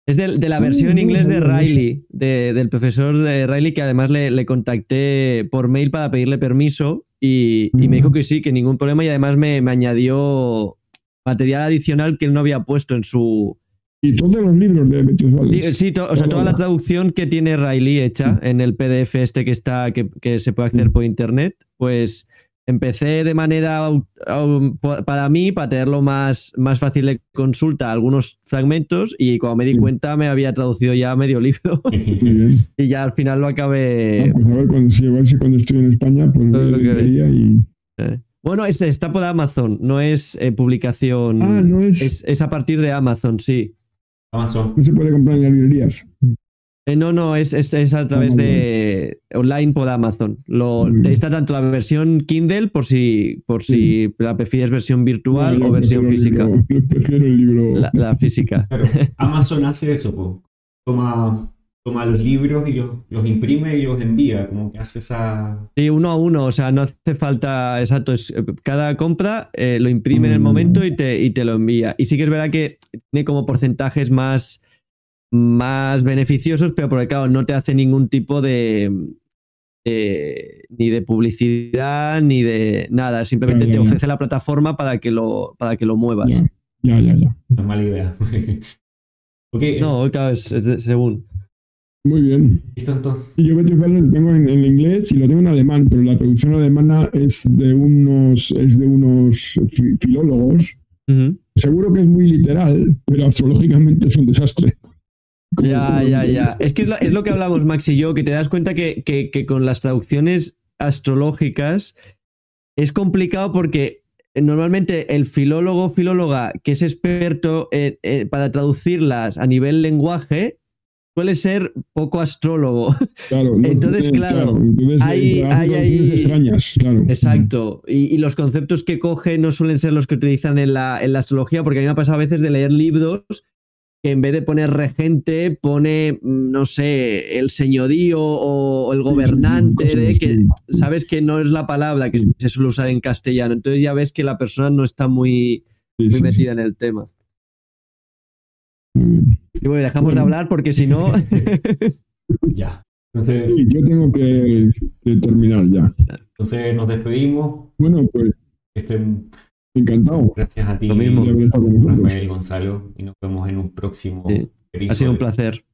Es de, la versión en inglés de Riley, del profesor de Riley, que además le, contacté por mail para pedirle permiso y, me dijo que sí, que ningún problema y además me, añadió material adicional que él no había puesto en su...
Y todos los libros de
Sí, o sea, toda la traducción que tiene Riley hecha en el PDF este que está, que, que se puede acceder por internet, pues empecé de manera para mí, para tenerlo más, más fácil de consulta, algunos fragmentos y cuando me di cuenta me había traducido ya medio libro y ya al final lo acabé.
Ah, pues a ver, cuando, cuando estoy en España, pues lo y...
Eh. Bueno, es, está por Amazon, no es eh, publicación.
Ah, no es...
es... es. a partir de Amazon, sí.
Amazon.
No se puede comprar en las librerías.
Eh, no, no, es, es, a través de online por Amazon. Lo, está tanto la versión Kindle por si, por si la prefieres versión virtual o versión física.
prefiero el libro.
La, física.
Amazon hace eso, toma toma los libros y los, los imprime y los envía, como que hace esa...
Sí, uno a uno, o sea, no hace falta, exacto, es, eh, cada compra eh, lo imprime en el
Mm.
momento y te, y te lo envía. Y sí que es verdad que tiene como porcentajes más, más beneficiosos, pero porque claro, no te hace ningún tipo de, de- ni de publicidad ni de nada, simplemente
Ya, ya,
te
ya.
ofrece la plataforma para que lo, para que lo muevas.
Ya, ya, ya. ya.
No es mala idea. ok,
No, claro, es, es de- según.
Muy bien.
listo entonces.
Y yo Betty lo tengo en, en inglés y lo tengo en alemán, pero la traducción alemana es de unos, es de unos fi- filólogos. Seguro que es muy literal, pero astrológicamente es un desastre.
Ya, ya, ya. Es que es lo, es lo que hablamos Max y yo, que te das cuenta que, que- que con las traducciones astrológicas es complicado porque normalmente el filólogo o filóloga que es experto en- en- para traducirlas a nivel lenguaje suele ser poco astrólogo.
Claro, no
Entonces, claro,
entonces, eh,
hay- hay ahí-
extrañas, claro.
Exacto. Y, y los conceptos que coge no suelen ser los que utilizan en la, en la astrología, porque a mí me ha pasado a veces de leer libros que en vez de poner regente, pone, mm, no sé, el señorío o, o el
Sí, sí, sí,
gobernante, de que sabes que no es la palabra que se suele usar en castellano. Entonces ya ves que la persona no está muy,
Sí,
muy
sí, sí.
metida en el tema.
Muy bien.
Y bueno, dejamos de hablar porque si no.
Ya. Entonces,
Sí, yo tengo que, que terminar ya.
entonces nos despedimos.
Bueno, pues
Estén,
encantado
gracias a ti,
Lo mismo.
Rafael Gonzalo, y nos vemos en un próximo
Sí. ha sido un placer.